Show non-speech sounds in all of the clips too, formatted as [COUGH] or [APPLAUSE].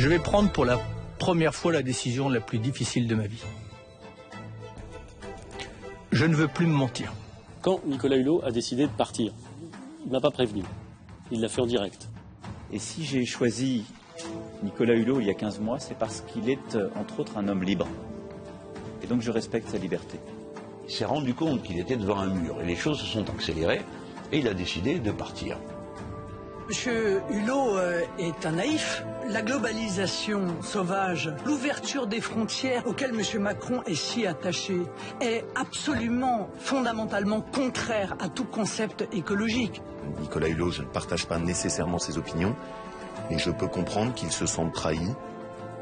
Je vais prendre pour la première fois la décision la plus difficile de ma vie. Je ne veux plus me mentir. Quand Nicolas Hulot a décidé de partir, il ne m'a pas prévenu. Il l'a fait en direct. Et si j'ai choisi Nicolas Hulot il y a 15 mois, c'est parce qu'il est, euh, entre autres, un homme libre. Et donc je respecte sa liberté. Il s'est rendu compte qu'il était devant un mur et les choses se sont accélérées et il a décidé de partir. Monsieur Hulot euh, est un naïf. La globalisation sauvage, l'ouverture des frontières auxquelles Monsieur Macron est si attaché, est absolument, fondamentalement contraire à tout concept écologique. Nicolas Hulot, je ne partage pas nécessairement ses opinions, mais je peux comprendre qu'il se sente trahi,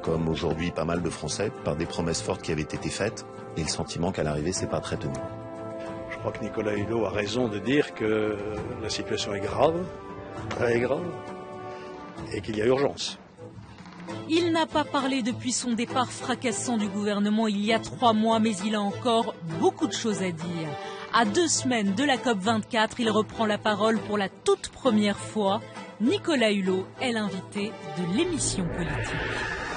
comme aujourd'hui pas mal de Français, par des promesses fortes qui avaient été faites, et le sentiment qu'à l'arrivée, c'est pas très tenu. Je crois que Nicolas Hulot a raison de dire que la situation est grave, très grave, et qu'il y a urgence. Il n'a pas parlé depuis son départ fracassant du gouvernement il y a trois mois, mais il a encore beaucoup de choses à dire. À deux semaines de la COP24, il reprend la parole pour la toute première fois. Nicolas Hulot est l'invité de l'émission politique.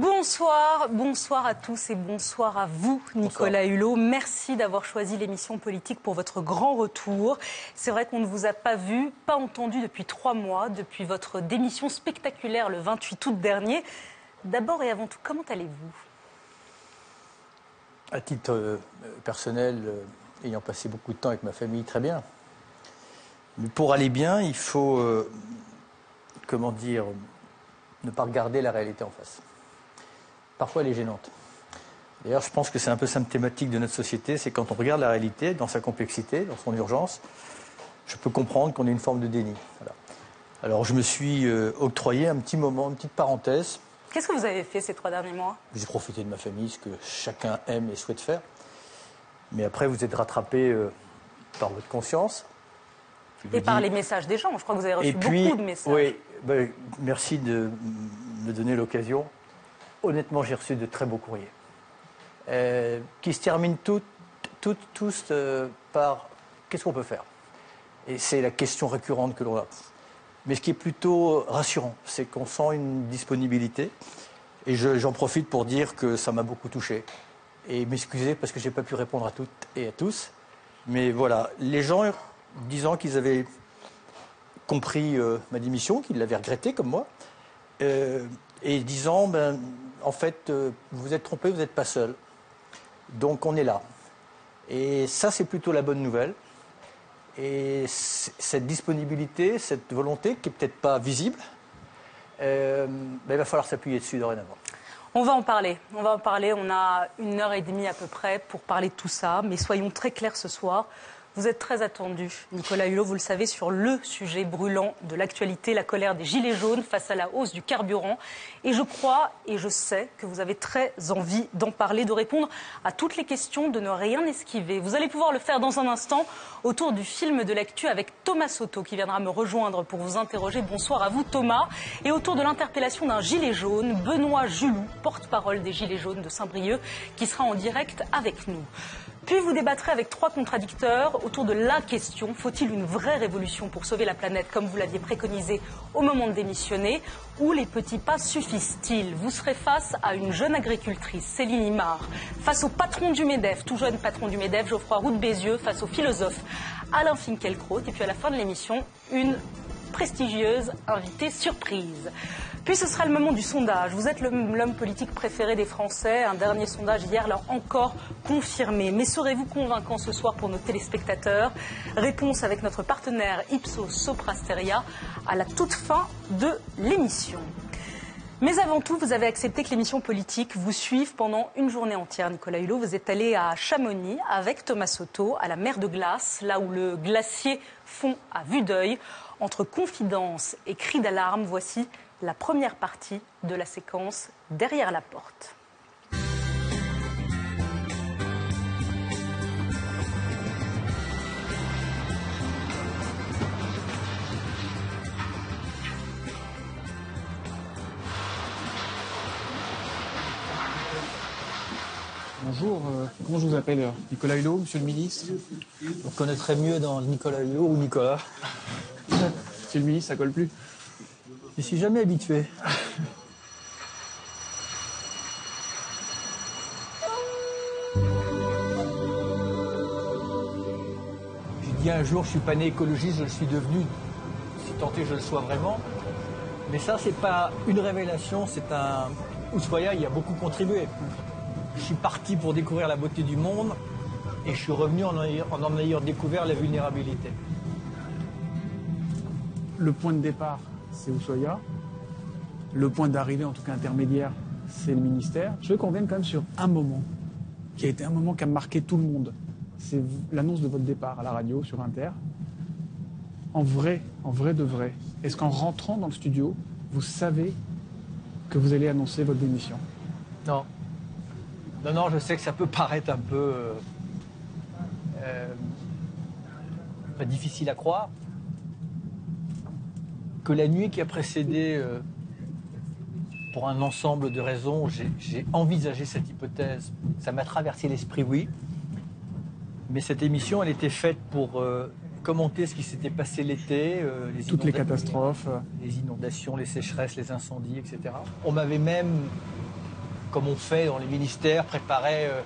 Bonsoir, bonsoir à tous et bonsoir à vous, Nicolas Hulot. Merci d'avoir choisi l'émission politique pour votre grand retour. C'est vrai qu'on ne vous a pas vu, pas entendu depuis trois mois, depuis votre démission spectaculaire le 28 août dernier. D'abord et avant tout, comment allez-vous? À titre euh, personnel, euh, ayant passé beaucoup de temps avec ma famille, très bien. Mais pour aller bien, il faut, euh, comment dire, ne pas regarder la réalité en face parfois elle est gênante. D'ailleurs, je pense que c'est un peu symptomatique de notre société, c'est quand on regarde la réalité dans sa complexité, dans son urgence, je peux comprendre qu'on ait une forme de déni. Alors je me suis euh, octroyé un petit moment, une petite parenthèse. Qu'est-ce que vous avez fait ces trois derniers mois? J'ai profité de ma famille, ce que chacun aime et souhaite faire. Mais après, vous êtes rattrapé euh, par votre conscience. Et par les messages des gens. Je crois que vous avez reçu beaucoup de messages. Oui, ben, merci de me donner l'occasion honnêtement, j'ai reçu de très beaux courriers euh, qui se terminent toutes, tous euh, par qu'est-ce qu'on peut faire? Et c'est la question récurrente que l'on a. Mais ce qui est plutôt rassurant, c'est qu'on sent une disponibilité. Et j'en profite pour dire que ça m'a beaucoup touché. Et m'excuser parce que je n'ai pas pu répondre à toutes et à tous. Mais voilà, les gens disant qu'ils avaient compris euh, ma démission, qu'ils l'avaient regretté comme moi, et disant ben, en fait, euh, vous êtes trompé, vous n'êtes pas seul. Donc on est là. Et ça, c'est plutôt la bonne nouvelle. Et cette disponibilité, cette volonté, qui n'est peut-être pas visible, euh, ben, il va falloir s'appuyer dessus dorénavant. On va en parler. On va en parler. On a une heure et demie à peu près pour parler de tout ça. Mais soyons très clairs ce soir. Vous êtes très attendu, Nicolas Hulot, vous le savez, sur le sujet brûlant de l'actualité, la colère des Gilets jaunes face à la hausse du carburant. Et je crois et je sais que vous avez très envie d'en parler, de répondre à toutes les questions, de ne rien esquiver. Vous allez pouvoir le faire dans un instant autour du film de l'actu avec Thomas Soto qui viendra me rejoindre pour vous interroger. Bonsoir à vous Thomas. Et autour de l'interpellation d'un gilet jaune, Benoît Julou, porte-parole des Gilets jaunes de Saint-Brieuc, qui sera en direct avec nous. Puis vous débattrez avec trois contradicteurs autour de la question faut-il une vraie révolution pour sauver la planète comme vous l'aviez préconisé au moment de démissionner ou les petits pas suffisent-ils? Vous serez face à une jeune agricultrice, Céline Imard, face au patron du MEDEF, tout jeune patron du MEDEF, Geoffroy Roux de Bézieux, face au philosophe Alain Finkielkraut, et puis à la fin de l'émission, une prestigieuse invitée surprise. Puis ce sera le moment du sondage. Vous êtes l'homme politique préféré des Français. Un dernier sondage hier l'a encore confirmé. Mais serez-vous convaincant ce soir pour nos téléspectateurs? Réponse avec notre partenaire Ipsos Soprasteria à la toute fin de l'émission. Mais avant tout, vous avez accepté que l'émission politique vous suive pendant une journée entière. Nicolas Hulot, vous êtes allé à Chamonix avec Thomas Soto, à la mer de glace, là où le glacier fond à vue d'œil. Entre confidence et cris d'alarme, voici la première partie de la séquence Derrière la porte. Bonjour, euh, comment je vous appelle euh, Nicolas Hulot, monsieur le ministre On connaîtrait mieux dans Nicolas Hulot ou Nicolas. monsieur le ministre, ça colle plus je suis jamais habitué. J'ai dit un jour, je suis pas né écologiste, je le suis devenu, si tant est je le sois vraiment. Mais ça, c'est pas une révélation, c'est un. Oussoya y a beaucoup contribué. Je suis parti pour découvrir la beauté du monde et je suis revenu en en ayant découvert la vulnérabilité. Le point de départ, c'est Oussoya. Le point d'arrivée, en tout cas intermédiaire, c'est le ministère. Je veux qu'on vienne quand même sur un moment, qui a été un moment qui a marqué tout le monde. C'est l'annonce de votre départ à la radio, sur Inter. En vrai, en vrai de vrai, est-ce qu'en rentrant dans le studio, vous savez que vous allez annoncer votre démission? Non. Non, non, je sais que ça peut paraître un peu euh, euh, difficile à croire. Que la nuit qui a précédé, euh, pour un ensemble de raisons, j'ai envisagé cette hypothèse. Ça m'a traversé l'esprit, oui. Mais cette émission, elle était faite pour commenter ce qui s'était passé l'été, les toutes les catastrophes, les inondations, les sécheresses, les incendies, etc. On m'avait même comme on fait dans les ministères, préparer euh,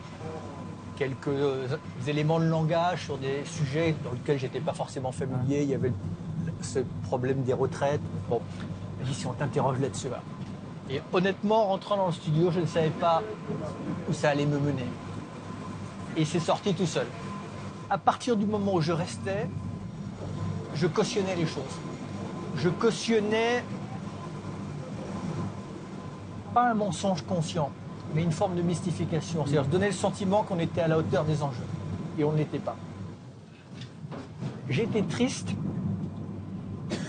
quelques euh, éléments de langage sur des sujets dans lesquels j'étais pas forcément familier. Il y avait ce problème des retraites. Bon, si on t'interroge là-dessus. Et honnêtement, rentrant dans le studio, je ne savais pas où ça allait me mener. Et c'est sorti tout seul. À partir du moment où je restais, je cautionnais les choses. Je cautionnais pas un mensonge conscient, mais une forme de mystification. C'est-à-dire donner le sentiment qu'on était à la hauteur des enjeux. Et on ne l'était pas. J'étais triste,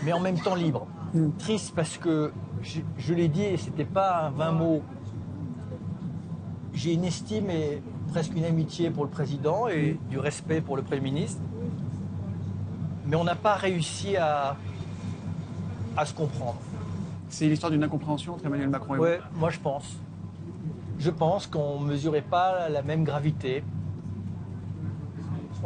mais en même temps libre. Hmm. Triste parce que, je, l'ai dit, et c'était pas un vain mot, j'ai une estime et presque une amitié pour le président et du respect pour le Premier ministre. Mais on n'a pas réussi à, à se comprendre. C'est l'histoire d'une incompréhension entre Emmanuel Macron et Oui, moi je pense. Je pense qu'on ne mesurait pas la même gravité.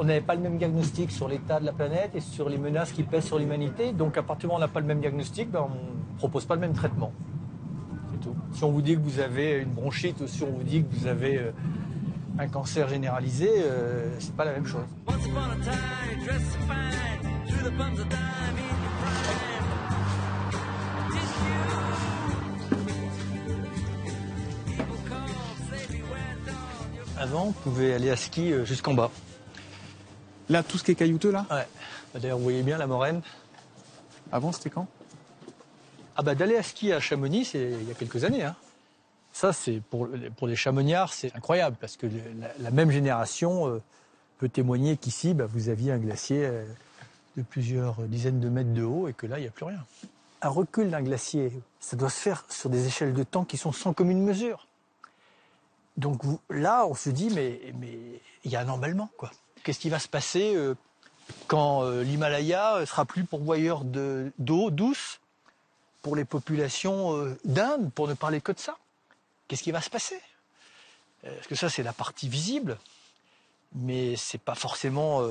On n'avait pas le même diagnostic sur l'état de la planète et sur les menaces qui pèsent sur l'humanité. Donc à partir du moment où on n'a pas le même diagnostic, ben, on ne propose pas le même traitement. C'est tout. Si on vous dit que vous avez une bronchite ou si on vous dit que vous avez euh, un cancer généralisé, euh, c'est pas la même chose. Avant, on pouvait aller à ski euh, jusqu'en bas. Là, tout ce qui est caillouteux, là Ouais. Bah, d'ailleurs, vous voyez bien la moraine. Avant, c'était quand? Ah bah d'aller à ski à Chamonix, c'est il y a quelques années. Hein. Ça, c'est pour, pour les chamoniards, c'est incroyable parce que la, même génération euh, peut témoigner qu'ici, bah, vous aviez un glacier euh, de plusieurs dizaines de mètres de haut et que là, il n'y a plus rien. Un recul d'un glacier, ça doit se faire sur des échelles de temps qui sont sans commune mesure. Donc là, on se dit, mais il y a un emballement, quoi. Qu'est-ce qui va se passer euh, quand euh, l'Himalaya sera plus pourvoyeur d'eau douce pour les populations euh, d'Inde, pour ne parler que de ça? Qu'est-ce qui va se passer? Parce que ça, c'est la partie visible, mais ce n'est pas forcément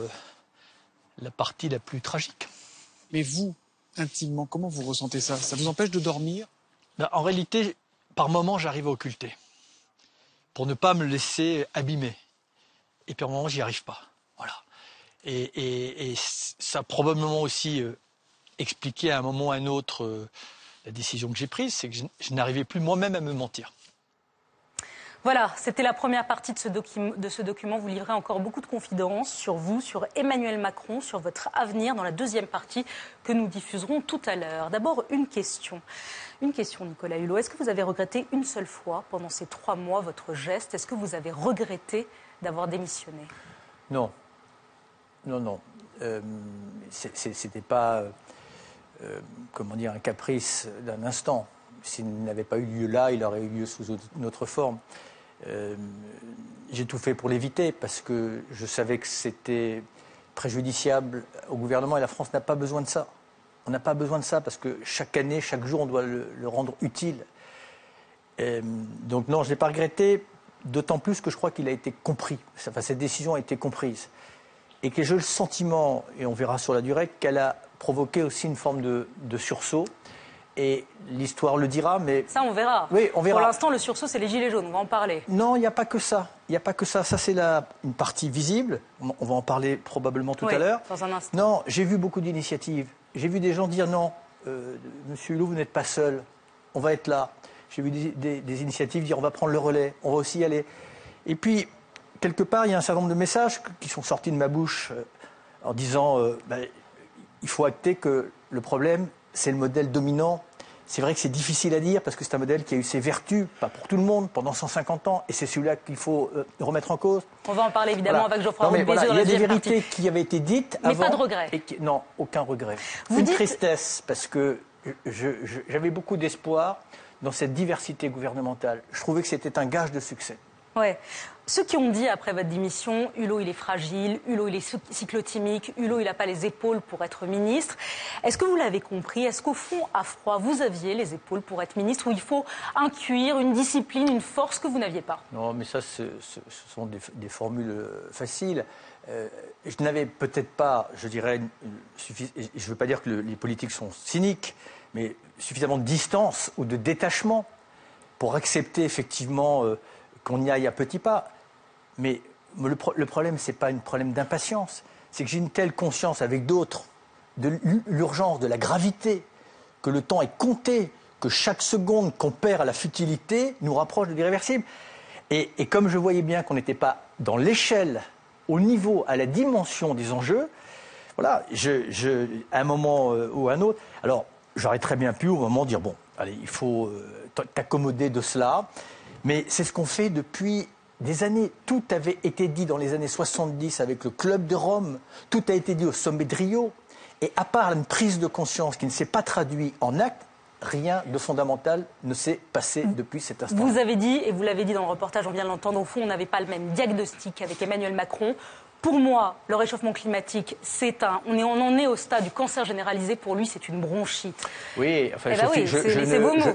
la partie la plus tragique. Mais vous, intimement, comment vous ressentez ça? Ça vous empêche de dormir? Ben, En réalité, par moments, j'arrive à occulter pour ne pas me laisser abîmer. Et puis à un moment, j'y arrive pas. Et, ça a probablement aussi euh, expliqué à un moment ou à un autre euh, la décision que j'ai prise, c'est que je, n'arrivais plus moi-même à me mentir. Voilà, c'était la première partie de ce, de ce, document. Vous livrez encore beaucoup de confidences sur vous, sur Emmanuel Macron, sur votre avenir dans la deuxième partie que nous diffuserons tout à l'heure. D'abord, une question. Une question, Nicolas Hulot. Est-ce que vous avez regretté une seule fois pendant ces trois mois votre geste? Est-ce que vous avez regretté d'avoir démissionné? Non. Non, non. Euh, C'était pas, euh, comment dire, un caprice d'un instant. S'il n'avait pas eu lieu là, il aurait eu lieu sous une autre forme. Euh, j'ai tout fait pour l'éviter parce que je savais que c'était préjudiciable au gouvernement et la France n'a pas besoin de ça. On n'a pas besoin de ça parce que chaque année, chaque jour, on doit le, rendre utile. donc non, je ne l'ai pas regretté d'autant plus que je crois qu'il a été compris, enfin cette décision a été comprise, et que j'ai le sentiment, et on verra sur la durée, qu'elle a provoqué aussi une forme de, de sursaut. Et l'histoire le dira, mais Ça, on verra. Oui, on verra. Pour l'instant, le sursaut, c'est les gilets jaunes. On va en parler. non, il n'y a pas que ça. Il n'y a pas que ça. Ça, c'est la, une partie visible. On va en parler probablement tout Oui, à l'heure. dans un instant. Non, j'ai vu beaucoup d'initiatives. J'ai vu des gens dire non, euh, Monsieur Hulot, vous n'êtes pas seul. On va être là. J'ai vu des, des- des initiatives dire on va prendre le relais. On va aussi y aller. Et puis, quelque part, il y a un certain nombre de messages qui sont sortis de ma bouche euh, en disant euh, ben, il faut acter que le problème, c'est le modèle dominant. C'est vrai que c'est difficile à dire parce que c'est un modèle qui a eu ses vertus, pas pour tout le monde, pendant 150 ans, et c'est celui-là qu'il faut euh, remettre en cause. On va en parler évidemment Voilà. avec Geoffroy Non, mais Roux voilà, dans Il y a des vérités partie. qui avaient été dites Mais avant. pas de regret. et qui- non, aucun regret. Vous Une dites- tristesse, parce que j'avais beaucoup d'espoir dans cette diversité gouvernementale. Je trouvais que c'était un gage de succès. Ouais. Ceux qui ont dit après votre démission, Hulot il est fragile, Hulot il est cy- cyclotimique, Hulot il n'a pas les épaules pour être ministre. Est-ce que vous l'avez compris? Est-ce qu'au fond, à froid, vous aviez les épaules pour être ministre ou il faut un cuir, une discipline, une force que vous n'aviez pas? Non, mais ça, ce, sont des, formules euh, faciles. Euh, je n'avais peut-être pas, je dirais, je ne veux pas dire que le- les politiques sont cyniques, mais suffisamment de distance ou de détachement pour accepter effectivement euh, qu'on y aille à petits pas. Mais le, pro- le problème, ce n'est pas un problème d'impatience. C'est que j'ai une telle conscience avec d'autres de l'u- l'urgence, de la gravité, que le temps est compté, que chaque seconde qu'on perd à la futilité nous rapproche de l'irréversible. Et, comme je voyais bien qu'on n'était pas dans l'échelle, au niveau, à la dimension des enjeux, voilà, je, je- à un moment euh, ou à un autre, alors j'aurais très bien pu au moment dire bon, allez, il faut euh, t'accommoder de cela, mais c'est ce qu'on fait depuis des années. Tout avait été dit dans les années 70 avec le Club de Rome, tout a été dit au sommet de Rio, et à part une prise de conscience qui ne s'est pas traduite en acte, rien de fondamental ne s'est passé depuis cet instant. Vous avez dit, et vous l'avez dit dans le reportage, on vient de l'entendre, au fond, on n'avait pas le même diagnostic avec Emmanuel Macron. Pour moi, le réchauffement climatique, c'est un. On, est, on en est au stade du cancer généralisé. Pour lui, c'est une bronchite. Oui, enfin, Eh je, ben oui, c'est- mots. je-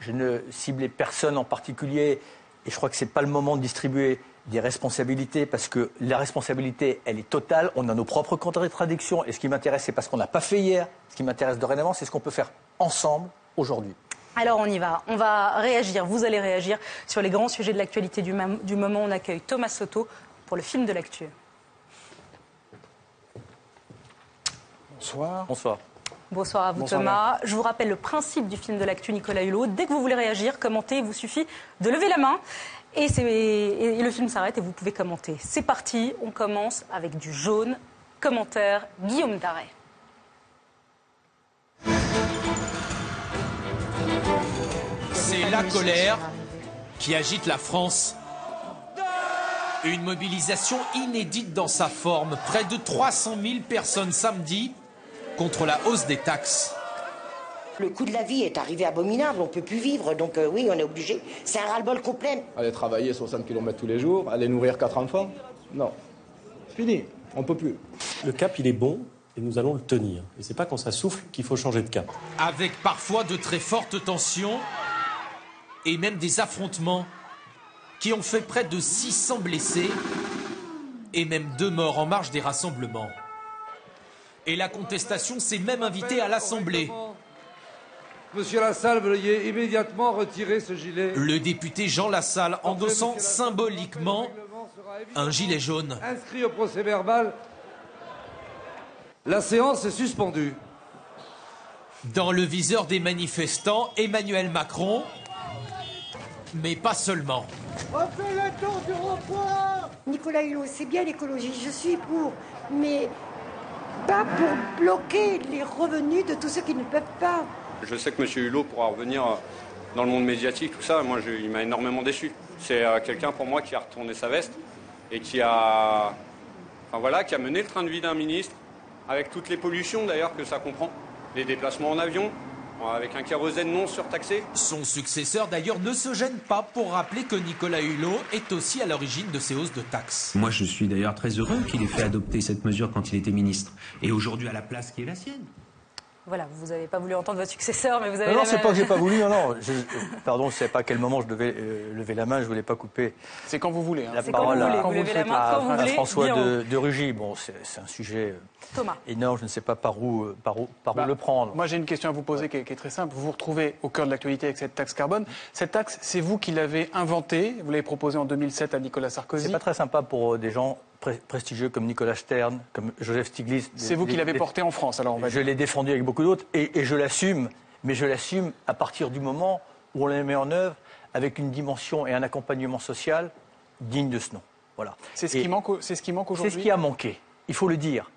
je ne ciblais personne en particulier et je crois que ce n'est pas le moment de distribuer des responsabilités parce que la responsabilité, elle est totale. On a nos propres contradictions et ce qui m'intéresse, c'est parce qu'on n'a pas fait hier. Ce qui m'intéresse dorénavant, c'est ce qu'on peut faire ensemble aujourd'hui. Alors on y va, on va réagir, vous allez réagir sur les grands sujets de l'actualité du, du moment. On accueille Thomas Soto pour le film de l'actu. Bonsoir. Bonsoir. Bonsoir à vous Bonsoir, Thomas. Je vous rappelle le principe du film de l'actu Nicolas Hulot. Dès que vous voulez réagir, commenter, il vous suffit de lever la main et le film s'arrête et vous pouvez commenter. C'est parti, on commence avec du jaune. Commentaire Guillaume Darret. C'est la colère qui agite la France. Une mobilisation inédite dans sa forme. Près de 300 000 personnes samedi contre la hausse des taxes. Le coût de la vie est arrivé abominable, on peut plus vivre, donc euh, oui, on est obligé. C'est un ras-le-bol complet. Aller travailler 60 km tous les jours, aller nourrir quatre enfants Non. C'est fini, on peut plus. Le cap, il est bon et nous allons le tenir. Et c'est pas quand ça souffle qu'il faut changer de cap. Avec parfois de très fortes tensions et même des affrontements qui ont fait près de 600 blessés et même deux morts en marge des rassemblements. Et la contestation s'est même invitée à l'Assemblée. Monsieur Lassalle, veuillez immédiatement retirer ce gilet. Le député Jean Lassalle endossant symboliquement un gilet jaune. Inscrit au procès verbal. La séance est suspendue. Dans le viseur des manifestants, Emmanuel Macron, mais pas seulement. On fait le tour du rond-point Nicolas Hulot, c'est bien l'écologie, je suis pour, mais pas pour bloquer les revenus de tous ceux qui ne peuvent pas. Je sais que M. Hulot pourra revenir dans le monde médiatique, tout ça. Moi, il m'a énormément déçu. C'est euh, quelqu'un pour moi qui a retourné sa veste et qui a, enfin voilà, qui a mené le train de vie d'un ministre avec toutes les pollutions d'ailleurs que ça comprend, les déplacements en avion, avec un kérosène non surtaxé. Son successeur d'ailleurs ne se gêne pas pour rappeler que Nicolas Hulot est aussi à l'origine de ces hausses de taxes. Moi, je suis d'ailleurs très heureux qu'il ait fait adopter cette mesure quand il était ministre. Et aujourd'hui, à la place qui est la sienne. Voilà, vous n'avez pas voulu entendre votre successeur, mais vous avez Non, c'est pas que j'ai pas voulu, non, non. [LAUGHS] Je- pardon, je ne sais pas à quel moment je devais euh, lever la main, je voulais pas couper C'est quand vous voulez. hein. la C'est quand parole vous voulez, à, vous levez la main à- quand vous à voulez, François de, de Rugy. Bon, c'est un sujet euh, Thomas. énorme, je ne sais pas par où, euh, par où, par où Bah, le prendre. Moi, j'ai une question à vous poser qui est, qui est très simple. Vous vous retrouvez au cœur de l'actualité avec cette taxe carbone. Cette taxe, c'est vous qui l'avez inventée. Vous l'avez proposée en 2007 à Nicolas Sarkozy. C'est pas très sympa pour des gens prestigieux comme Nicolas Stern, comme Joseph Stiglitz. C'est vous qui Les- l'avez les- portée en France, alors on va Je l'ai défendu avec beaucoup d'autres et, et je l'assume, mais je l'assume à partir du moment où on la met en œuvre avec une dimension et un accompagnement social digne de ce nom. Voilà. C'est ce, qui manque c'est ce qui manque C'est aujourd'hui. ce qui a manqué. Il faut le dire.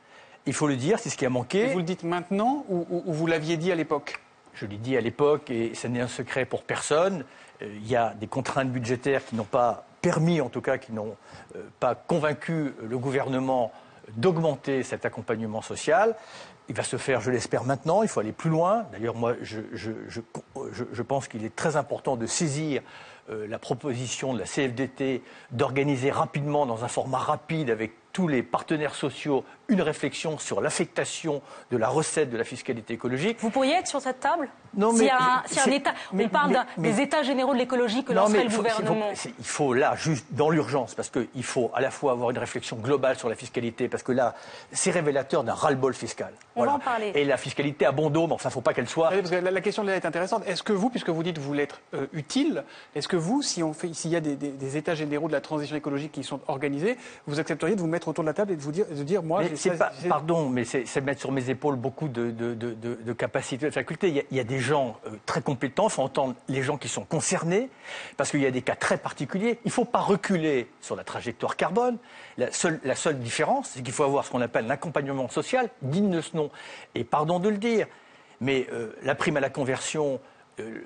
Il faut le dire, c'est ce qui a manqué. Et vous le dites maintenant ou, ou- ou vous l'aviez dit à l'époque? Je l'ai dit à l'époque, et ce n'est un secret pour personne, euh, il y a des contraintes budgétaires qui n'ont pas permis, en tout cas, qui n'ont euh, pas convaincu le gouvernement d'augmenter cet accompagnement social. Il va se faire, je l'espère, maintenant. Il faut aller plus loin. D'ailleurs, moi, je, pense qu'il est très important de saisir euh, la proposition de la CFDT d'organiser rapidement, dans un format rapide, avec tous les partenaires sociaux, une réflexion sur l'affectation de la recette de la fiscalité écologique. Vous pourriez être sur cette table Non, S'il mais y a un, c'est- État, mais- on parle mais- d'un- mais- des États généraux de l'écologie que lancerait le il faut- il faut- gouvernement. c'est- il faut là, juste dans l'urgence, parce qu'il faut à la fois avoir une réflexion globale sur la fiscalité, parce que là, c'est révélateur d'un ras-le-bol fiscal. On va en parler. Et la fiscalité a bon dos, mais enfin, il ne faut pas qu'elle soit. Oui, parce que la, la question de là est intéressante. Est-ce que vous, puisque vous dites que vous voulez être euh, utile, est-ce que vous, si on fait, s'il y a des, des- des états généraux de la transition écologique qui sont organisés, vous accepteriez de vous mettre autour de la table et de vous dire, de dire moi, Mais ça- pas, pardon, mais c'est mettre sur mes épaules beaucoup de, de, de, capacités, de facultés. Il y a, il y a des gens euh, très compétents, il faut entendre les gens qui sont concernés, parce qu'il y a des cas très particuliers. Il ne faut pas reculer sur la trajectoire carbone. La seule, la seule différence, c'est qu'il faut avoir ce qu'on appelle l'accompagnement social digne de ce nom. Et pardon de le dire, mais euh, la prime à la conversion,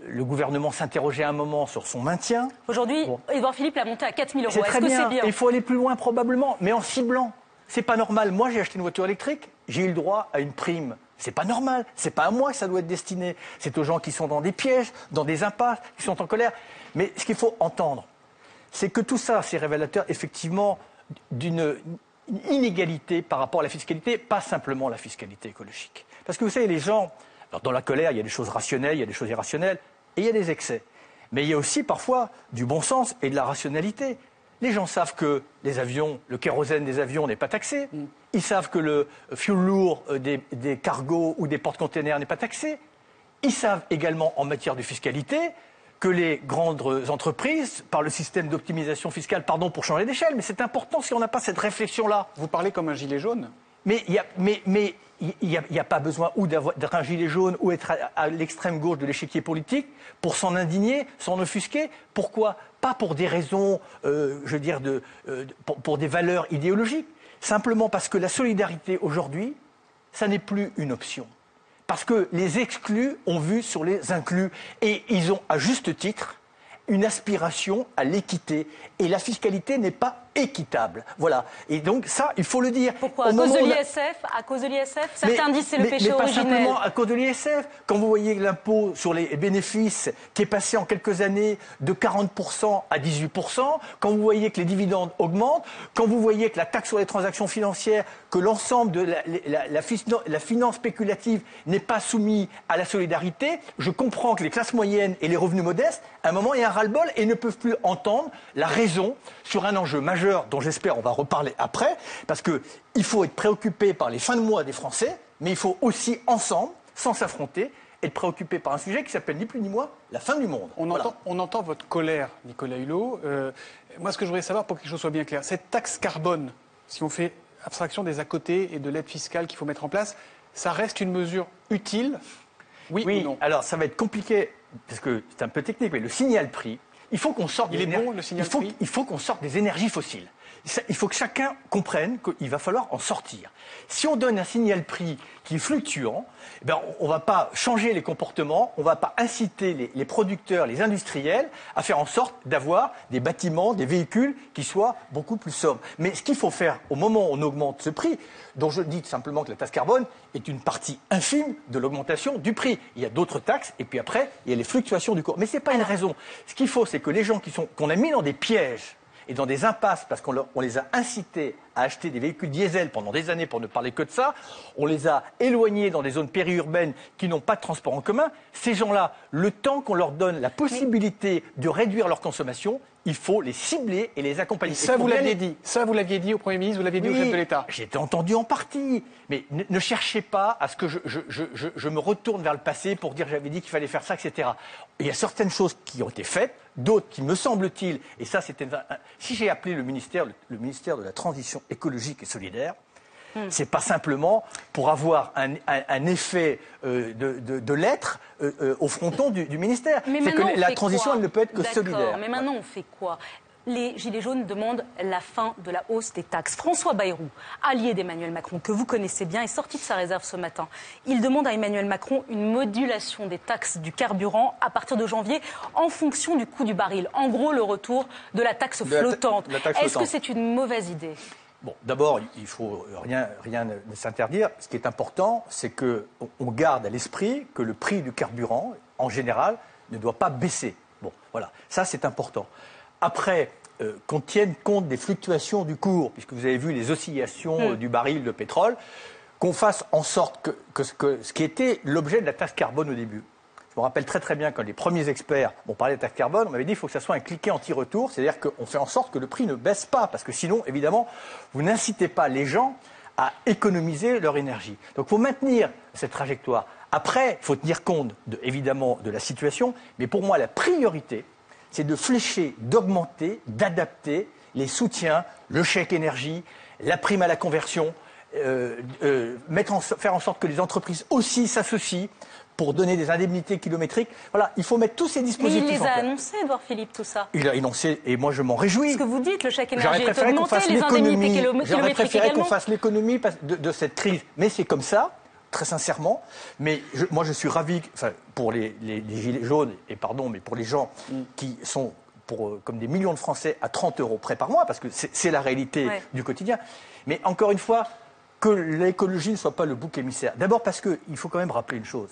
le gouvernement s'interrogeait un moment sur son maintien. Aujourd'hui, Édouard Philippe l'a monté à 4 000 euros. C'est très bien Il faut aller plus loin probablement, mais en ciblant. C'est pas normal. Moi, j'ai acheté une voiture électrique, j'ai eu le droit à une prime. C'est pas normal. C'est pas à moi que ça doit être destiné. C'est aux gens qui sont dans des pièges, dans des impasses, qui sont en colère. Mais ce qu'il faut entendre, c'est que tout ça, c'est révélateur effectivement d'une inégalité par rapport à la fiscalité, pas simplement la fiscalité écologique. Parce que vous savez, les gens, alors dans la colère, il y a des choses rationnelles, il y a des choses irrationnelles, et il y a des excès. Mais il y a aussi parfois du bon sens et de la rationalité. Les gens savent que les avions, le kérosène des avions n'est pas taxé. Ils savent que le fuel lourd euh, des, des cargos ou des porte-containers n'est pas taxé. Ils savent également en matière de fiscalité que les grandes entreprises, par le système d'optimisation fiscale, pardon pour changer d'échelle, mais c'est important si on n'a pas cette réflexion-là. Vous parlez comme un gilet jaune Mais il y a, mais, mais il n'y a, pas besoin ou d'être un gilet jaune ou être à, l'extrême gauche de l'échiquier politique pour s'en indigner, s'en offusquer. Pourquoi? Pas pour des raisons, euh, je veux dire, euh, pour des valeurs idéologiques. Simplement parce que la solidarité aujourd'hui, ça n'est plus une option. Parce que les exclus ont vu sur les inclus et ils ont, à juste titre, une aspiration à l'équité. Et la fiscalité n'est pas équitable. Voilà. Et donc, ça, il faut le dire. Pourquoi À cause de l'ISF À cause de l'ISF Certains mais- disent c'est le mais- péché mais pas originel. simplement à cause de l'ISF. Quand vous voyez l'impôt sur les bénéfices qui est passé en quelques années de 40% à 18%, quand vous voyez que les dividendes augmentent, quand vous voyez que la taxe sur les transactions financières, que l'ensemble de la, la- la fis- la finance spéculative n'est pas soumis à la solidarité, je comprends que les classes moyennes et les revenus modestes, à un moment, il y a un ras-le-bol et ne peuvent plus entendre la raison sur un enjeu majeur dont j'espère on va reparler après, parce qu'il faut être préoccupé par les fins de mois des Français, mais il faut aussi ensemble, sans s'affronter, être préoccupé par un sujet qui s'appelle ni plus ni moins la fin du monde. On, Voilà. entend, on entend votre colère, Nicolas Hulot. Euh, moi, ce que je voudrais savoir, pour que quelque chose soit bien clair, cette taxe carbone, si on fait abstraction des à côté et de l'aide fiscale qu'il faut mettre en place, ça reste une mesure utile? Oui, Oui, ou non? alors ça va être compliqué, parce que c'est un peu technique, mais le signal prix, il faut qu'on sorte Il des est bon, le signal il faut, prix Il faut qu'on sorte des énergies fossiles. Il faut que chacun comprenne qu'il va falloir en sortir. Si on donne un signal prix qui est fluctuant, eh ben, on ne va pas changer les comportements, on ne va pas inciter les, producteurs, les industriels à faire en sorte d'avoir des bâtiments, des véhicules qui soient beaucoup plus sobres. Mais ce qu'il faut faire au moment où on augmente ce prix, dont je dis simplement que la taxe carbone est une partie infime de l'augmentation du prix. Il y a d'autres taxes et puis après, il y a les fluctuations du cours. Mais ce n'est pas une raison. Ce qu'il faut, c'est que les gens qu'on a mis dans des pièges, et dans des impasses parce qu'on les a incités à acheter des véhicules diesel pendant des années pour ne parler que de ça, on les a éloignés dans des zones périurbaines qui n'ont pas de transport en commun, ces gens-là, le temps qu'on leur donne la possibilité de réduire leur consommation, il faut les cibler et les accompagner. Et ça, Et vous l'aviez dit. Ça, vous l'aviez dit au Premier ministre, vous l'aviez dit au chef de l'État. J'ai été entendu en partie. Mais ne, ne cherchez pas à ce que je, je- je- je- je me retourne vers le passé pour dire j'avais dit qu'il fallait faire ça, etc. Il y a certaines choses qui ont été faites, d'autres qui me semble-t-il, et ça c'était... Si j'ai appelé le ministère le, le ministère de la Transition écologique et solidaire, c'est pas simplement pour avoir un, un- un effet euh, de, de- de lettres euh, euh, au fronton du, du ministère. C'est que la transition, elle ne peut être que solidaire. Mais maintenant, on fait quoi les Gilets jaunes demandent la fin de la hausse des taxes. François Bayrou, allié d'Emmanuel Macron, que vous connaissez bien, est sorti de sa réserve ce matin. Il demande à Emmanuel Macron une modulation des taxes du carburant à partir de janvier en fonction du coût du baril. En gros, le retour de la taxe flottante. Est-ce que c'est une mauvaise idée Bon, d'abord, il faut rien, rien ne ne s'interdire. Ce qui est important, c'est que on- on garde à l'esprit que le prix du carburant, en général, ne doit pas baisser. Bon, voilà, ça c'est important. Après, euh, qu'on tienne compte des fluctuations du cours, puisque vous avez vu les oscillations Hmm. euh, du baril de pétrole, qu'on fasse en sorte que, que ce qui était l'objet de la taxe carbone au début. Je me rappelle très très bien quand les premiers experts m'ont parlé de taxe carbone, on m'avait dit qu'il faut que ça soit un cliquet anti-retour, c'est-à-dire qu'on fait en sorte que le prix ne baisse pas, parce que sinon, évidemment, vous n'incitez pas les gens à économiser leur énergie. Donc il faut maintenir cette trajectoire. Après, il faut tenir compte, de- évidemment, de la situation, mais pour moi, la priorité, c'est de flécher, d'augmenter, d'adapter les soutiens, le chèque énergie, la prime à la conversion, euh, euh, faire en sorte que les entreprises aussi s'associent pour donner des indemnités kilométriques. Voilà, il faut mettre tous ces Mais dispositifs il les a annoncés, Edouard Philippe, tout ça. Il a énoncé, et moi je m'en réjouis. Ce que vous dites, le chèque énergie est augmenté, fasse les indemnités l'économie. kilom- J'aurais kilométriques préféré qu'on fasse l'économie de, de cette crise. Mais c'est comme ça, très sincèrement. Mais je- moi, je suis ravi, enfin, pour les, les- les gilets jaunes, et pardon, mais pour les gens qui sont pour, euh, comme des millions de Français à 30 euros près par mois, parce que c'est c'est la réalité Ouais. du quotidien. Mais encore une fois, que l'écologie ne soit pas le bouc émissaire. D'abord parce qu'il faut quand même rappeler une chose.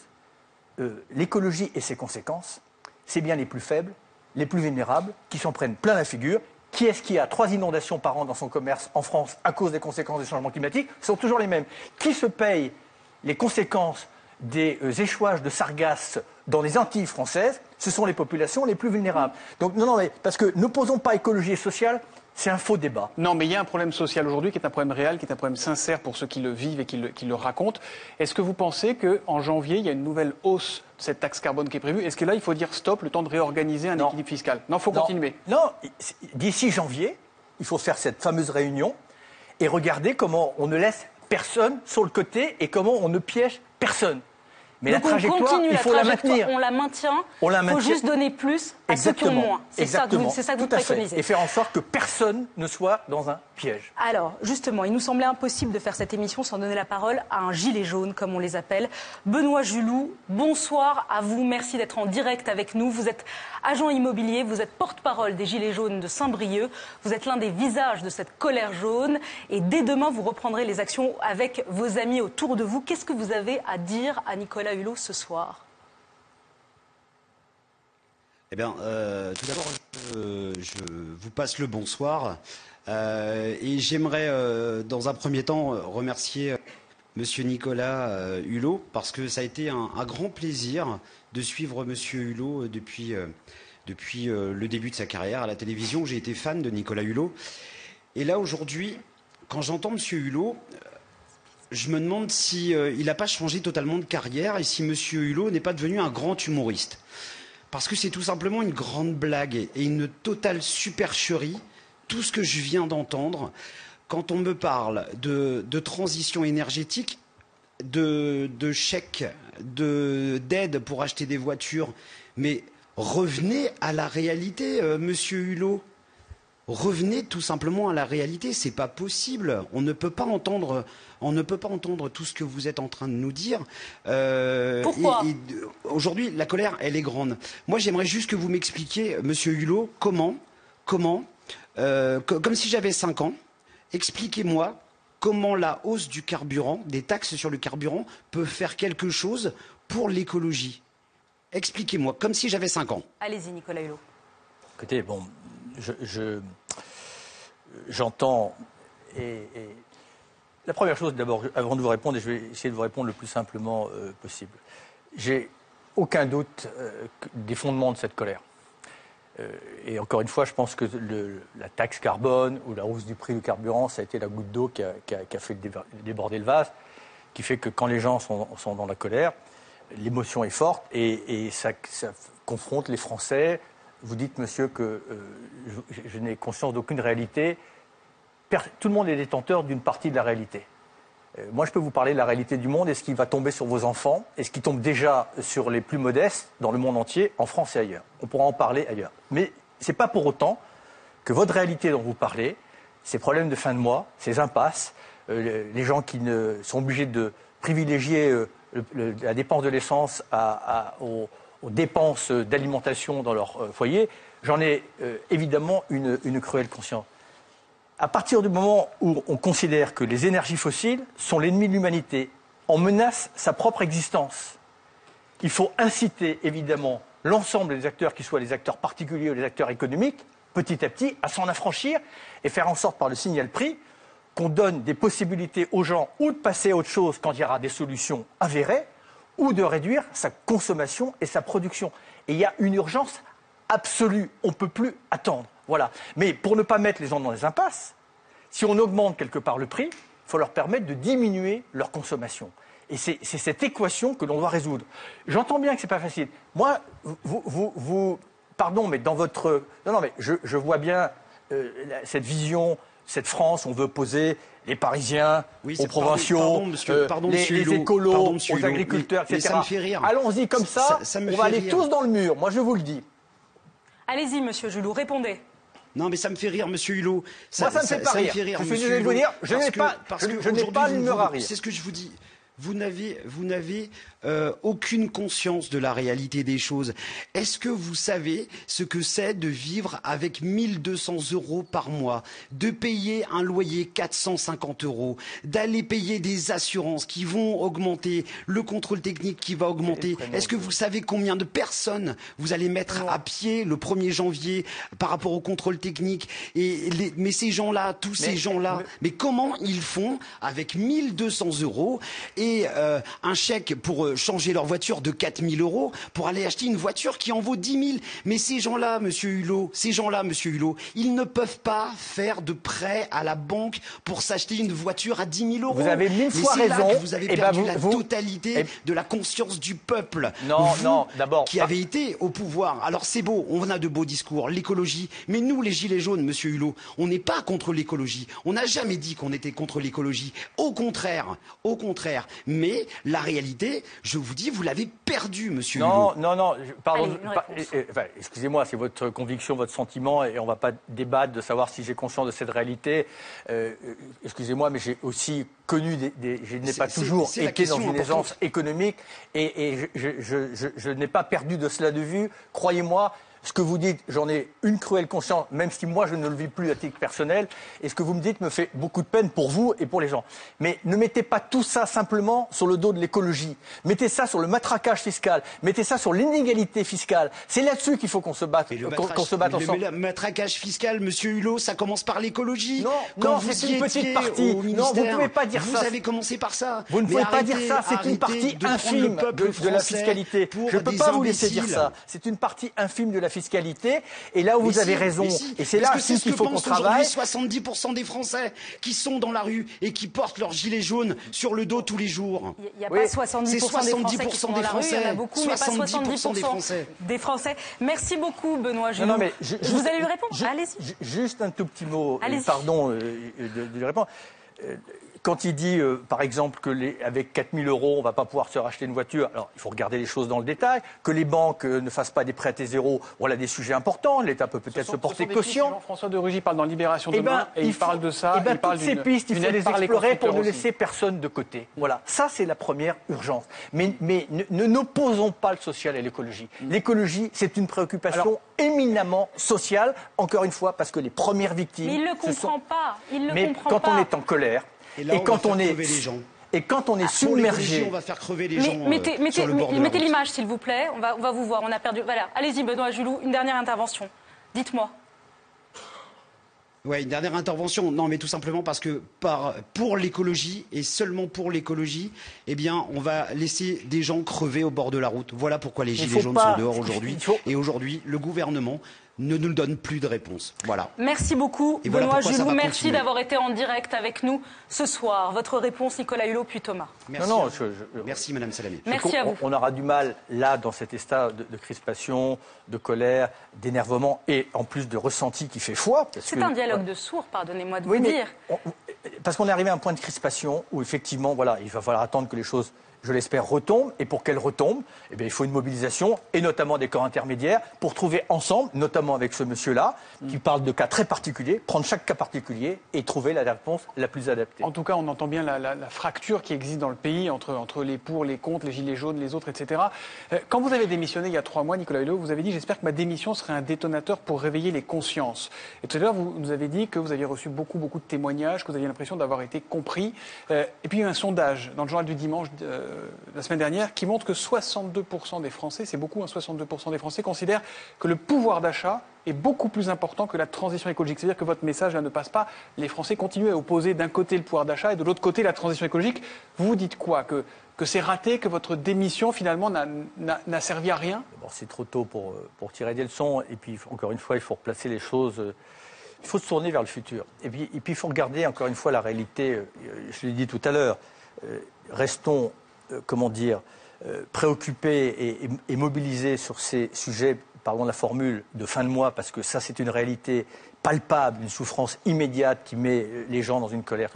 Euh, l'écologie et ses conséquences, c'est bien les plus faibles, les plus vulnérables, qui s'en prennent plein la figure. Qui est-ce qui a trois inondations par an dans son commerce en France à cause des conséquences des changements climatiques? Ce sont toujours les mêmes. Qui se paye les conséquences des euh, échouages de sargasses dans les Antilles françaises? Ce sont les populations les plus vulnérables. Donc non, non, mais parce que n'opposons pas écologie et sociale, c'est un faux débat. Non, mais il y a un problème social aujourd'hui qui est un problème réel, qui est un problème sincère pour ceux qui le vivent et qui le, qui le racontent. Est-ce que vous pensez qu'en janvier, il y a une nouvelle hausse de cette taxe carbone qui est prévue? Est-ce que là, il faut dire stop, le temps de réorganiser un équilibre fiscal? Non, il faut Non. continuer. Non, d'ici janvier, il faut faire cette fameuse réunion et regarder comment on ne laisse personne sur le côté et comment on ne piège personne. Mais Donc la trajectoire, on continue il la faut la trajectoire, maintenir. on la maintient. On la Il faut maintient. juste donner plus à ceux qui ont Exactement. moins. C'est ça que Exactement. vous, ça que vous préconisez. Et faire en sorte que personne ne soit dans un piège. Alors, justement, il nous semblait impossible de faire cette émission sans donner la parole à un gilet jaune, comme on les appelle. Benoît Julou, bonsoir à vous. Merci d'être en direct avec nous. Vous êtes agent immobilier, vous êtes porte-parole des Gilets jaunes de Saint-Brieuc. Vous êtes l'un des visages de cette colère jaune. Et dès demain, vous reprendrez les actions avec vos amis autour de vous. Qu'est-ce que vous avez à dire à Nicolas Hulot ce soir? Eh bien, euh, tout d'abord, je vous passe le bonsoir. Euh, et j'aimerais, euh, dans un premier temps, euh, remercier Monsieur Nicolas Hulot, parce que ça a été un, grand plaisir de suivre Monsieur Hulot depuis, depuis le début de sa carrière à la télévision. J'ai été fan de Nicolas Hulot. Et là, aujourd'hui, quand j'entends Monsieur Hulot, je me demande si il n'a pas changé totalement de carrière et si Monsieur Hulot n'est pas devenu un grand humoriste. Parce que c'est tout simplement une grande blague et une totale supercherie, tout ce que je viens d'entendre. Quand on me parle de, de transition énergétique, de, de chèques, de- d'aide pour acheter des voitures, mais revenez à la réalité, euh, monsieur Hulot. Revenez tout simplement à la réalité, c'est pas possible. On ne peut pas entendre, on ne peut pas entendre tout ce que vous êtes en train de nous dire. Euh, Pourquoi Aujourd'hui, la colère, elle est grande. Moi, j'aimerais juste que vous m'expliquiez, Monsieur Hulot, comment, comment, euh, co- comme si j'avais 5 ans, expliquez-moi comment la hausse du carburant, des taxes sur le carburant, peut faire quelque chose pour l'écologie. Expliquez-moi, comme si j'avais 5 ans. Allez-y, Nicolas Hulot. Écoutez, bon, je, je- j'entends et, et la première chose, d'abord, avant de vous répondre, et je vais essayer de vous répondre le plus simplement euh, possible. J'ai aucun doute euh, des fondements de cette colère. Euh, et encore une fois, je pense que la taxe carbone ou la hausse du prix du carburant, ça a été la goutte d'eau qui a, fait déborder le vase, qui fait que quand les gens sont, dans la colère, l'émotion est forte et, ça, confronte les Français. Vous dites, monsieur, que euh, je, n'ai conscience d'aucune réalité. Tout le monde est détenteur d'une partie de la réalité. Euh, moi, je peux vous parler de la réalité du monde et ce qui va tomber sur vos enfants et ce qui tombe déjà sur les plus modestes dans le monde entier, en France et ailleurs. On pourra en parler ailleurs. Mais ce n'est pas pour autant que votre réalité dont vous parlez, ces problèmes de fin de mois, ces impasses, euh, les gens qui sont obligés de privilégier euh, la dépense de l'essence aux, dépenses d'alimentation dans leur foyer, j'en ai évidemment une cruelle conscience. À partir du moment où on considère que les énergies fossiles sont l'ennemi de l'humanité, on menace sa propre existence. Il faut inciter évidemment l'ensemble des acteurs, qu'ils soient les acteurs particuliers ou les acteurs économiques, petit à petit, à s'en affranchir et faire en sorte par le signal prix qu'on donne des possibilités aux gens ou de passer à autre chose quand il y aura des solutions avérées, ou de réduire sa consommation et sa production. Et il y a une urgence absolue. On ne peut plus attendre. Voilà. Mais pour ne pas mettre les gens dans des impasses, si on augmente quelque part le prix, il faut leur permettre de diminuer leur consommation. Et c'est cette équation que l'on doit résoudre. J'entends bien que ce n'est pas facile. Moi, vous, vous- vous- pardon, mais dans votre... Non, non, mais je, je vois bien euh, cette vision, cette France, on veut poser les Parisiens Oui, aux pardon, provinciaux, pardon, monsieur- euh, pardon, les, écolos, pardon, aux Hulot, agriculteurs, mais- mais etc. ça me fait rire. Allons-y comme ça, Ça- ça me on fait va aller rire. tous dans le mur. Moi, je vous le dis. Allez-y, monsieur Julot, répondez. Non, mais ça me fait rire, monsieur Hulot. Moi, ça me fait pas rire. Je suis monsieur désolé de vous Hulot, dire, je parce n'ai que- pas- parce je- que je n'ai pas vous- l'humeur vous- à rire. C'est ce que je vous dis. Vous n'avez, vous n'avez euh, aucune conscience de la réalité des choses. Est-ce que vous savez ce que c'est de vivre avec 1200 euros par mois, de payer un loyer 450 euros, d'aller payer des assurances qui vont augmenter, le contrôle technique qui va augmenter? Est-ce que vous savez combien de personnes vous allez mettre à pied le 1er janvier par rapport au contrôle technique? Et les- Mais ces gens-là, tous ces Mais- gens-là, mais comment ils font avec 1200 euros? Et euh, un chèque pour euh, changer leur voiture de 4000 euros pour aller acheter une voiture qui en vaut 10 000 Mais ces gens-là, monsieur Hulot, ces gens-là, monsieur Hulot, ils ne peuvent pas faire de prêt à la banque pour s'acheter une voiture à 10 000 euros. Vous avez mille fois là raison. que vous avez Eh ben, perdu vous- la vous- totalité Eh- de la conscience du peuple. Non, Vous, non, d'abord, Qui avez été au pouvoir. Alors c'est beau, on a de beaux discours, l'écologie. Mais nous, les Gilets jaunes, monsieur Hulot, on n'est pas contre l'écologie. On n'a jamais dit qu'on était contre l'écologie. Au contraire, au contraire. Mais la réalité, je vous dis, vous l'avez perdue, monsieur Non, Hulot. non, non, je- pardon. Enfin, Excusez-moi, c'est votre conviction, votre sentiment, et on ne va pas débattre de savoir si j'ai conscience de cette réalité. Euh, excusez-moi, mais j'ai aussi connu des. des- je n'ai pas toujours été dans une aisance économique, et, et je, je- je- je- je n'ai pas perdu de cela de vue. Croyez-moi. Ce que vous dites, j'en ai une cruelle conscience, même si moi je ne le vis plus à titre personnel, et ce que vous me dites me fait beaucoup de peine pour vous et pour les gens. Mais ne mettez pas tout ça simplement sur le dos de l'écologie. Mettez ça sur le matraquage fiscal. Mettez ça sur l'inégalité fiscale. C'est là-dessus qu'il faut qu'on se batte, qu'on se batte le- ensemble. le matraquage fiscal, monsieur Hulot, ça commence par l'écologie. Non, Quand non, vous c'est une petite partie. Non, vous ministère, pouvez pas dire vous ça. avez commencé par ça. Vous ne pouvez pas dire ça, c'est une partie infime de, de la fiscalité. Je ne peux pas vous laisser dire ça. C'est une partie infime de la fiscalité. Et là où Mais vous avez si, raison, mais si. et c'est là aussi ce qu'il que faut qu'on travaille. aujourd'hui 70% des Français qui sont dans la rue et qui portent leur gilet jaune sur le dos tous les jours? Il n'y a Oui. pas 70% C'est des Français qui sont dans la rue, il y en a beaucoup, mais pas 70% des Français. des Français. Merci beaucoup, Benoît. Non, non, mais je- je- Vous allez lui répondre Allez-y. ju- Juste un tout petit mot, euh, pardon euh, de, de lui répondre. Euh, Quand il dit, euh, par exemple, que les, avec 4 000 euros, on ne va pas pouvoir se racheter une voiture, alors il faut regarder les choses dans le détail, que les banques euh, ne fassent pas des prêts à zéro, voilà des sujets importants, l'État peut peut-être se porter caution. François de Rugy parle dans Libération Eh demain ben, et il, faut- parle de ça. eh ben, il parle toutes ces pistes, il faut les explorer pour ne laisser personne de côté. Voilà, ça c'est la première urgence. Mais, mais ne n'opposons pas le social et l'écologie. Mm. L'écologie, c'est une préoccupation éminemment sociale, encore une fois, parce que les premières victimes. Mais il ne le sont- comprend pas. Il ne Mais comprend quand pas. on est en colère, Et là, on va quand faire on est crever les gens. et quand on est Ah, submergé, on va faire crever les Mais gens mettez, euh, mettez- sur le bord de la mettez route. l'image, s'il vous plaît. On va, on va vous voir. On a perdu. Voilà. Allez-y, Benoît Julou, une dernière intervention. Dites-moi. Ouais, une dernière intervention. Non, mais tout simplement parce que par, pour l'écologie et seulement pour l'écologie, eh bien, on va laisser des gens crever au bord de la route. Voilà pourquoi les Il gilets jaunes pas- sont dehors aujourd'hui. [LAUGHS] Et aujourd'hui, le gouvernement ne nous donne plus de réponse. Voilà. Merci beaucoup, Et voilà Benoît ça Julou. Merci d'avoir été en direct avec nous ce soir. Votre réponse, Nicolas Hulot, puis Thomas. Merci, Non, non, je- je- Merci Madame Salamé. Merci à vous. On, on aura du mal, là, dans cet état de, de crispation, de colère, d'énervement et en plus de ressenti qui fait foi. C'est un dialogue de sourds, pardonnez-moi de Oui, vous dire. on- parce qu'on est arrivé à un point de crispation où effectivement, voilà, il va falloir attendre que les choses, je l'espère, retombent. Et pour qu'elles retombent, eh bien, il faut une mobilisation, et notamment des corps intermédiaires, pour trouver ensemble, notamment avec ce monsieur-là, qui parle de cas très particuliers, prendre chaque cas particulier et trouver la réponse la plus adaptée. En tout cas, on entend bien la, la- la fracture qui existe dans le pays entre, entre les pour, les contre, les gilets jaunes, les autres, etc. Euh, Quand vous avez démissionné il y a trois mois, Nicolas Hulot, vous avez dit J'espère que ma démission serait un détonateur pour réveiller les consciences. Et tout à l'heure, vous nous avez dit que vous aviez reçu beaucoup, beaucoup de témoignages, que vous aviez l'impression d'avoir été compris. Euh, et puis, il y a eu un sondage dans le journal du dimanche euh, la semaine dernière qui montre que 62% des Français, c'est beaucoup, hein, 62% des Français considèrent que le pouvoir d'achat est beaucoup plus important que la transition écologique. C'est-à-dire que votre message là, ne passe pas. Les Français continuent à opposer d'un côté le pouvoir d'achat et de l'autre côté la transition écologique. Vous dites quoi? Que, que c'est raté, que votre démission finalement n'a- servi à rien? C'est trop tôt pour, euh, pour tirer des leçons. Et puis, encore une fois, il faut replacer les choses. euh, Il faut se tourner vers le futur. Et puis, et puis il faut regarder, encore une fois, la réalité. euh, Je l'ai dit tout à l'heure. euh, Restons, euh, comment dire, euh, préoccupés et, mobilisés sur ces sujets, pardon la formule, de fin de mois, parce que ça, c'est une réalité palpable, une souffrance immédiate qui met euh, les gens dans une colère.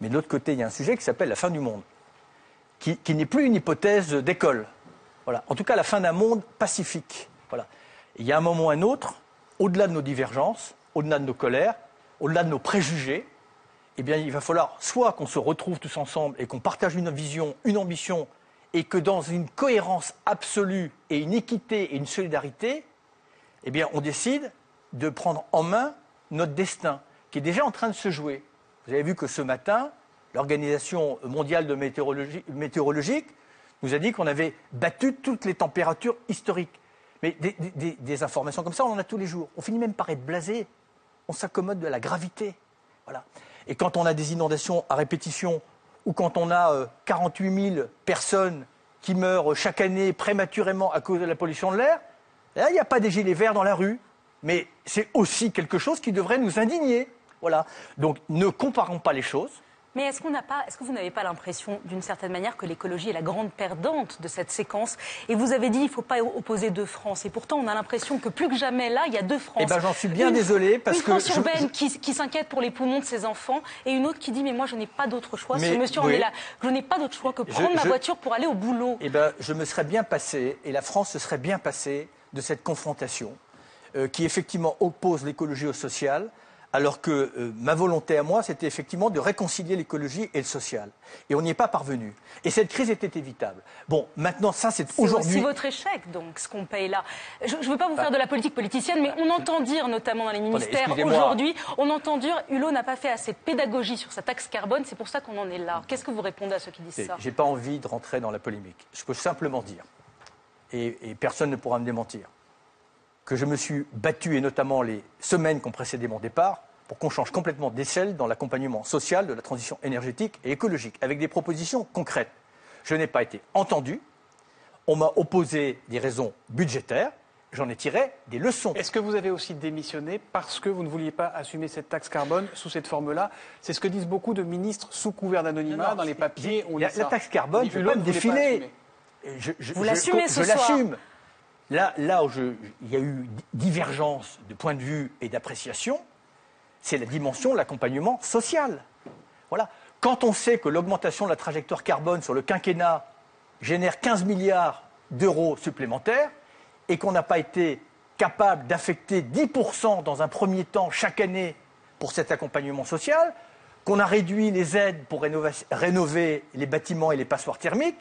Mais de l'autre côté, il y a un sujet qui s'appelle la fin du monde qui, qui n'est plus une hypothèse d'école. Voilà. En tout cas, la fin d'un monde pacifique. Voilà. Il y a un moment ou un autre, au-delà de nos divergences, au-delà de nos colères, au-delà de nos préjugés, eh bien, il va falloir soit qu'on se retrouve tous ensemble et qu'on partage une vision, une ambition, et que dans une cohérence absolue et une équité et une solidarité, eh bien, on décide de prendre en main notre destin, qui est déjà en train de se jouer. Vous avez vu que ce matin, l'Organisation mondiale de météorologie, météorologique nous a dit qu'on avait battu toutes les températures historiques. Mais des, informations comme ça, on en a tous les jours. On finit même par être blasé. On s'accommode de la gravité. Voilà. Et quand on a des inondations à répétition, ou quand on a euh, 48 000 personnes qui meurent chaque année prématurément à cause de la pollution de l'air, il n'y a pas des gilets verts dans la rue. Mais c'est aussi quelque chose qui devrait nous indigner. Voilà. Donc ne comparons pas les choses. Mais est-ce qu'on n'a pas, est-ce que vous n'avez pas l'impression, d'une certaine manière, que l'écologie est la grande perdante de cette séquence? Et vous avez dit, il ne faut pas opposer deux France. Et pourtant, on a l'impression que plus que jamais, là, il y a deux France. Eh ben, j'en suis bien Une- désolé, parce une que France urbaine je- qui, qui s'inquiète pour les poumons de ses enfants, et une autre qui dit, mais moi, je n'ai pas d'autre choix. Mais Ce monsieur en est là. Je n'ai pas d'autre choix que Je- prendre ma je- voiture pour aller au boulot. Eh ben, je me serais bien passé, et la France se serait bien passée de cette confrontation euh, qui effectivement oppose l'écologie au social, alors que euh, ma volonté à moi, c'était effectivement de réconcilier l'écologie et le social. Et on n'y est pas parvenu. Et cette crise était évitable. Bon, maintenant, ça, c'est C'est aujourd'hui. aussi votre échec, donc, ce qu'on paye là. Je ne veux pas vous faire de la politique politicienne, mais on entend dire, notamment dans les ministères aujourd'hui, on entend dire Hulot n'a pas fait assez de pédagogie sur sa taxe carbone, c'est pour ça qu'on en est là. Qu'est-ce que vous répondez à ceux qui disent C'est- ça J'ai pas envie de rentrer dans la polémique. Je peux simplement dire, et, et personne ne pourra me démentir, que je me suis battu, et notamment les semaines qui ont précédé mon départ, pour qu'on change complètement d'échelle dans l'accompagnement social de la transition énergétique et écologique, avec des propositions concrètes. Je n'ai pas été entendu. On m'a opposé des raisons budgétaires. J'en ai tiré des leçons. Est-ce que vous avez aussi démissionné parce que vous ne vouliez pas assumer cette taxe carbone sous cette forme-là? C'est ce que disent beaucoup de ministres sous couvert d'anonymat Non, non, dans les papiers. on La, la taxe carbone, je ne pas me pas défiler. Je- je- Vous je- l'assumez je ce soir. l'assume. Là, où il y a eu di- divergence de point de vue et d'appréciation, c'est la dimension de l'accompagnement social. Voilà. Quand on sait que l'augmentation de la trajectoire carbone sur le quinquennat génère 15 milliards d'euros supplémentaires et qu'on n'a pas été capable d'affecter 10% dans un premier temps chaque année pour cet accompagnement social, qu'on a réduit les aides pour rénover les bâtiments et les passoires thermiques,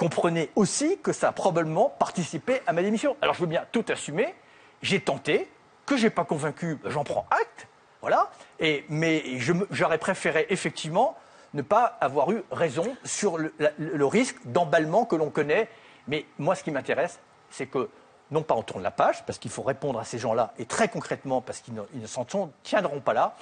comprenez aussi que ça a probablement participé à ma démission. Alors je veux bien tout assumer, j'ai tenté, que j'ai pas convaincu, ben, j'en prends acte, voilà, mais je j'aurais préféré effectivement ne pas avoir eu raison sur le, risque d'emballement que l'on connaît. Mais moi, ce qui m'intéresse, c'est que non pas on tourne la page, parce qu'il faut répondre à ces gens-là, et très concrètement, parce qu'ils ne, s'en tiendront pas là,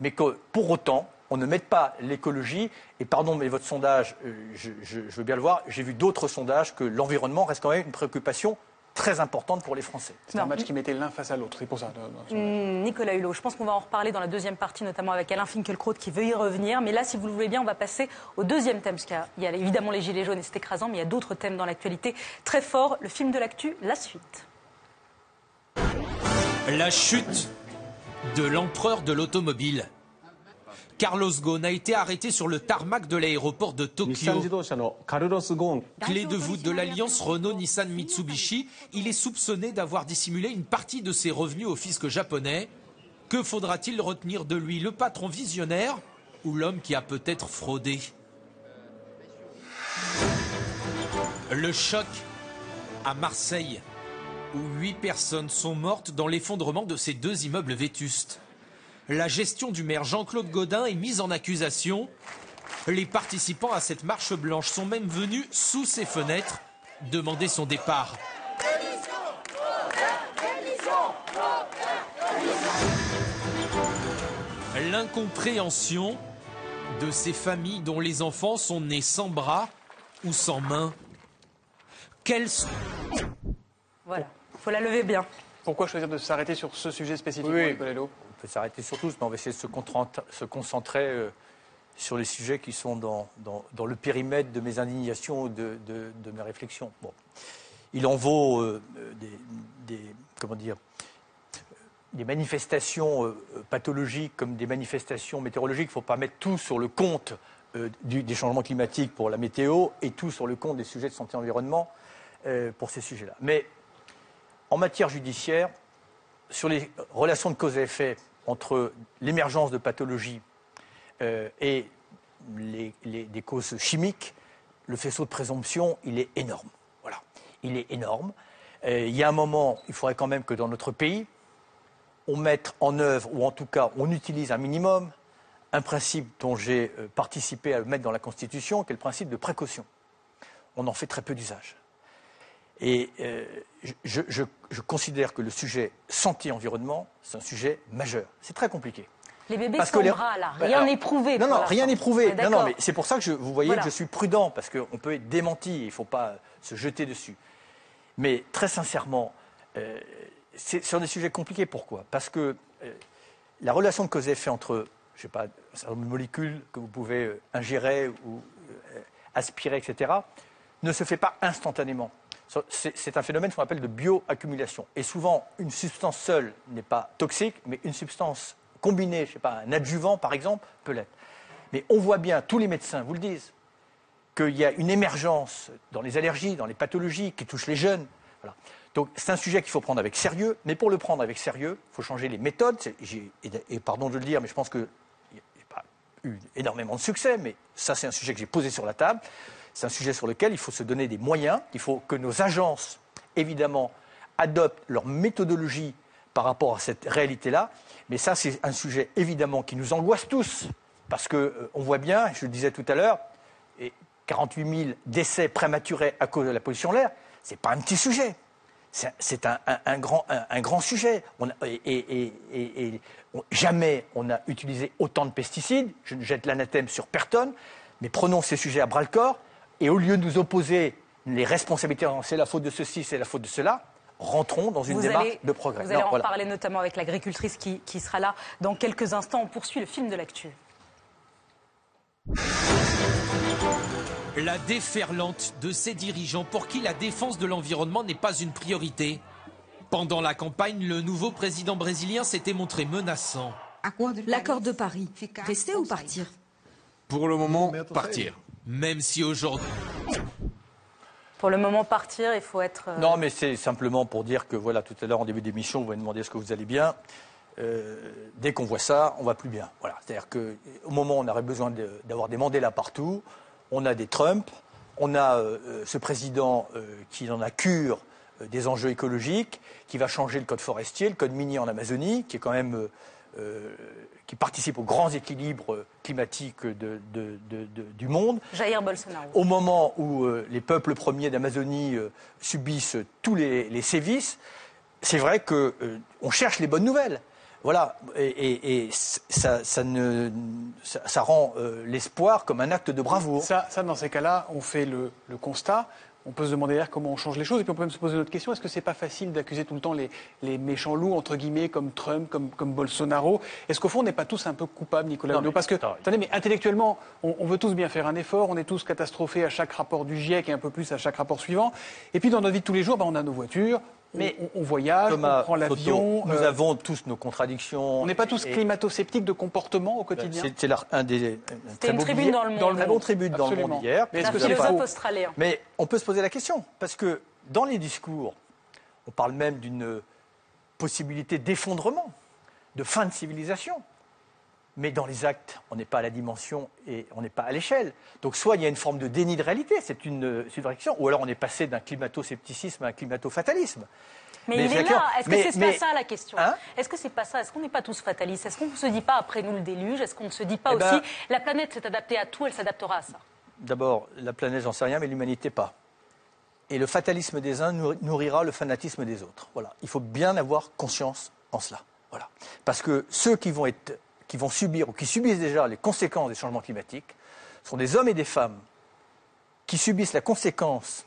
mais que pour autant, on ne mette pas l'écologie, et pardon, mais votre sondage, euh, je, je- je veux bien le voir, j'ai vu d'autres sondages que l'environnement reste quand même une préoccupation très importante pour les Français. C'est un match qui mettait l'un face à l'autre, c'est pour ça. Hum, Nicolas Hulot, je pense qu'on va en reparler dans la deuxième partie, notamment avec Alain Finkielkraut qui veut y revenir. Mais là, si vous le voulez bien, on va passer au deuxième thème. Parce qu'il y a- il y a évidemment les Gilets jaunes et c'est écrasant, mais il y a d'autres thèmes dans l'actualité très forts. Le film de l'actu, la suite. La chute de l'empereur de l'automobile. Carlos Ghosn a été arrêté sur le tarmac de l'aéroport de Tokyo. Clé de voûte de l'alliance Renault-Nissan Mitsubishi, il est soupçonné d'avoir dissimulé une partie de ses revenus au fisc japonais. Que faudra-t-il retenir de lui, le patron visionnaire ou l'homme qui a peut-être fraudé? Le choc à Marseille, où huit personnes sont mortes dans l'effondrement de ces deux immeubles vétustes. La gestion du maire Jean-Claude Godin est mise en accusation. Les participants à cette marche blanche sont même venus sous ses fenêtres demander son départ. L'incompréhension de ces familles dont les enfants sont nés sans bras ou sans mains. Quels sont- Voilà, il faut la lever bien. Pourquoi choisir de s'arrêter sur ce sujet spécifiquement, Oui. Nicolas peut s'arrêter sur tous, mais on va essayer de se, concentrer euh, sur les sujets qui sont dans, le périmètre de mes indignations ou de, mes réflexions. Bon. Il en vaut euh, euh, des, comment dire, des manifestations pathologiques comme des manifestations météorologiques. Il ne faut pas mettre tout sur le compte des changements climatiques pour la météo et tout sur le compte des sujets de santé environnement euh, pour ces sujets-là. Mais en matière judiciaire, sur les relations de cause à effet entre l'émergence de pathologies euh, et les, les- des causes chimiques, le faisceau de présomption, il est énorme. Voilà. Il est énorme. Euh, il y a un moment, il faudrait quand même que dans notre pays, on mette en œuvre, ou en tout cas, on utilise un minimum, un principe dont j'ai euh, participé à le mettre dans la Constitution, qui est le principe de précaution. On en fait très peu d'usage. Et euh, je, je- je considère que le sujet santé-environnement, c'est un sujet majeur. C'est très compliqué. Les bébés Parce que les- bras, là. Bah, Rien n'est prouvé. Non, non, rien n'est prouvé. Non, non, mais c'est pour ça que je, vous voyez Voilà. que je suis prudent, parce qu'on peut être démenti, il ne faut pas se jeter dessus. Mais très sincèrement, euh, c'est sur des sujets compliqués. Pourquoi? Parce que euh, la relation de cause à effet entre, je sais pas, un certain nombre de molécules que vous pouvez ingérer ou aspirer, etc., ne se fait pas instantanément. C'est un phénomène qu'on appelle de bioaccumulation. Et souvent, une substance seule n'est pas toxique, mais une substance combinée, je sais pas, un adjuvant par exemple, peut l'être. Mais on voit bien, tous les médecins vous le disent, qu'il y a une émergence dans les allergies, dans les pathologies qui touchent les jeunes. Voilà. Donc c'est un sujet qu'il faut prendre avec sérieux, mais pour le prendre avec sérieux, il faut changer les méthodes. Et pardon de le dire, mais je pense qu'il n'y a pas eu énormément de succès, mais ça c'est un sujet que j'ai posé sur la table. C'est un sujet sur lequel il faut se donner des moyens, il faut que nos agences, évidemment, adoptent leur méthodologie par rapport à cette réalité-là. Mais ça, c'est un sujet évidemment qui nous angoisse tous, parce qu'on voit bien, je le disais tout à l'heure, et 48 000 décès prématurés à cause de la pollution de l'air, ce n'est pas un petit sujet. C'est un, grand, sujet. Et, jamais on a utilisé autant de pesticides. Je ne jette l'anathème sur personne, mais prenons ces sujets à bras-le-corps et au lieu de nous opposer les responsabilités, c'est la faute de ceci, c'est la faute de cela, rentrons dans une Vous démarche allez- de progrès. Vous allez Non, en voilà. parler notamment avec l'agricultrice qui, qui sera là dans quelques instants. On poursuit le film de l'actu. La déferlante de ces dirigeants pour qui la défense de l'environnement n'est pas une priorité. Pendant la campagne, le nouveau président brésilien s'était montré menaçant. L'accord de Paris. Rester ou partir? Pour le moment, partir. Même si aujourd'hui... Pour le moment, partir, il faut être. euh, Non, mais c'est simplement pour dire que, voilà, tout à l'heure, en début d'émission, vous m'avez demandé est-ce que vous allez bien. Euh, dès qu'on voit ça, on va plus bien. Voilà. C'est-à-dire qu'au moment où on aurait besoin de- d'avoir des Mandela partout, on a des Trump, on a euh, ce président euh, qui en a cure euh, des enjeux écologiques, qui va changer le code forestier, le code minier en Amazonie, qui est quand même qui participe aux grands équilibres climatiques de- de- de- de- du monde, Jair Bolsonaro. au moment où euh, les peuples premiers d'Amazonie euh, subissent tous les, les sévices, c'est vrai qu'on cherche les bonnes nouvelles. Voilà, et, et- et ça, ça ne, ça, ça rend euh, l'espoir comme un acte de bravoure. Ça, ça, dans ces cas-là, on fait le, le constat. On peut se demander d'ailleurs comment on change les choses. Et puis on peut même se poser une autre question. Est-ce que c'est pas facile d'accuser tout le temps les, les méchants loups, entre guillemets, comme Trump, comme, comme Bolsonaro? Est-ce qu'au fond, on n'est pas tous un peu coupables, Nicolas Non, mais- Parce que, attendez, mais intellectuellement, on, on veut tous bien faire un effort. On est tous catastrophés à chaque rapport du GIEC et un peu plus à chaque rapport suivant. Et puis dans notre vie de tous les jours, bah, on a nos voitures, Mais on, on voyage, Thomas on prend l'avion. Nous euh, avons tous nos contradictions. on n'est pas tous climato-sceptiques de comportement au quotidien C'est un des un très une tribune billet- dans le Monde. Dans le très bon tribune dans le monde hier. Mais que philosophe australien. Mais on peut se poser la question, parce que dans les discours, on parle même d'une possibilité d'effondrement, de fin de civilisation. Mais dans les actes, on n'est pas à la dimension et on n'est pas à l'échelle. Donc soit il y a une forme de déni de réalité, c'est une, c'est une réaction, ou alors on est passé d'un climato-scepticisme à un climato-fatalisme. Mais, Mais il est là. Est-ce que c'est mais- pas ça la question Hein Est-ce que c'est pas ça Est-ce qu'on n'est pas tous fatalistes Est-ce qu'on ne se dit pas après nous le déluge Est-ce qu'on ne se dit pas Eh ben- aussi la planète s'est adaptée à tout, elle s'adaptera à ça? D'abord, la planète, j'en sais rien, mais l'humanité pas. Et le fatalisme des uns nourri- nourrira le fanatisme des autres. Voilà. Il faut bien avoir conscience en cela. Voilà. Parce que ceux qui vont, être, qui vont subir ou qui subissent déjà les conséquences des changements climatiques sont des hommes et des femmes qui subissent la conséquence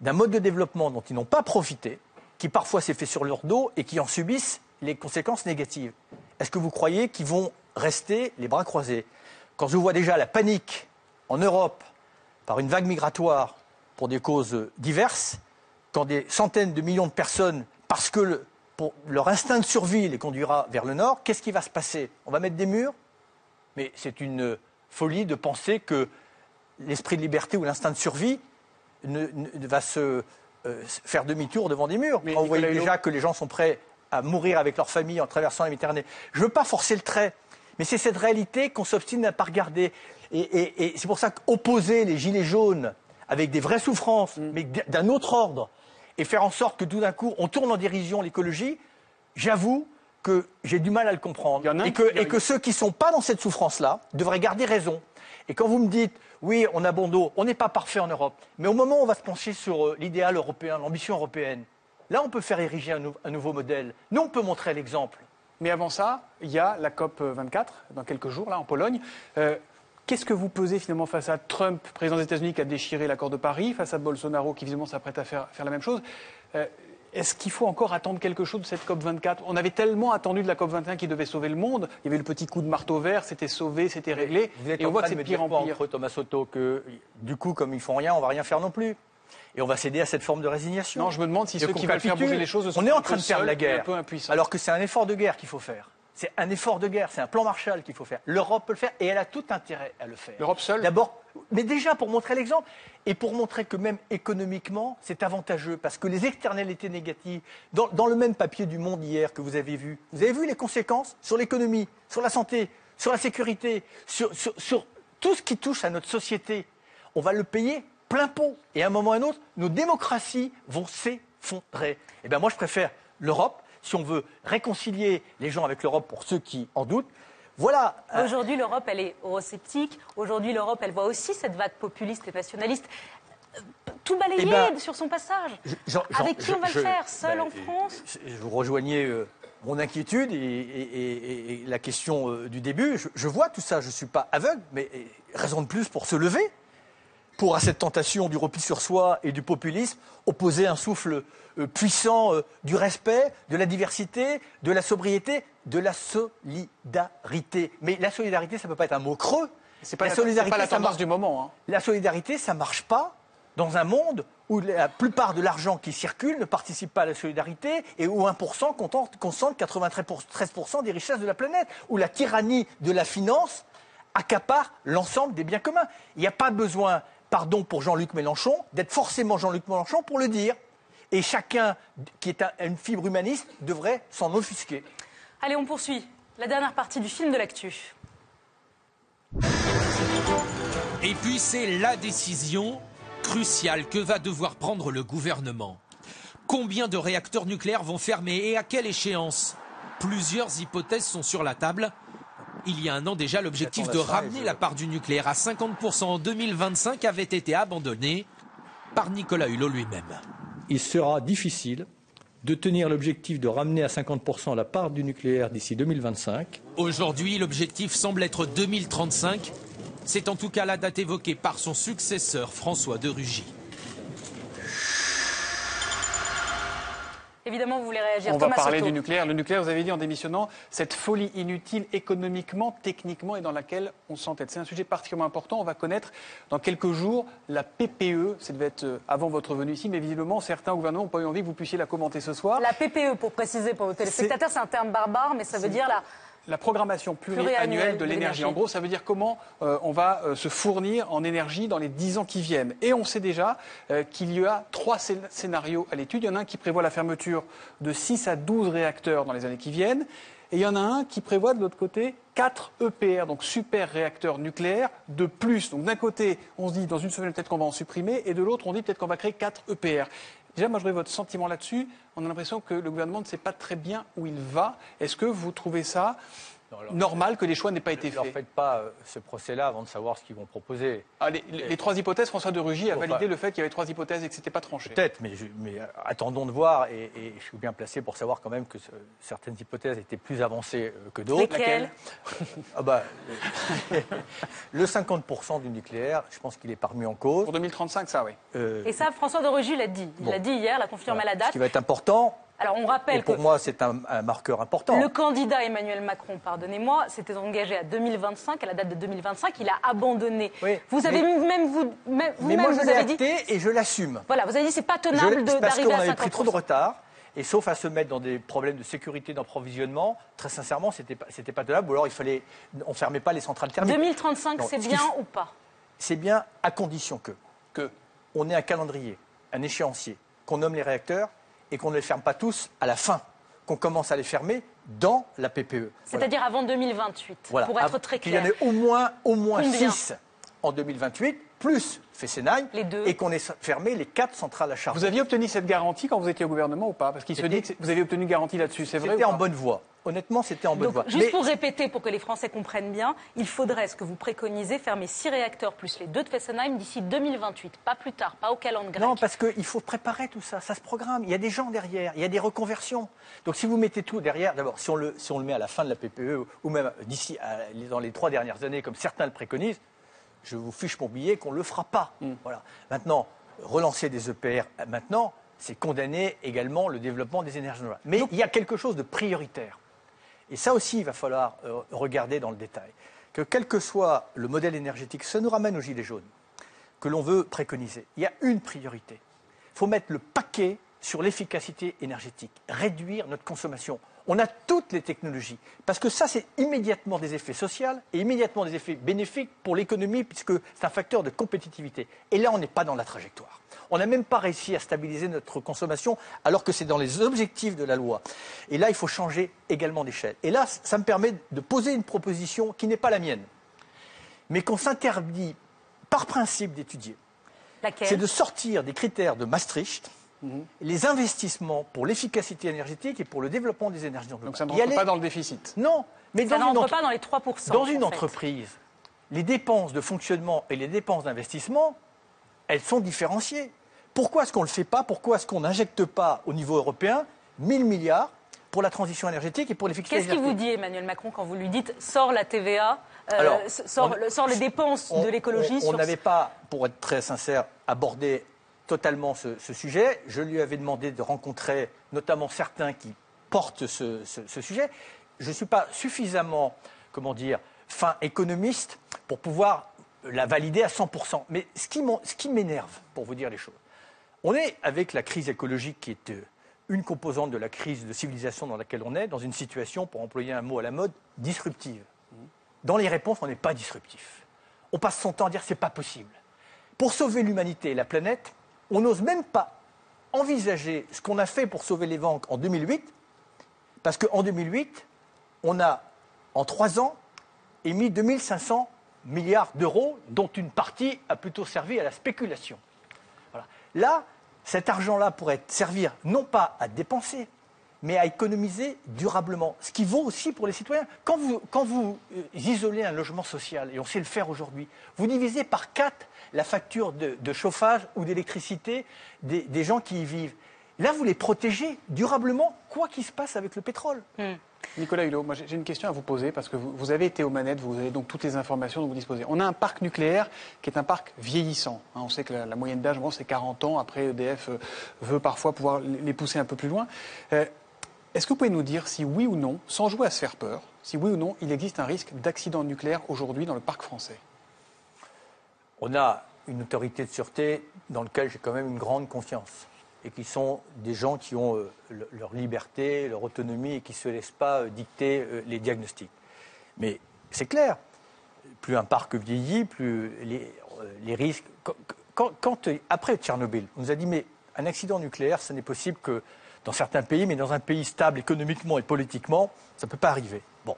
d'un mode de développement dont ils n'ont pas profité, qui parfois s'est fait sur leur dos et qui en subissent les conséquences négatives. Est-ce que vous croyez qu'ils vont rester les bras croisés? Quand je vois déjà la panique en Europe par une vague migratoire pour des causes diverses, quand des centaines de millions de personnes, parce que le- pour leur instinct de survie les conduira vers le nord, qu'est-ce qui va se passer? On va mettre des murs? Mais c'est une folie de penser que l'esprit de liberté ou l'instinct de survie ne, ne- va se euh, faire demi-tour devant des murs. Mais Quand Nicolas Hulot- déjà que les gens sont prêts à mourir avec leur famille en traversant la Méditerranée. Je ne veux pas forcer le trait, mais c'est cette réalité qu'on s'obstine à ne pas regarder. Et, et- et c'est pour ça qu'opposer les gilets jaunes avec des vraies souffrances, Mm. mais d'un autre ordre, et faire en sorte que tout d'un coup on tourne en dérision l'écologie, j'avoue que j'ai du mal à le comprendre. Et que, qui- et que ceux qui ne sont pas dans cette souffrance-là devraient garder raison. Et quand vous me dites, oui, on a bon dos, on n'est pas parfait en Europe, mais au moment où on va se pencher sur euh, l'idéal européen, l'ambition européenne, là on peut faire ériger un, nou- un nouveau modèle. Nous, on peut montrer l'exemple. Mais avant ça, il y a la COP 24, dans quelques jours, là, en Pologne. Euh, Qu'est-ce que vous pesez finalement face à Trump, président des États-Unis, qui a déchiré l'accord de Paris, face à Bolsonaro, qui visiblement s'apprête à faire, faire la même chose? Euh, Est-ce qu'il faut encore attendre quelque chose de cette COP 24 On avait tellement attendu de la COP 21 qui devait sauver le monde. Il y avait le petit coup de marteau vert, c'était sauvé, c'était réglé. Vous êtes Et on voit que c'est pire en pire. entre Thomas Soto que du coup, comme ils font rien, on va rien faire non plus? Et on va céder à cette forme de résignation? Non, je me demande si Et ceux qui veulent faire bouger les choses sont On est en train de de la guerre. Alors que c'est un effort de guerre qu'il faut faire. C'est un effort de guerre, c'est un plan Marshall qu'il faut faire. L'Europe peut le faire et elle a tout intérêt à le faire. L'Europe seule D'abord, mais déjà pour montrer l'exemple et pour montrer que même économiquement, c'est avantageux parce que les externalités négatives, dans, dans le même papier du Monde hier que vous avez vu, vous avez vu les conséquences sur l'économie, sur la santé, sur la sécurité, sur, sur- sur tout ce qui touche à notre société. On va le payer plein pot et à un moment ou à un autre, nos démocraties vont s'effondrer. Eh bien moi, je préfère l'Europe si on veut réconcilier les gens avec l'Europe pour ceux qui en doutent. Voilà. euh, Aujourd'hui, l'Europe, elle est eurosceptique. Aujourd'hui, l'Europe, elle voit aussi cette vague populiste et nationaliste euh, tout balayer Eh ben, sur son passage. Avec qui on va je- le faire Seul ben, en France je vous rejoignez euh, mon inquiétude et, et- et- et la question euh, du début. Je, je vois tout ça, je ne suis pas aveugle, mais raison de plus pour se lever, pour à cette tentation du repli sur soi et du populisme, opposer un souffle euh, puissant euh, du respect, de la diversité, de la sobriété, de la solidarité. Mais la solidarité, ça ne peut pas être un mot creux. C'est pas, la c'est pas la tendance marche- du moment. hein. la solidarité, ça ne marche pas dans un monde où la plupart de l'argent qui circule ne participe pas à la solidarité et où 1% concentre concentre 93% des richesses de la planète, où la tyrannie de la finance accapare l'ensemble des biens communs. Il n'y a pas besoin, pardon pour Jean-Luc Mélenchon, d'être forcément Jean-Luc Mélenchon pour le dire. Et chacun qui est un- une fibre humaniste devrait s'en offusquer. Allez, on poursuit. La dernière partie du film de l'actu. Et puis c'est la décision cruciale que va devoir prendre le gouvernement. Combien de réacteurs nucléaires vont fermer et à quelle échéance? Plusieurs hypothèses sont sur la table. Il y a un an déjà, l'objectif de ramener je- la part du nucléaire à 50% en 2025 avait été abandonné par Nicolas Hulot lui-même. Il sera difficile de tenir l'objectif de ramener à 50% la part du nucléaire d'ici 2025. Aujourd'hui, l'objectif semble être 2035. C'est en tout cas la date évoquée par son successeur François de Rugy. Évidemment, vous voulez réagir. On va Thomas parler Soto. du nucléaire. Le nucléaire, vous avez dit en démissionnant, cette folie inutile économiquement, techniquement et dans laquelle on s'entête. C'est un sujet particulièrement important. On va connaître dans quelques jours la PPE. Ça devait être euh, avant votre venue ici, mais visiblement, certains gouvernements n'ont pas eu envie que vous puissiez la commenter ce soir. La PPE, pour préciser pour vos téléspectateurs, c'est un terme barbare, mais ça veut dire la, La programmation pluriannuelle de l'énergie. En gros, ça veut dire comment euh, on va euh, se fournir en énergie dans les 10 ans qui viennent. Et on sait déjà euh, qu'il y a trois scén- scénarios à l'étude. Il y en a un qui prévoit la fermeture de 6 à 12 réacteurs dans les années qui viennent. Et il y en a un qui prévoit de l'autre côté 4 EPR, donc super réacteurs nucléaires de plus. Donc d'un côté, on se dit dans une semaine peut-être qu'on va en supprimer, et de l'autre, on dit peut-être qu'on va créer 4 EPR. Déjà, moi, je voudrais votre sentiment là-dessus. On a l'impression que le gouvernement ne sait pas très bien où il va. Est-ce que vous trouvez ça normal que les choix n'aient pas été Ne leur faits faites pas euh, ce procès-là avant de savoir ce qu'ils vont proposer. Ah, les, les- les trois hypothèses, François de Rugy a Enfin, validé le fait qu'il y avait trois hypothèses et que ce n'était pas tranché. Peut-être, mais, euh, attendons de voir. Et, et je suis bien placé pour savoir quand même que ce- certaines hypothèses étaient plus avancées euh, que d'autres. Lesquelles? Ah bah, [LAUGHS] Le 50% du nucléaire, je pense qu'il est parmi en cause. Pour 2035, ça, oui. Et ça, François de Rugy l'a dit. Il Bon. l'a dit hier, l'a confirmé à la Ce date. qui va être important, Alors, on et rappelle pour que moi c'est un, un marqueur important. le candidat Emmanuel Macron, pardonnez-moi, s'était engagé à 2025, à la date de 2025. Il a abandonné. vous avez mais- même vous, même, mais vous-même, moi je vous avez dit. et je l'assume. Voilà, vous avez dit c'est pas tenable de- c'est parce d'arriver qu'on à avait 50%. pris trop de retard. Et sauf à se mettre dans des problèmes de sécurité d'approvisionnement, très sincèrement, c'était pas, c'était pas tenable. Ou alors il fallait, on fermait pas les centrales thermiques. 2035, Non, c'est bien ou pas? C'est bien à condition que, que on ait un calendrier, un échéancier, qu'on nomme les réacteurs et qu'on ne les ferme pas tous à la fin, qu'on commence à les fermer dans la PPE. Voilà. C'est-à-dire avant 2028, Voilà. pour être très Qu'il y en clair. ait au moins, au moins Combien 6 en 2028, plus Fessenheim, et qu'on ait fermé les quatre centrales à charbon. Vous aviez obtenu cette garantie quand vous étiez au gouvernement ou pas Parce qu'il se dit que vous avez obtenu garantie là-dessus, c'est vrai C'était en bonne voie. Honnêtement, c'était en bonne Donc, voie. juste Mais- pour répéter, pour que les Français comprennent bien, il faudrait, ce que vous préconisez, fermer six réacteurs plus les deux de Fessenheim d'ici 2028, pas plus tard, pas au calendrier grec. Non, parce qu'il faut préparer tout ça, ça se programme. Il y a des gens derrière, il y a des reconversions. Donc si vous mettez tout derrière, d'abord, si, on le- si on le met à la fin de la PPE, ou même d'ici, à- dans les trois dernières années, comme certains le préconisent, je vous fiche mon billet qu'on ne le fera pas. Voilà. Maintenant, relancer des EPR maintenant, c'est condamner également le développement des énergies renouvelables. Mais il y a quelque chose de prioritaire. Et ça aussi, il va falloir euh, regarder dans le détail. Que quel que soit le modèle énergétique, ça nous ramène aux gilets jaunes, que l'on veut préconiser. Il y a une priorité. Il faut mettre le paquet sur l'efficacité énergétique, réduire notre consommation. On a toutes les technologies, parce que ça, c'est immédiatement des effets sociaux et immédiatement des effets bénéfiques pour l'économie, puisque c'est un facteur de compétitivité. Et là, on n'est pas dans la trajectoire. On n'a même pas réussi à stabiliser notre consommation, alors que c'est dans les objectifs de la loi. Et là, il faut changer également d'échelle. Et là, ça me permet de poser une proposition qui n'est pas la mienne, mais qu'on s'interdit par principe d'étudier. C'est de sortir des critères de Maastricht les investissements pour l'efficacité énergétique et pour le développement des énergies renouvelables. Donc ça ne rentre pas dans le déficit. Non, mais Ça dans ne une, entre- pas dans les 3%. dans une en fait. entreprise, les dépenses de fonctionnement et les dépenses d'investissement, elles sont différenciées. Pourquoi est-ce qu'on ne le fait pas? Pourquoi est-ce qu'on n'injecte pas au niveau européen 1000 milliards pour la transition énergétique et pour l'efficacité Qu'est-ce qu'il vous dit, Emmanuel Macron, quand vous lui dites sors la TVA, euh, Alors, sors, on- le- sors les dépenses on- de l'écologie On on sur n'avait pas, pour être très sincère, abordé totalement ce, sujet. Je lui avais demandé de rencontrer notamment certains qui portent ce, sujet. Je ne suis pas suffisamment, comment dire, fin économiste pour pouvoir la valider à 100%. Mais ce qui m'en- ce qui m'énerve, pour vous dire les choses, on est avec la crise écologique qui est euh, une composante de la crise de civilisation dans laquelle on est, dans une situation, pour employer un mot à la mode, disruptive. Dans les réponses, on n'est pas disruptif. On passe son temps à dire c'est pas possible. Pour sauver l'humanité et la planète, on n'ose même pas envisager ce qu'on a fait pour sauver les banques en 2008, parce qu'en 2008, on a, en trois ans, émis 2500 milliards d'euros, dont une partie a plutôt servi à la spéculation. Là, cet argent-là pourrait servir non pas à dépenser, mais à économiser durablement. Ce qui vaut aussi pour les citoyens. Quand vous, quand vous euh, isolez un logement social, et on sait le faire aujourd'hui, vous divisez par quatre la facture de, de chauffage ou d'électricité des, des gens qui y vivent. Là, vous les protégez durablement, quoi qu'il se passe avec le pétrole. Nicolas Hulot, moi j'ai une question à vous poser parce que vous, vous avez été aux manettes, vous avez donc toutes les informations dont vous disposez. On a un parc nucléaire qui est un parc vieillissant. hein. on sait que la, la moyenne d'âge, bon, c'est 40 ans. Après, EDF euh, veut parfois pouvoir les les pousser un peu plus loin. Euh, Est-ce que vous pouvez nous dire si oui ou non, sans jouer à se faire peur, si oui ou non il existe un risque d'accident nucléaire aujourd'hui dans le parc français? On a une autorité de sûreté dans laquelle j'ai quand même une grande confiance. Et qui sont des gens qui ont euh, le- leur liberté, leur autonomie et qui ne se laissent pas euh, dicter euh, les diagnostics. Mais c'est clair, plus un parc vieillit, plus les, risques. Quand, quand- après Tchernobyl, on nous a dit mais un accident nucléaire, ce n'est possible que dans certains pays, mais dans un pays stable économiquement et politiquement, ça ne peut pas arriver. Bon.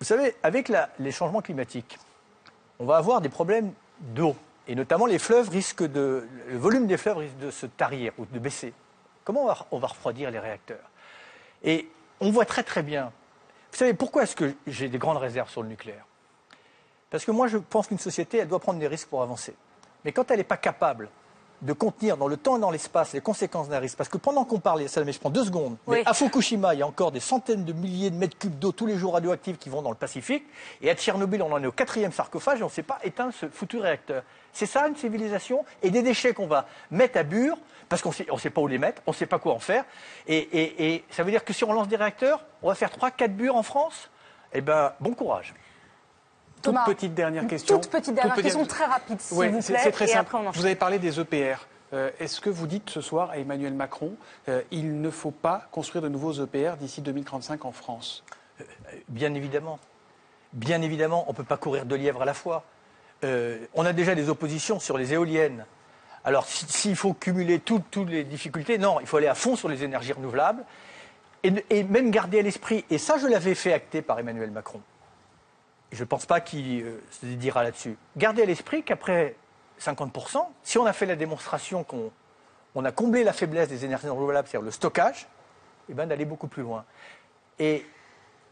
Vous savez, avec les changements climatiques, on va avoir des problèmes d'eau. Et notamment, les fleuves risquent de. Le volume des fleuves risque de se tarir ou de baisser. Comment on va, on va refroidir les réacteurs? Et on voit très très bien. Vous savez, pourquoi est-ce que j'ai des grandes réserves sur le nucléaire? Parce que moi, je pense qu'une société, elle doit prendre des risques pour avancer. Mais quand elle n'est pas capable de contenir dans le temps et dans l'espace les conséquences d'un risque, parce que pendant qu'on parle, ça, mais je prends deux secondes, mais à Fukushima, il y a encore des centaines de milliers de mètres cubes d'eau tous les jours radioactifs qui vont dans le Pacifique, et à Tchernobyl, on en est au quatrième sarcophage et on ne sait pas éteindre ce foutu réacteur. C'est ça une civilisation? Et des déchets qu'on va mettre à bure, parce qu'on ne sait pas où les mettre, on ne sait pas quoi en faire, et, et- et ça veut dire que si on lance des réacteurs, on va faire 3-4 bures en France? Eh ben, bon courage. Toute Thomas, petite dernière une question. toute petite dernière question, très rapide, s'il Ouais, vous c'est- plaît, C'est très simple. après. Vous avez parlé des EPR. Euh, Est-ce que vous dites ce soir à Emmanuel Macron, euh, il ne faut pas construire de nouveaux EPR d'ici 2035 en France? Bien évidemment. Bien évidemment, on ne peut pas courir deux lièvres à la fois. Euh, on a déjà des oppositions sur les éoliennes. Alors, si- s'il faut cumuler tout- toutes les difficultés, non, il faut aller à fond sur les énergies renouvelables et même garder à l'esprit, et ça je l'avais fait acter par Emmanuel Macron, je ne pense pas qu'il euh, se dira là-dessus, garder à l'esprit qu'après 50%, si on a fait la démonstration qu'on on a comblé la faiblesse des énergies renouvelables, c'est-à-dire le stockage, eh ben, d'aller beaucoup plus loin. Et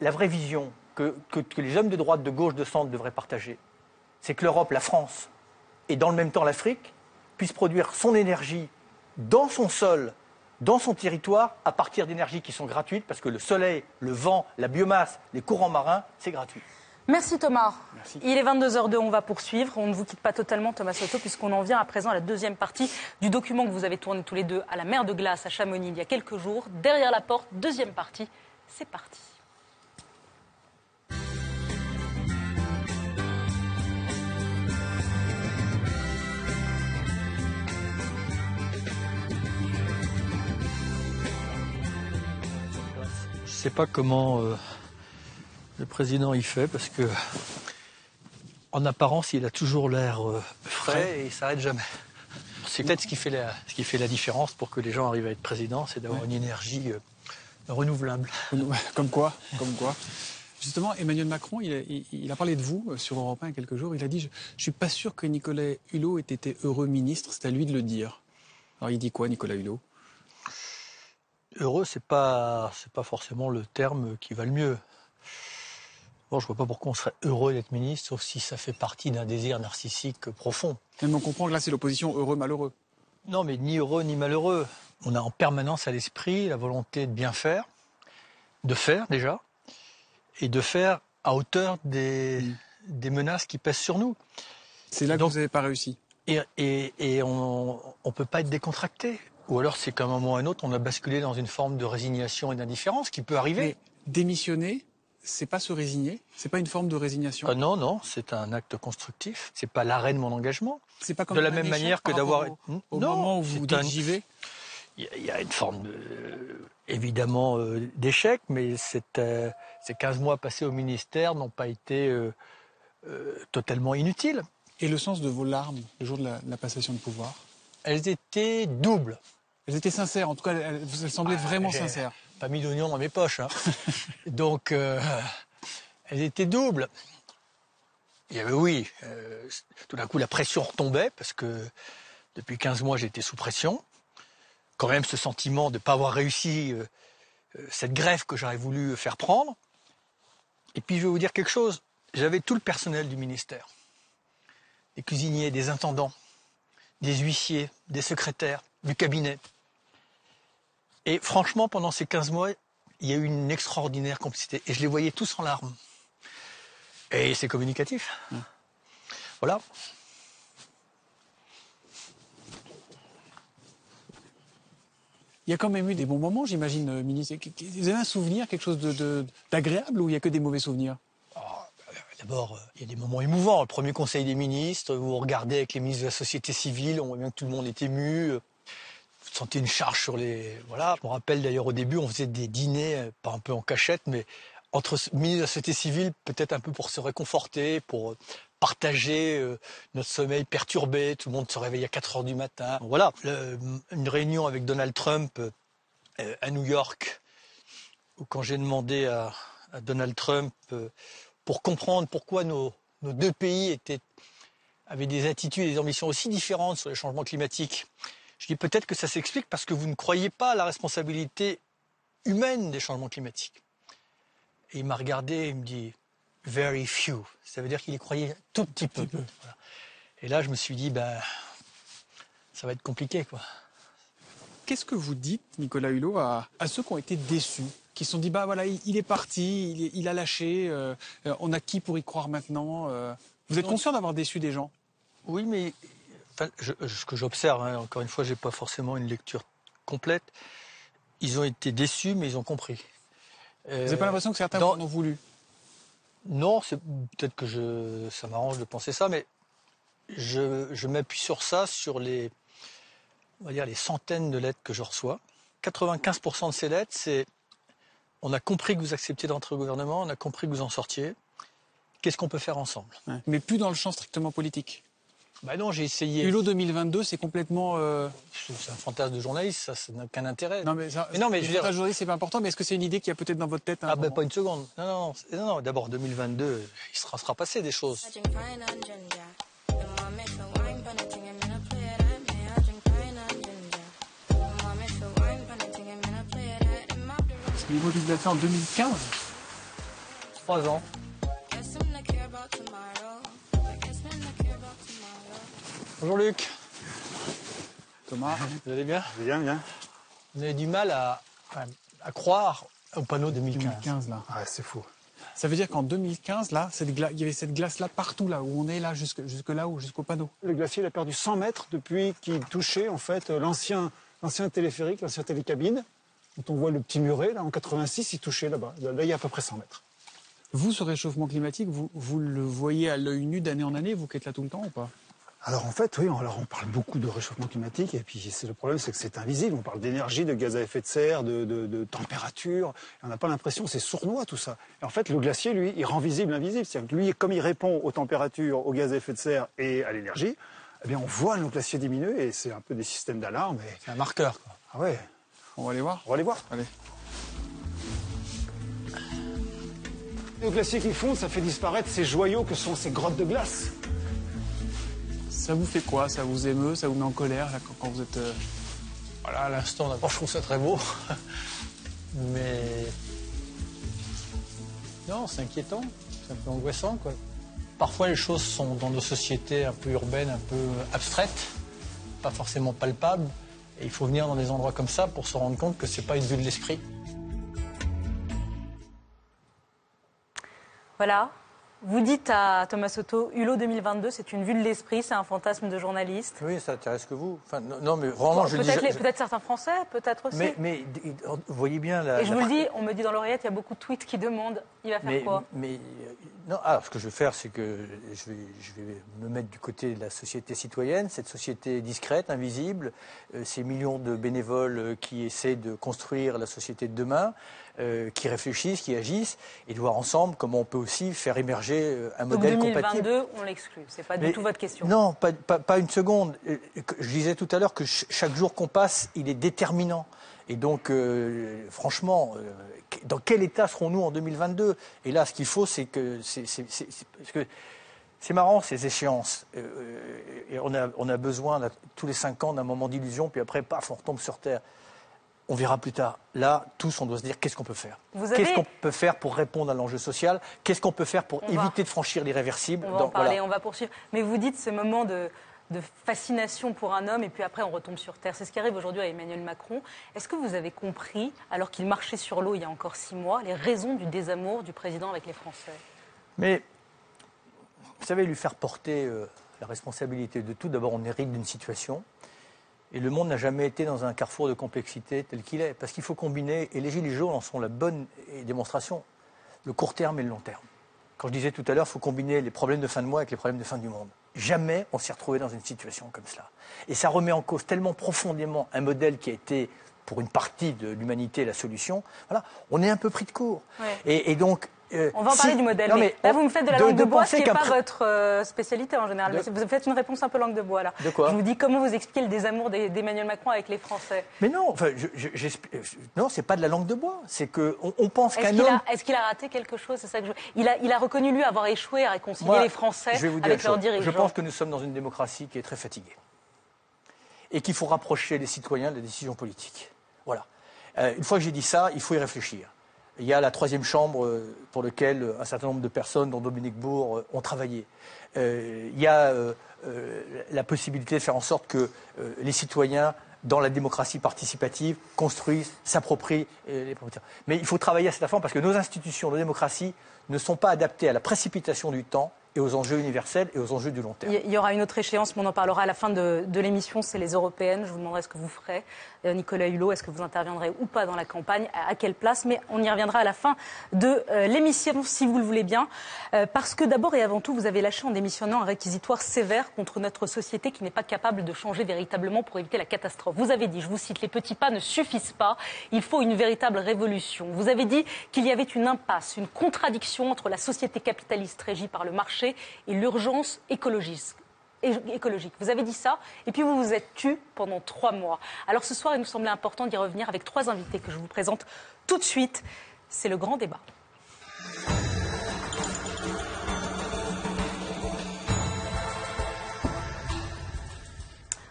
la vraie vision que les hommes de droite, de gauche, de centre devraient partager, c'est que l'Europe, la France, et dans le même temps l'Afrique, puissent produire son énergie dans son sol, dans son territoire, à partir d'énergies qui sont gratuites, parce que le soleil, le vent, la biomasse, les courants marins, c'est gratuit. Merci Thomas. Il est 22h02, on va poursuivre. On ne vous quitte pas totalement Thomas Soto puisqu'on en vient à présent à la deuxième partie du document que vous avez tourné tous les deux à la mer de glace à Chamonix il y a quelques jours. Derrière la porte, deuxième partie. C'est parti. Je ne sais pas comment euh, le président y fait, parce que en apparence, il a toujours l'air euh, frais et il s'arrête jamais. C'est peut-être ce qui fait la, ce qui fait la différence pour que les gens arrivent à être président, c'est d'avoir une énergie euh, renouvelable. Comme quoi Comme quoi [LAUGHS] Justement, Emmanuel Macron, il a, il- il a parlé de vous euh, sur Europe 1 il y a quelques jours. Il a dit Je ne suis pas sûr que Nicolas Hulot ait été heureux ministre, c'est à lui de le dire. Alors il dit quoi, Nicolas Hulot? Heureux, c'est pas, c'est pas forcément le terme qui va le mieux. Bon, je vois pas pourquoi on serait heureux d'être ministre, sauf si ça fait partie d'un désir narcissique profond. Même on comprend que là, c'est l'opposition heureux-malheureux. Non, mais ni heureux ni malheureux. On a en permanence à l'esprit la volonté de bien faire, de faire déjà, et de faire à hauteur des, des menaces qui pèsent sur nous. C'est là que vous n'avez pas réussi. Et, et- et on ne peut pas être décontracté. Ou alors c'est qu'à un moment ou à un autre, on a basculé dans une forme de résignation et d'indifférence qui peut arriver. Mais démissionner, c'est pas se résigner, c'est pas une forme de résignation. Ah non, non, c'est un acte constructif. C'est pas l'arrêt de mon engagement. C'est pas comme de la même manière que d'avoir. au- au non, moment où vous vais Il y a- il y, a une forme de, évidemment euh, d'échec, mais cette, euh, ces 15 mois passés au ministère n'ont pas été euh, euh, totalement inutiles. Et le sens de vos larmes le jour de la, de la passation de pouvoir? Elles étaient doubles. Elles étaient sincères, en tout cas, elles, elles semblaient vraiment j'ai sincères. Pas mis d'oignon dans mes poches. hein. [LAUGHS] Donc, euh, elles étaient doubles. Il y avait, oui, euh, tout d'un coup, la pression retombait parce que depuis 15 mois, j'étais sous pression. Quand même, ce sentiment de ne pas avoir réussi, euh, euh, cette grève que j'aurais voulu faire prendre. Et puis je vais vous dire quelque chose, j'avais tout le personnel du ministère, des cuisiniers, des intendants, des huissiers, des secrétaires, du cabinet. Et franchement, pendant ces 15 mois, il y a eu une extraordinaire complicité. Et je les voyais tous en larmes. Et c'est communicatif. Voilà. Il y a quand même eu des bons moments, j'imagine, euh, ministre. Vous avez un souvenir, quelque chose de- de- d'agréable ou il n'y a que des mauvais souvenirs? D'abord, euh, il y a des moments émouvants. Le premier conseil des ministres, vous regardez avec les ministres de la société civile, on voit bien que tout le monde est ému. Sentez une charge sur les... Voilà. Je me rappelle d'ailleurs au début, on faisait des dîners, euh, pas un peu en cachette, mais entre ministres de la société civile, peut-être un peu pour se réconforter, pour euh, partager euh, notre sommeil perturbé. Tout le monde se réveille à 4 heures du matin. Voilà. Une réunion avec Donald Trump à New York, où quand j'ai demandé à, Donald Trump pour comprendre pourquoi nos, deux pays avaient des attitudes et des ambitions aussi différentes sur les changements climatiques, je dis peut-être que ça s'explique parce que vous ne croyez pas à la responsabilité humaine des changements climatiques. Et il m'a regardé et il me dit very few. Ça veut dire qu'il y croyait tout petit peu. Voilà. Et là, je me suis dit, ben, ça va être compliqué, quoi. Qu'est-ce que vous dites, Nicolas Hulot, à, à ceux qui ont été déçus, qui se sont dit, bah voilà, il, il est parti, il, a lâché, euh, euh, on a qui pour y croire maintenant euh? Vous êtes conscient d'avoir déçu des gens? Oui, mais je- ce que j'observe, hein, encore une fois, j'ai pas forcément une lecture complète. Ils ont été déçus, mais ils ont compris. Vous n'avez pas l'impression que certains dans- en ont voulu? Non, c'est peut-être que je, ça m'arrange de penser ça, mais je, je m'appuie sur ça, sur les, on va dire les centaines de lettres que je reçois. 95% de ces lettres, c'est on a compris que vous acceptiez d'entrer au gouvernement, on a compris que vous en sortiez. Qu'est-ce qu'on peut faire ensemble? Mais plus dans le champ strictement politique. Bah non, j'ai essayé. Hulot 2022, c'est complètement. euh, C'est un fantasme de journaliste, ça, ça n'a aucun intérêt. Non, mais, ça, Mais non, mais je veux dire- fantasme journaliste, c'est pas important, mais est-ce que c'est une idée qui a peut-être dans votre tête Ah ben moment pas une seconde. Non, non, non. non, non. D'abord 2022, il sera, sera passé des choses. Au niveau du glacier en 2015 Trois ans. Bonjour Luc. Thomas. Vous allez bien? Bien, bien. Vous avez du mal à, à, à croire au panneau 2015. 2015 là. Ouais, c'est fou. Ça veut dire qu'en 2015, là, cette il y avait cette glace-là partout, là où on est, là, jusque, jusque là, ou jusqu'au panneau. Le glacier il a perdu 100 mètres depuis qu'il touchait en fait l'ancien l'ancien téléphérique, l'ancien télécabine, dont on voit le petit muret là en 86, il touchait là-bas. Là, là, il y a à peu près 100 mètres. Vous, ce réchauffement climatique, vous, vous le voyez à l'œil nu d'année en année, vous qui êtes là tout le temps ou pas? Alors en fait, oui, on, alors on parle beaucoup de réchauffement climatique et puis c'est le problème, c'est que c'est invisible. On parle d'énergie, de gaz à effet de serre, de, de- de température. Et on n'a pas l'impression, c'est sournois tout ça. Et en fait, le glacier, lui, il rend visible l'invisible. C'est-à-dire que lui, comme il répond aux températures, aux gaz à effet de serre et à l'énergie, eh bien, on voit nos glaciers diminuer et c'est un peu des systèmes d'alarme. et- C'est un marqueur. Quoi. Ah ouais. On va aller voir On va aller voir. Allez. Le glacier qui fond, ça fait disparaître ces joyaux que sont ces grottes de glace. Ça vous fait quoi? Ça vous émeut? Ça vous met en colère là, quand, quand vous êtes. euh, Voilà, à l'instant, d'abord, je trouve ça très beau. Mais. Non, c'est inquiétant. C'est un peu angoissant, quoi. Parfois, les choses sont dans nos sociétés un peu urbaines, un peu abstraites, pas forcément palpables. Et il faut venir dans des endroits comme ça pour se rendre compte que c'est pas une vue de l'esprit. Voilà. Vous dites à Thomas Soto, Hulot 2022, c'est une vue de l'esprit, c'est un fantasme de journaliste. Oui, ça intéresse que vous. Enfin, non, non, mais vraiment, je dis. Peut-être je- peut-être certains Français, peut-être aussi. Mais, vous voyez bien la. Et je la vous le dis, on me dit dans l'oreillette, il y a beaucoup de tweets qui demandent, il va faire Mais, quoi? mais euh, non, alors ce que je vais faire, c'est que je vais, je vais me mettre du côté de la société citoyenne, cette société discrète, invisible, euh, ces millions de bénévoles euh, qui essaient de construire la société de demain, euh, qui réfléchissent, qui agissent, et de voir ensemble comment on peut aussi faire émerger euh, un Donc modèle compatible. 2022, on l'exclut, c'est pas Mais- du tout votre question. Non, pas, pas- pas une seconde. Euh, Je disais tout à l'heure que ch- chaque jour qu'on passe, il est déterminant. Et donc, euh, franchement, euh, dans quel état serons-nous en 2022 Et là, ce qu'il faut, c'est que... c'est- que marrant, ces échéances. Euh, et on, a, on a besoin, là, tous les cinq ans, d'un moment d'illusion, puis après, paf, on retombe sur Terre. On verra plus tard. Là, tous, on doit se dire qu'est-ce qu'on peut faire avez- Qu'est-ce qu'on peut faire pour répondre à l'enjeu social Qu'est-ce qu'on peut faire pour On va- éviter de franchir l'irréversible On va dans- en parler, voilà. on va poursuivre. Mais vous dites ce moment de, de fascination pour un homme et puis après on retombe sur terre. C'est ce qui arrive aujourd'hui à Emmanuel Macron. Est-ce que vous avez compris, alors qu'il marchait sur l'eau il y a encore six mois, les raisons du désamour du président avec les Français? Mais, vous savez, lui faire porter euh, la responsabilité de tout, d'abord, on hérite d'une situation. Et le monde n'a jamais été dans un carrefour de complexité tel qu'il est. Parce qu'il faut combiner, et les Gilets jaunes en sont la bonne démonstration, le court terme et le long terme. Quand je disais tout à l'heure, il faut combiner les problèmes de fin de mois avec les problèmes de fin du monde. Jamais on s'est retrouvé dans une situation comme cela. Et ça remet en cause tellement profondément un modèle qui a été, pour une partie de l'humanité, la solution. Voilà, on est un peu pris de court. Ouais. Et, et donc. Euh, On va en si- parler du modèle. Non, mais là, vous me faites de la de- langue de, de bois, ce qui n'est pas votre euh, spécialité en général. De- Mais Vous faites une réponse un peu langue de bois là. De quoi Je vous dis comment vous expliquez le désamour d'Emmanuel Macron avec les Français. Mais non, enfin, je, non, c'est pas de la langue de bois. C'est que on, on pense qu'un qu'il homme. a, est-ce qu'il a raté quelque chose? C'est ça que je... il, a, il a reconnu lui avoir échoué à réconcilier Moi, les Français je vais vous dire avec leurs dirigeants. Je pense que nous sommes dans une démocratie qui est très fatiguée et qu'il faut rapprocher les citoyens des décisions politiques. Voilà. Euh, une fois que j'ai dit ça, il faut y réfléchir. Il y a la troisième chambre euh, pour laquelle euh, un certain nombre de personnes, dont Dominique Bourg, euh, ont travaillé. Il y a la possibilité de faire en sorte que les citoyens, dans la démocratie participative, construisent, s'approprient les propriétés. Mais il faut travailler à cette affaire parce que nos institutions, nos démocraties ne sont pas adaptées à la précipitation du temps et aux enjeux universels et aux enjeux du long terme. Il y aura une autre échéance, mais on en parlera à la fin de, l'émission, c'est les européennes. Je vous demanderai ce que vous ferez. Euh, Nicolas Hulot, est-ce que vous interviendrez ou pas dans la campagne? À à quelle place? Mais on y reviendra à la fin de euh, l'émission, si vous le voulez bien. Euh, parce que d'abord et avant tout, vous avez lâché en démissionnant un réquisitoire sévère contre notre société qui n'est pas capable de changer véritablement pour éviter la catastrophe. Vous avez dit, je vous cite, les petits pas ne suffisent pas, il faut une véritable révolution. Vous avez dit qu'il y avait une impasse, une contradiction entre la société capitaliste régie par le marché et l'urgence écologique. Vous avez dit ça, et puis vous vous êtes tu pendant trois mois. Alors ce soir, il nous semblait important d'y revenir avec trois invités que je vous présente tout de suite. C'est le grand débat.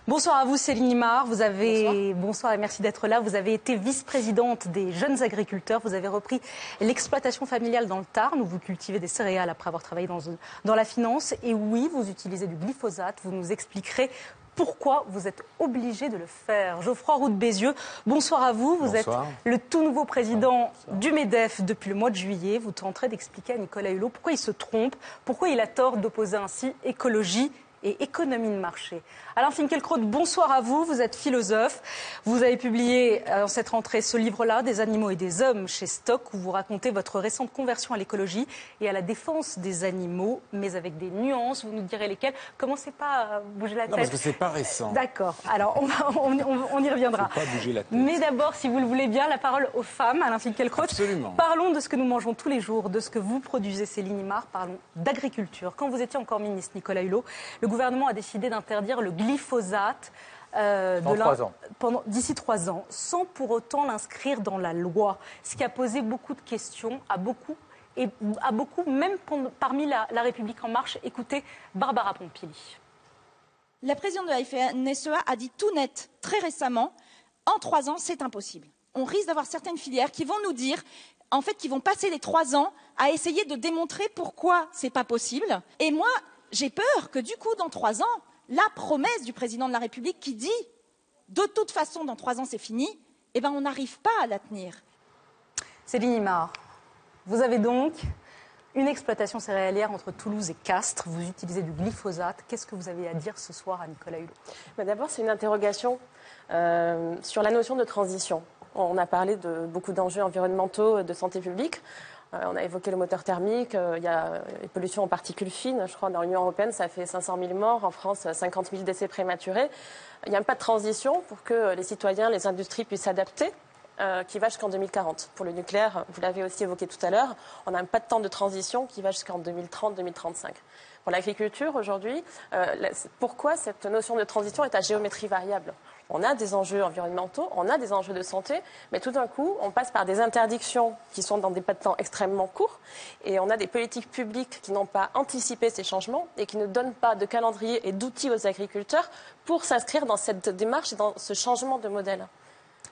Bonsoir à vous, Céline Imard. Vous avez bonsoir. et merci d'être là. Vous avez été vice-présidente des jeunes agriculteurs. Vous avez repris l'exploitation familiale dans le Tarn où vous cultivez des céréales après avoir travaillé dans, dans la finance. Et oui, vous utilisez du glyphosate. Vous nous expliquerez pourquoi vous êtes obligé de le faire. Geoffroy Roux de Bézieux, bonsoir à vous. Vous Bonsoir. êtes le tout nouveau président du MEDEF depuis le mois de juillet. Vous tenterez d'expliquer à Nicolas Hulot pourquoi il se trompe, pourquoi il a tort d'opposer ainsi écologie et économie de marché. Alain Finkielkraut, bonsoir à vous. Vous êtes philosophe. Vous avez publié euh, en cette rentrée ce livre-là, Des animaux et des hommes, chez Stock, où vous racontez votre récente conversion à l'écologie et à la défense des animaux, mais avec des nuances. Vous nous direz lesquelles. Commencez pas à bouger la tête. Non, parce que c'est pas récent. D'accord. Alors, on, va- on- on- on y reviendra. Faut pas bouger la tête. Mais d'abord, si vous le voulez bien, la parole aux femmes, Alain Finkielkraut. Absolument. Parlons de ce que nous mangeons tous les jours, de ce que vous produisez, Céline Imard. Parlons d'agriculture. Quand vous étiez encore ministre, Nicolas Hulot, le gouvernement a décidé d'interdire le glyphosate. euh, D'ici trois ans, sans pour autant l'inscrire dans la loi. Ce qui a posé beaucoup de questions à beaucoup, et à beaucoup, même parmi la, la République En Marche. Écoutez Barbara Pompili. La présidente de la FNSEA a dit tout net très récemment en trois ans, c'est impossible. On risque d'avoir certaines filières qui vont nous dire, en fait, qui vont passer les trois ans à essayer de démontrer pourquoi c'est pas possible. Et moi, j'ai peur que du coup, dans trois ans, la promesse du président de la République qui dit de toute façon, dans trois ans, c'est fini, eh ben, on n'arrive pas à la tenir. Céline Imard, vous avez donc une exploitation céréalière entre Toulouse et Castres. Vous utilisez du glyphosate. Qu'est-ce que vous avez à dire ce soir à Nicolas Hulot? Bah, D'abord, c'est une interrogation euh, sur la notion de transition. On a parlé de beaucoup d'enjeux environnementaux, de santé publique. Euh, on a évoqué le moteur thermique. euh, il y a les pollutions en particules fines. Je crois dans l'Union européenne, ça fait 500 000 morts. En France, 50 000 décès prématurés. Il n'y a pas de transition pour que les citoyens, les industries puissent s'adapter. euh, qui va jusqu'en 2040. Pour le nucléaire, vous l'avez aussi évoqué tout à l'heure, on n'a pas de temps de transition qui va jusqu'en 2030-2035. Pour l'agriculture, aujourd'hui, pourquoi cette notion de transition est à géométrie variable? On a des enjeux environnementaux, on a des enjeux de santé, mais tout d'un coup, on passe par des interdictions qui sont dans des pas de temps extrêmement courts, et on a des politiques publiques qui n'ont pas anticipé ces changements et qui ne donnent pas de calendrier et d'outils aux agriculteurs pour s'inscrire dans cette démarche et dans ce changement de modèle.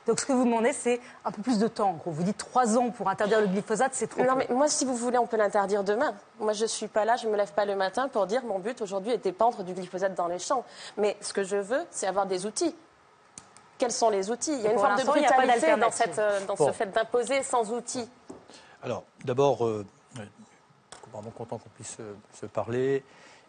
Donc ce que vous demandez, c'est un peu plus de temps. En gros, vous dites trois ans pour interdire le glyphosate, c'est trop. Non, mais moi, si vous voulez, on peut l'interdire demain. Moi, je suis pas là, je me lève pas le matin pour dire mon but aujourd'hui était pendre du glyphosate dans les champs. Mais ce que je veux, c'est avoir des outils. Quels sont les outils Il y a une forme de brutalité dans, cette, euh, dans Bon. ce fait d'imposer sans outils. Alors, d'abord, euh, je suis vraiment content qu'on puisse euh, se parler.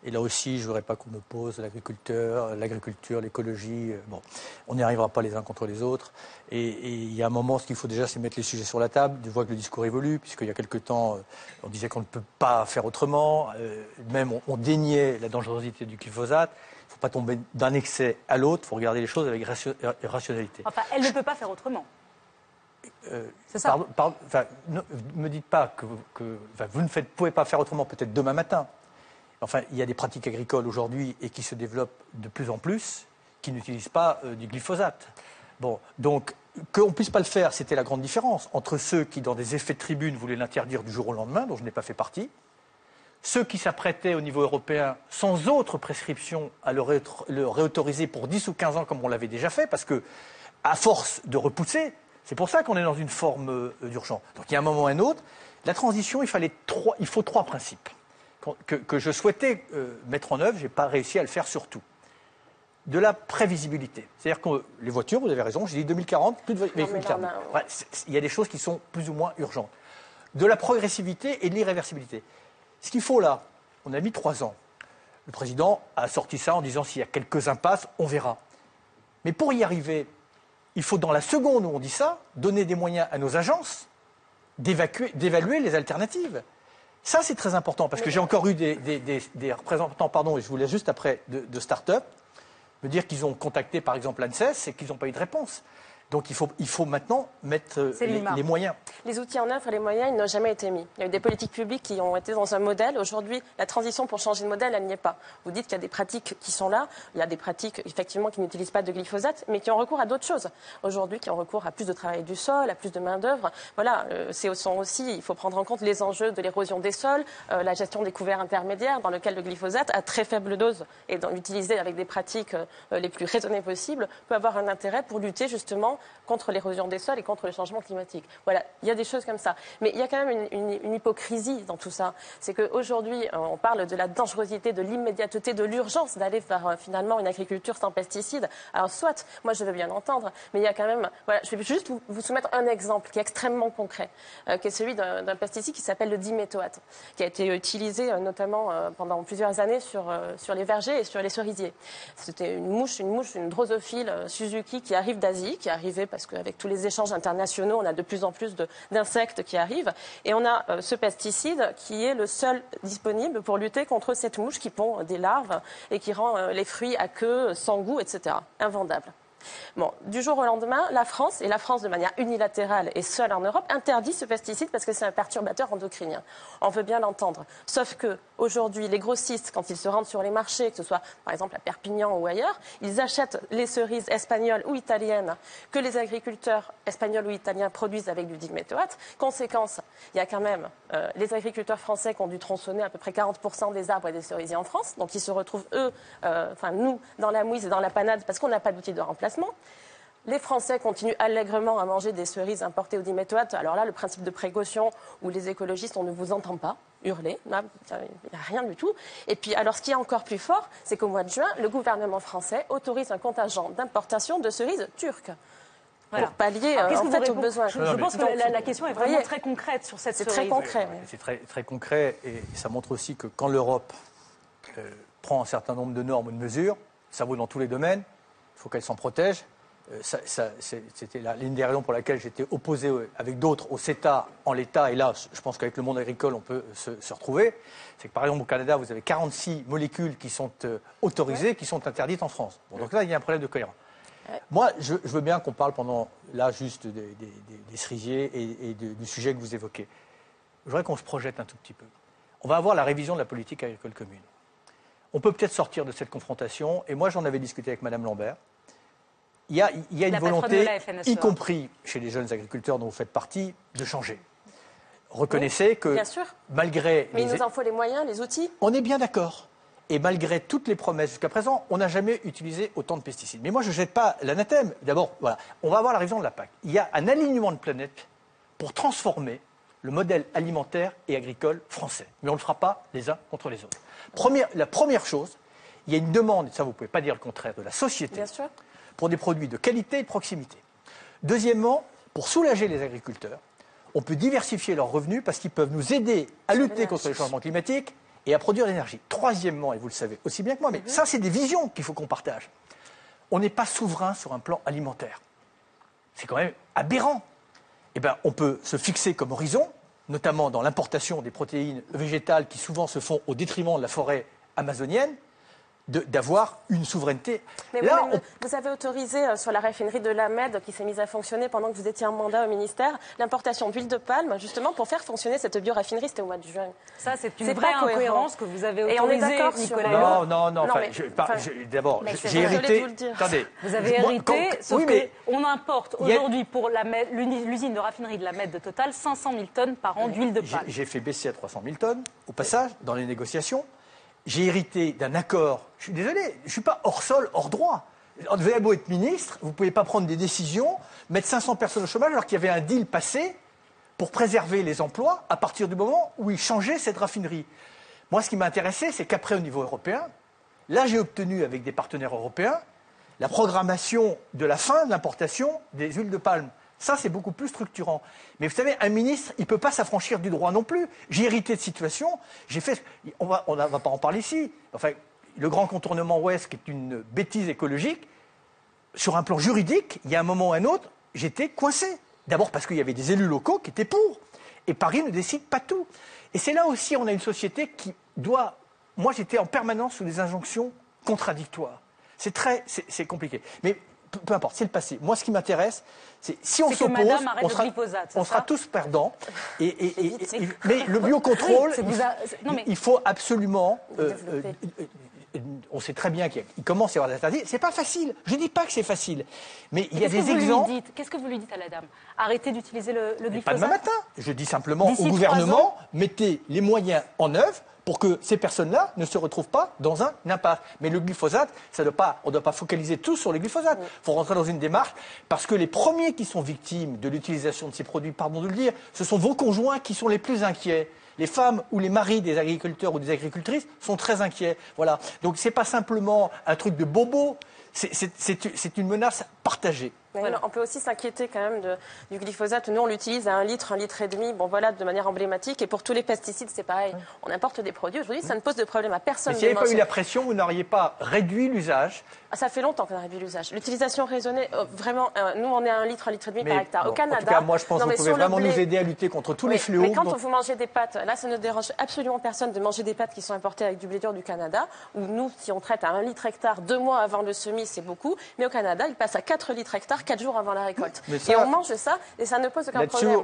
Et là aussi, je ne voudrais pas qu'on oppose l'agriculteur, l'agriculture, l'écologie. euh, Bon, on n'y arrivera pas les uns contre les autres. Et, et il y a un moment, ce qu'il faut déjà, c'est mettre les sujets sur la table. Je vois que le discours évolue, puisqu'il y a quelque temps, on disait qu'on ne peut pas faire autrement. Euh, même, on, on déniait la dangerosité du glyphosate. Il ne faut pas tomber d'un excès à l'autre. Il faut regarder les choses avec euh, rationalité. Enfin, elle ne peut pas faire autrement. Euh, C'est ça. pardon- pardon, enfin, ne me dites pas que, vous- que- enfin, vous ne faites- pouvez pas faire autrement peut-être demain matin. Enfin, il y a des pratiques agricoles aujourd'hui et qui se développent de plus en plus qui n'utilisent pas euh, du glyphosate. Bon, donc qu'on ne puisse pas le faire, c'était la grande différence entre ceux qui, dans des effets de tribune, voulaient l'interdire du jour au lendemain, dont je n'ai pas fait partie, ceux qui s'apprêtaient au niveau européen, sans autre prescription, à le, le réautoriser pour 10 ou 15 ans, comme on l'avait déjà fait, parce que, à force de repousser, c'est pour ça qu'on est dans une forme euh, d'urgence. Donc il y a un moment ou un autre, la transition, il, fallait trois, il faut trois principes que, que je souhaitais euh, mettre en œuvre, je n'ai pas réussi à le faire surtout. De la prévisibilité. C'est-à-dire que les voitures, vous avez raison, j'ai dit 2040, plus de véhicules Ouais, il y a des choses qui sont plus ou moins urgentes. De la progressivité et de l'irréversibilité. Ce qu'il faut là, on a mis trois ans. Le président a sorti ça en disant s'il y a quelques impasses, on verra. Mais pour y arriver, il faut dans la seconde où on dit ça, donner des moyens à nos agences d'évaluer les alternatives. Ça, c'est très important parce que j'ai encore eu des, des- des- des représentants, pardon, et je voulais juste après, de, de start-up, me dire qu'ils ont contacté par exemple l'ANSES et qu'ils n'ont pas eu de réponse. Donc il faut, il faut maintenant mettre euh, les, moyens. Les outils en œuvre et les moyens, ils n'ont jamais été mis. Il y a eu des politiques publiques qui ont été dans un modèle. Aujourd'hui, la transition pour changer de modèle, elle n'y est pas. Vous dites qu'il y a des pratiques qui sont là. Il y a des pratiques, effectivement, qui n'utilisent pas de glyphosate, mais qui ont recours à d'autres choses. Aujourd'hui, qui ont recours à plus de travail du sol, à plus de main-d'œuvre. Voilà, euh, c'est aussi, il faut prendre en compte les enjeux de l'érosion des sols, euh, la gestion des couverts intermédiaires, dans lequel le glyphosate, à très faible dose et utilisé avec des pratiques les plus raisonnées possibles, peut avoir un intérêt pour lutter justement contre l'érosion des sols et contre le changement climatique. Voilà, il y a des choses comme ça. Mais il y a quand même une, hypocrisie dans tout ça. C'est qu'aujourd'hui, euh, on parle de la dangerosité, de l'immédiateté, de l'urgence d'aller vers euh, finalement une agriculture sans pesticides. Alors soit, moi je veux bien l'entendre, mais il y a quand même... Voilà, je vais juste vous, soumettre un exemple qui est extrêmement concret, euh, qui est celui d'un pesticide qui s'appelle le diméthoate, qui a été utilisé notamment pendant plusieurs années sur, sur les vergers et sur les cerisiers. C'était une mouche, une mouche, une drosophile Suzuki qui arrive d'Asie, qui est parce qu'avec tous les échanges internationaux, on a de plus en plus d'insectes qui arrivent. Et on a euh, ce pesticide qui est le seul disponible pour lutter contre cette mouche qui pond des larves et qui rend euh, les fruits à queue, sans goût, etc. Invendable. Bon, du jour au lendemain, la France, et la France de manière unilatérale et seule en Europe, interdit ce pesticide parce que c'est un perturbateur endocrinien. On veut bien l'entendre. Sauf que aujourd'hui, les grossistes, quand ils se rendent sur les marchés, que ce soit par exemple à Perpignan ou ailleurs, ils achètent les cerises espagnoles ou italiennes que les agriculteurs espagnols ou italiens produisent avec du diméthoate. Conséquence, il y a quand même euh, les agriculteurs français qui ont dû tronçonner à peu près 40% des arbres et des cerisiers en France. Donc ils se retrouvent, eux, euh, enfin nous, dans la mouise et dans la panade parce qu'on n'a pas d'outil de remplacement. Les Français continuent allègrement à manger des cerises importées au diméthoate. Alors là, le principe de précaution où les écologistes, on ne vous entend pas hurler. Là, il n'y a rien du tout. Et puis, alors, ce qui est encore plus fort, c'est qu'au mois de juin, le gouvernement français autorise un contingent d'importation de cerises turques. Voilà. Pour pallier Alors, euh, qu'est-ce en que vous fait, aux besoins. Je, je pense que la, la question est vraiment voyez, très concrète sur cette C'est cerise. très concret. oui. C'est très, très concret et ça montre aussi que quand l'Europe euh, prend un certain nombre de normes ou de mesures, ça vaut dans tous les domaines, il faut qu'elle s'en protège. Euh, ça- ça- c'est- C'était l'une des raisons pour laquelle j'étais opposé euh, avec d'autres au CETA en l'état, et là je pense qu'avec le monde agricole on peut se, se retrouver. C'est que par exemple au Canada vous avez 46 molécules qui sont euh, autorisées, qui sont interdites en France. Bon, donc là il y a un problème de cohérence. Moi, je, je veux bien qu'on parle pendant, là, juste des, des- des- des cerisiers et, et de- du sujet que vous évoquez. Je voudrais qu'on se projette un tout petit peu. On va avoir la révision de la politique agricole commune. On peut peut-être sortir de cette confrontation, et moi j'en avais discuté avec Madame Lambert. Il y a, il y a une volonté, FNSEA. y compris chez les jeunes agriculteurs dont vous faites partie, de changer. Reconnaissez que Bien sûr. malgré Mais il les- nous en faut les moyens, les outils. on est bien d'accord. Et malgré toutes les promesses jusqu'à présent, on n'a jamais utilisé autant de pesticides. Mais moi, je ne jette pas l'anathème. D'abord, voilà, on va avoir la révision de la PAC. Il y a un alignement de planète pour transformer le modèle alimentaire et agricole français. Mais on ne le fera pas les uns contre les autres. Première- la première chose, il y a une demande, et ça vous ne pouvez pas dire le contraire, de la société Bien sûr. pour des produits de qualité et de proximité. Deuxièmement, pour soulager les agriculteurs, on peut diversifier leurs revenus parce qu'ils peuvent nous aider à lutter contre les changements climatiques et à produire de l'énergie. Troisièmement, et vous le savez aussi bien que moi, mais ça, c'est des visions qu'il faut qu'on partage. On n'est pas souverain sur un plan alimentaire. C'est quand même aberrant. Eh ben, on peut se fixer comme horizon, notamment dans l'importation des protéines végétales qui souvent se font au détriment de la forêt amazonienne, d'avoir une souveraineté. Mais Là, vous, même, vous avez autorisé euh, sur la raffinerie de la Med qui s'est mise à fonctionner pendant que vous étiez en mandat au ministère l'importation d'huile de palme justement pour faire fonctionner cette bioraffinerie. C'était au mois de juin. Ça, c'est une vraie incohérence que vous avez Et on est autorisée, d'accord sur- Nicolas Non, non, non. enfin, enfin, D'abord, j'ai hérité. vous le. Attendez. Vous avez Moi, hérité, quand- sauf oui, mais qu'on importe a- aujourd'hui pour l'usine de raffinerie de la Med de Total 500 000 tonnes par an d'huile de palme. j'ai fait baisser à 300 000 tonnes, au passage, dans les négociations. J'ai hérité d'un accord. Je suis désolé, je ne suis pas hors sol, hors droit. Vous avez beau être ministre, vous ne pouvez pas prendre des décisions, mettre 500 personnes au chômage alors qu'il y avait un deal passé pour préserver les emplois à partir du moment où ils changeaient cette raffinerie. Moi, ce qui m'a intéressé, c'est qu'après, au niveau européen, là, j'ai obtenu avec des partenaires européens la programmation de la fin de l'importation des huiles de palme. Ça, c'est beaucoup plus structurant. Mais vous savez, un ministre, il ne peut pas s'affranchir du droit non plus. J'ai hérité de situations. J'ai fait. On va, on va pas en parler ici. Enfin, le grand contournement ouest, qui est une bêtise écologique, sur un plan juridique, il y a un moment ou un autre, j'étais coincé. D'abord parce qu'il y avait des élus locaux qui étaient pour. Et Paris ne décide pas tout. Et c'est là aussi, on a une société qui doit. Moi, j'étais en permanence sous des injonctions contradictoires. C'est très. C'est compliqué. Mais peu, peu importe, c'est le passé. Moi, ce qui m'intéresse, c'est si on s'oppose, on sera, on sera tous perdants. [LAUGHS] Et, et- et- et- mais le biocontrôle, Oui, a- non, mais- il faut absolument. euh, euh, euh, on sait très bien qu'il commence à y avoir des interdits. C'est pas facile. Je dis pas que c'est facile, mais il y a des vous lui exemples. dites? Qu'est-ce que vous lui dites à la dame? Arrêtez d'utiliser le, le Mais pas glyphosate demain matin. Je dis simplement au gouvernement, mettez les moyens en œuvre pour que ces personnes-là ne se retrouvent pas dans un impasse. Mais le glyphosate, ça doit pas, on ne doit pas focaliser tout sur le glyphosate. Il faut rentrer dans une démarche parce que les premiers qui sont victimes de l'utilisation de ces produits, pardon de le dire, ce sont vos conjoints qui sont les plus inquiets. Les femmes ou les maris des agriculteurs ou des agricultrices sont très inquiets. Voilà. Donc c'est pas simplement un truc de bobo, c'est une menace partagée. On peut aussi s'inquiéter quand même de- du glyphosate. Nous, on l'utilise à un litre, un litre et demi, bon voilà, de manière emblématique. Et pour tous les pesticides, c'est pareil. On importe des produits. Dis, ça ne pose de problème à personne. Mais s'il n'y avait pas eu la pression, vous n'auriez pas réduit l'usage. Ah, ça fait longtemps qu'on a réduit l'usage. L'utilisation raisonnée, euh, vraiment, euh, nous, on est à un litre, un litre et demi Mais par hectare. bon, Au Canada. En tout cas, moi, je pense non, que vous pouvez vraiment blé- nous aider à lutter contre tous les fléaux. Mais quand dont- vous mangez des pâtes, là, ça ne dérange absolument personne de manger des pâtes qui sont importées avec du blé dur du Canada, où nous, si on traite à un litre hectare deux mois avant le semis, c'est beaucoup. Mais au Canada, il passe à 4 litres hectare quatre jours avant la récolte. Ça- et on mange ça, et ça ne pose aucun problème.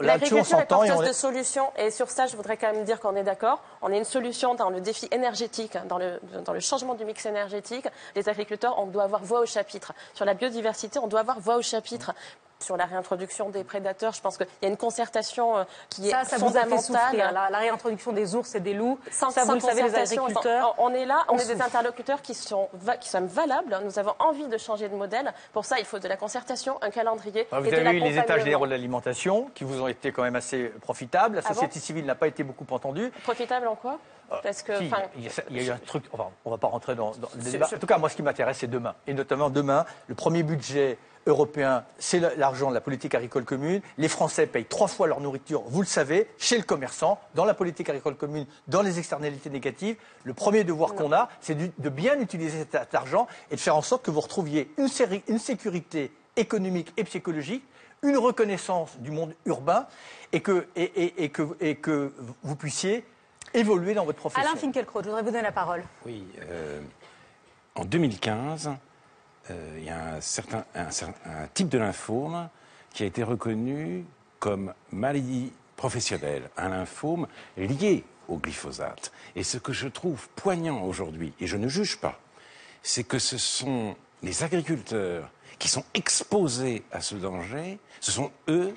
L'agriculture est porteuse est- de solutions. Et sur ça, je voudrais quand même dire qu'on est d'accord. On est une solution dans le défi énergétique, dans le, dans le changement du mix énergétique. Les agriculteurs, on doit avoir voix au chapitre. Sur la biodiversité, on doit avoir voix au chapitre. Sur la réintroduction des prédateurs, je pense qu'il y a une concertation euh, qui est Ça, ça vous a fait fondamentale. souffrir, la, la réintroduction des ours et des loups. Sans, ça, sans vous le savez, les agriculteurs. On on est là, on, on est des interlocuteurs qui sont, qui sont valables. Nous avons envie de changer de modèle. Pour ça, il faut de la concertation, un calendrier. Ah, Vous et de avez eu les états généraux de l'alimentation qui vous ont été quand même assez profitables. La Ah bon société civile n'a pas été beaucoup entendue. Profitable en quoi Parce que, Si, il, y a, il y a eu un truc, enfin, on ne va pas rentrer dans, dans le débat. En tout cas, moi, ce qui m'intéresse, c'est demain. Et notamment demain, le premier budget européen, c'est la- l'argent de la politique agricole commune. Les Français payent trois fois leur nourriture, vous le savez, chez le commerçant, dans la politique agricole commune, dans les externalités négatives. Le premier devoir qu'on a, c'est de bien utiliser cet, argent et de faire en sorte que vous retrouviez une, série- une sécurité économique et psychologique une reconnaissance du monde urbain et que, et, et- et que, et que vous puissiez évoluer dans votre profession. Alain Finkielkraut, je voudrais vous donner la parole. Oui. euh, en 2015, euh, il y a un, certain, un, cer- un type de lymphome qui a été reconnu comme maladie professionnelle, un lymphome lié au glyphosate. Et ce que je trouve poignant aujourd'hui, et je ne juge pas, c'est que ce sont les agriculteurs qui sont exposés à ce danger, ce sont eux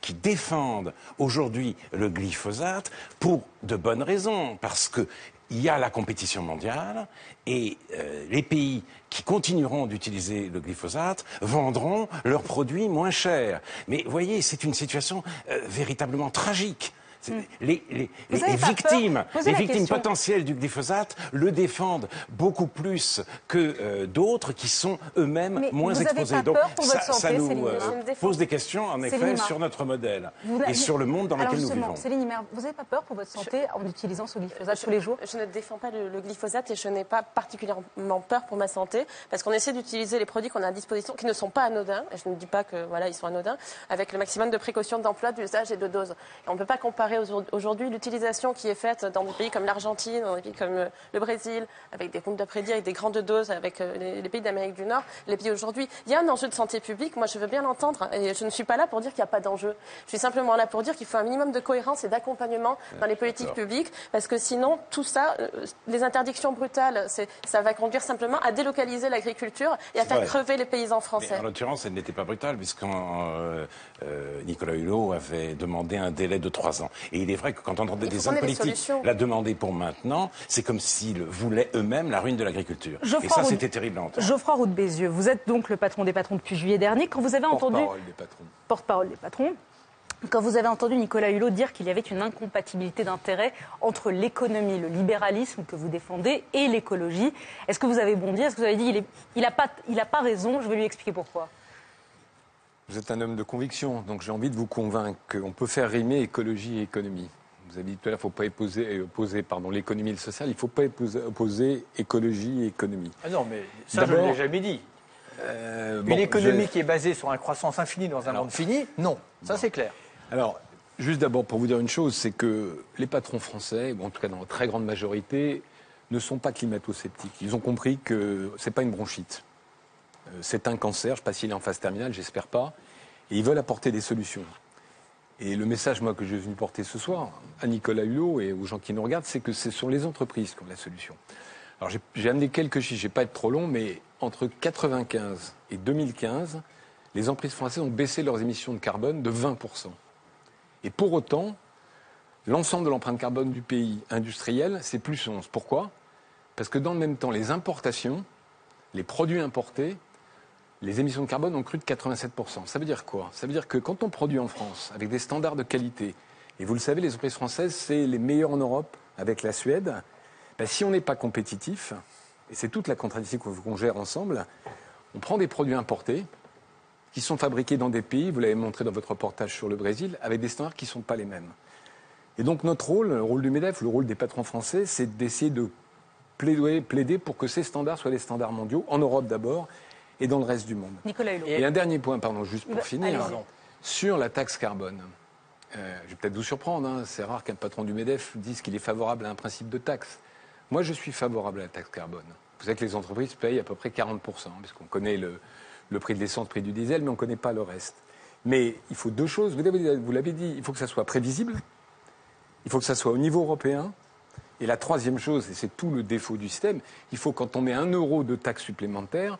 qui défendent aujourd'hui le glyphosate pour de bonnes raisons, parce que il y a la compétition mondiale et euh, les pays qui continueront d'utiliser le glyphosate vendront leurs produits moins chers. Mais voyez, c'est une situation euh, véritablement tragique. C'est- Les, les- les- avez pas victimes, les victimes question. potentielles du glyphosate le défendent beaucoup plus que euh, d'autres qui sont eux-mêmes moins vous avez exposés. pas Donc peur pour ça, votre santé, ça nous euh, Je pose des questions en effet sur notre modèle Vous et sur le monde dans Alors lequel nous vivons. Céline Himer, vous n'avez pas peur pour votre santé en utilisant ce glyphosate tous les jours? Je ne défends pas le, le glyphosate et je n'ai pas particulièrement peur pour ma santé parce qu'on essaie d'utiliser les produits qu'on a à disposition qui ne sont pas anodins. Et je ne dis pas que voilà ils sont anodins avec le maximum de précautions d'emploi, d'usage et de dose. Et on ne peut pas comparer au- aujourd'hui l'utilisation qui est faite dans des pays comme l'Argentine, dans des pays comme euh, le Brésil, avec des comptes d'après-dire, avec des grandes doses, avec euh, les, pays d'Amérique du Nord, les pays aujourd'hui. Il y a un enjeu de santé publique. Moi, je veux bien l'entendre et je ne suis pas là pour dire qu'il n'y a pas d'enjeu. Je suis simplement là pour dire qu'il faut un minimum de cohérence et d'accompagnement dans les politiques publiques parce que sinon, tout ça, euh, les interdictions brutales, ça va conduire simplement à délocaliser l'agriculture et à faire vrai. crever les paysans Mais français. en l'occurrence, elle n'était pas brutale, puisqu'en euh, euh, Nicolas Hulot avait demandé un délai de trois ans. Et il est vrai que quand on entendait des hommes politiques la demander pour maintenant, c'est comme s'ils voulaient eux-mêmes la ruine de l'agriculture. Et Geoffroy ça, c'était terrible à entendre. Geoffroy Roux de Bézieux, vous êtes donc le patron des patrons depuis juillet dernier. Quand vous avez entendu. Porte-parole des patrons. Porte-parole des patrons. Quand vous avez entendu Nicolas Hulot dire qu'il y avait une incompatibilité d'intérêts entre l'économie, le libéralisme que vous défendez et l'écologie, est-ce que vous avez bondi? Est-ce que vous avez dit il n'a pas, il a pas raison? Je vais lui expliquer pourquoi. Vous êtes un homme de conviction, donc j'ai envie de vous convaincre qu'on peut faire rimer écologie et économie. Vous avez dit tout à l'heure, il ne faut pas opposer, euh, opposer, pardon, l'économie et le social, il ne faut pas opposer, opposer écologie et économie. Ah non, mais ça, je ne l'ai jamais dit. Euh, Une bon, économie je- qui est basée sur une croissance infinie dans un monde fini, non. Ça, c'est clair. Alors, juste d'abord pour vous dire une chose, c'est que les patrons français, ou en tout cas dans la très grande majorité, ne sont pas climato-sceptiques. Ils ont compris que c'est pas une bronchite. Euh, C'est un cancer, je ne sais pas s'il est en phase terminale, j'espère pas. Et ils veulent apporter des solutions. Et le message, que je suis venu porter ce soir à Nicolas Hulot et aux gens qui nous regardent, c'est que ce sont les entreprises qui ont la solution. Alors, j'ai amené quelques chiffres, je ne vais pas être trop long, mais entre 1995 et 2015, les entreprises françaises ont baissé leurs émissions de carbone de 20%. Et pour autant, l'ensemble de l'empreinte carbone du pays industriel, c'est plus 11. Pourquoi? Parce que dans le même temps, les importations, les produits importés, les émissions de carbone ont cru de 87%. Ça veut dire quoi? Ça veut dire que quand on produit en France avec des standards de qualité, et vous le savez, les entreprises françaises, c'est les meilleures en Europe avec la Suède, ben, si on n'est pas compétitif, et c'est toute la contradiction qu'on gère ensemble, on prend des produits importés qui sont fabriqués dans des pays, vous l'avez montré dans votre reportage sur le Brésil, avec des standards qui ne sont pas les mêmes. Et donc notre rôle, le rôle du MEDEF, le rôle des patrons français, c'est d'essayer de plaider pour que ces standards soient des standards mondiaux, en Europe d'abord, et dans le reste du monde. Nicolas Hulot. Et un dernier point, pardon, juste pour Bah, finir, sur la taxe carbone. Euh, je vais peut-être vous surprendre, hein, c'est rare qu'un patron du MEDEF dise qu'il est favorable à un principe de taxe. Moi, je suis favorable à la taxe carbone. Vous savez que les entreprises payent à peu près 40%, puisqu'on connaît le, le prix de l'essence, le prix du diesel, mais on ne connaît pas le reste. Mais il faut deux choses, vous l'avez vous l'avez dit, il faut que ça soit prévisible, il faut que ça soit au niveau européen, et la troisième chose, et c'est tout le défaut du système, il faut quand on met un euro de taxe supplémentaire,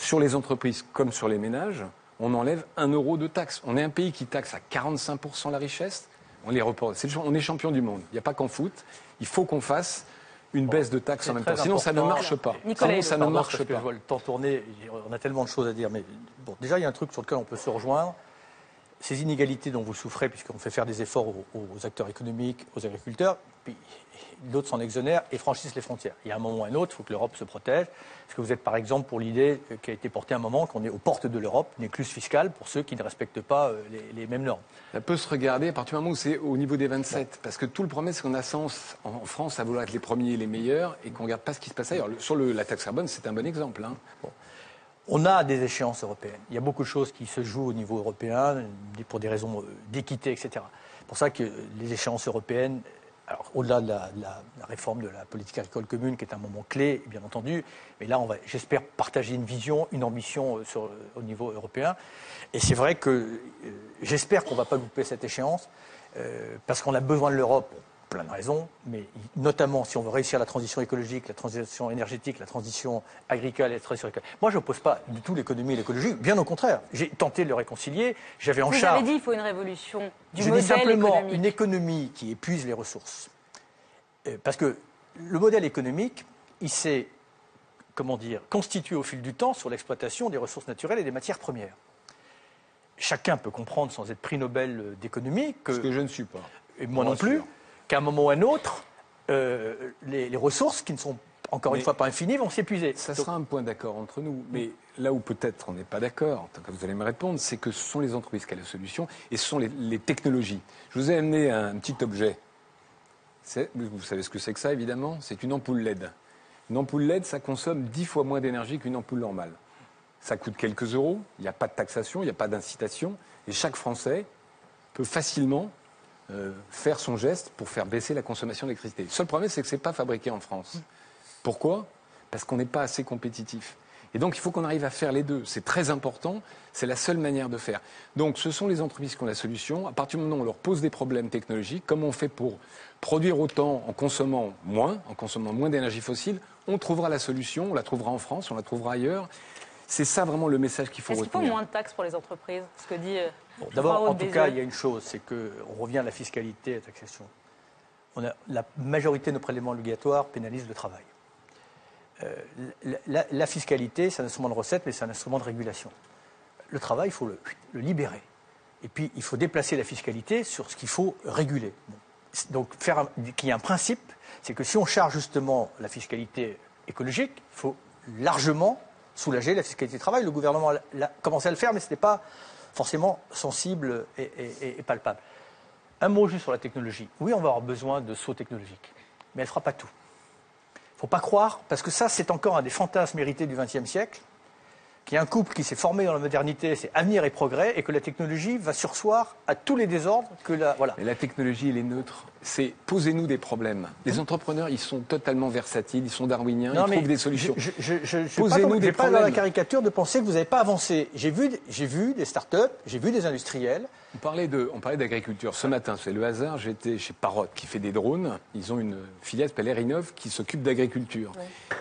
sur les entreprises comme sur les ménages, on enlève un euro de taxe. On est un pays qui taxe à 45% la richesse, on les reporte. Le on est champion du monde. Il n'y a pas qu'en foot. Il faut qu'on fasse une baisse de taxes en même temps. Sinon, ça ne marche pas. Nicolas Sinon, ça ne marche parce que pas. Je vois le temps tourner, on a tellement de choses à dire. Mais bon, déjà, il y a un truc sur lequel on peut se rejoindre. Ces inégalités dont vous souffrez, puisqu'on fait faire des efforts aux, aux acteurs économiques, aux agriculteurs, puis d'autres s'en exonèrent et franchissent les frontières. Il y a un moment ou un autre, il faut que l'Europe se protège. Est-ce que vous êtes par exemple pour l'idée qui a été portée à un moment qu'on est aux portes de l'Europe, une écluse fiscale pour ceux qui ne respectent pas euh, les, les mêmes normes? Ça peut se regarder à partir du moment où c'est au niveau des 27. Parce que tout le problème, c'est qu'on a sens en France à vouloir être les premiers et les meilleurs et qu'on ne regarde pas ce qui se passe ailleurs. Le- Sur le- la taxe carbone, c'est un bon exemple. hein. On a des échéances européennes. Il y a beaucoup de choses qui se jouent au niveau européen pour des raisons euh, d'équité, etc. C'est pour ça que les échéances européennes, alors au-delà de la, réforme de la politique agricole commune, qui est un moment clé, bien entendu, mais là, on va, j'espère, partager une vision, une ambition euh, sur- au niveau européen. Et c'est vrai que euh, j'espère qu'on ne va pas louper cette échéance, euh, parce qu'on a besoin de l'Europe plein de raisons, mais notamment si on veut réussir la transition écologique, la transition énergétique, la transition agricole et la transition écologique. Moi, je n'oppose pas du tout l'économie et l'écologie, bien au contraire. J'ai tenté de le réconcilier. J'avais en Vous charge. avez dit qu'il faut une révolution du Je dis simplement économique. une économie qui épuise les ressources. Euh, Parce que le modèle économique, il s'est, comment dire, constitué au fil du temps sur l'exploitation des ressources naturelles et des matières premières. Chacun peut comprendre, sans être prix Nobel d'économie, que. Ce que je ne suis pas. Et moi non plus, qu'à un moment ou à un autre, euh, les, les ressources qui ne sont encore une Mais- fois pas infinies vont s'épuiser. Ça Donc, sera un point d'accord entre nous. Mais là où peut-être on n'est pas d'accord, en tant que vous allez me répondre, c'est que ce sont les entreprises qui ont la solution et ce sont les, les technologies. Je vous ai amené un petit objet. Vous savez ce que c'est que ça, évidemment? C'est une ampoule LED. Une ampoule LED, ça consomme 10 fois moins d'énergie qu'une ampoule normale. Ça coûte quelques euros, il n'y a pas de taxation, il n'y a pas d'incitation, et chaque Français peut facilement euh, faire son geste pour faire baisser la consommation d'électricité. Le seul problème, c'est que ce n'est pas fabriqué en France. Pourquoi? Parce qu'on n'est pas assez compétitif. Et donc, il faut qu'on arrive à faire les deux. C'est très important. C'est la seule manière de faire. Donc, ce sont les entreprises qui ont la solution. À partir du moment où on leur pose des problèmes technologiques, comment on fait pour produire autant en consommant moins, en consommant moins d'énergie fossile, on trouvera la solution. On la trouvera en France, on la trouvera ailleurs. C'est ça vraiment le message qu'il faut Est-ce qu'il faut retenir. moins de taxes pour les entreprises? Ce que dit. Bon, D'abord, en tout cas, il y a une chose, c'est qu'on revient à la fiscalité et à la taxation. On a, la majorité de nos prélèvements obligatoires pénalisent le travail. Euh, la, la- la fiscalité, c'est un instrument de recette, mais c'est un instrument de régulation. Le travail, il faut le, le libérer. Et puis, il faut déplacer la fiscalité sur ce qu'il faut réguler. Bon. Donc, qu'il y ait un principe, c'est que si on charge justement la fiscalité écologique, il faut largement soulager la fiscalité du travail. Le gouvernement a, a commencé à le faire, mais ce n'est pas forcément sensible et, palpable. Un mot juste sur la technologie. Oui, on va avoir besoin de sauts technologiques, mais elle ne fera pas tout. Il ne faut pas croire, parce que ça, c'est encore un des fantasmes hérités du XXe siècle, qu'il y a un couple qui s'est formé dans la modernité, c'est avenir et progrès, et que la technologie va sursoir à tous les désordres que la. Voilà. La technologie, elle est neutre. C'est posez-nous des problèmes. Les entrepreneurs, ils sont totalement versatiles, ils sont darwiniens, Non, ils trouvent des solutions. Je pas, dans la caricature de penser que vous n'avez pas avancé. J'ai vu, j'ai vu des start-up, j'ai vu des industriels. On parlait de, on parlait d'agriculture. Ce matin, c'est le hasard, j'étais chez Parrot qui fait des drones. Ils ont une filiale qui s'appelle qui s'occupe d'agriculture.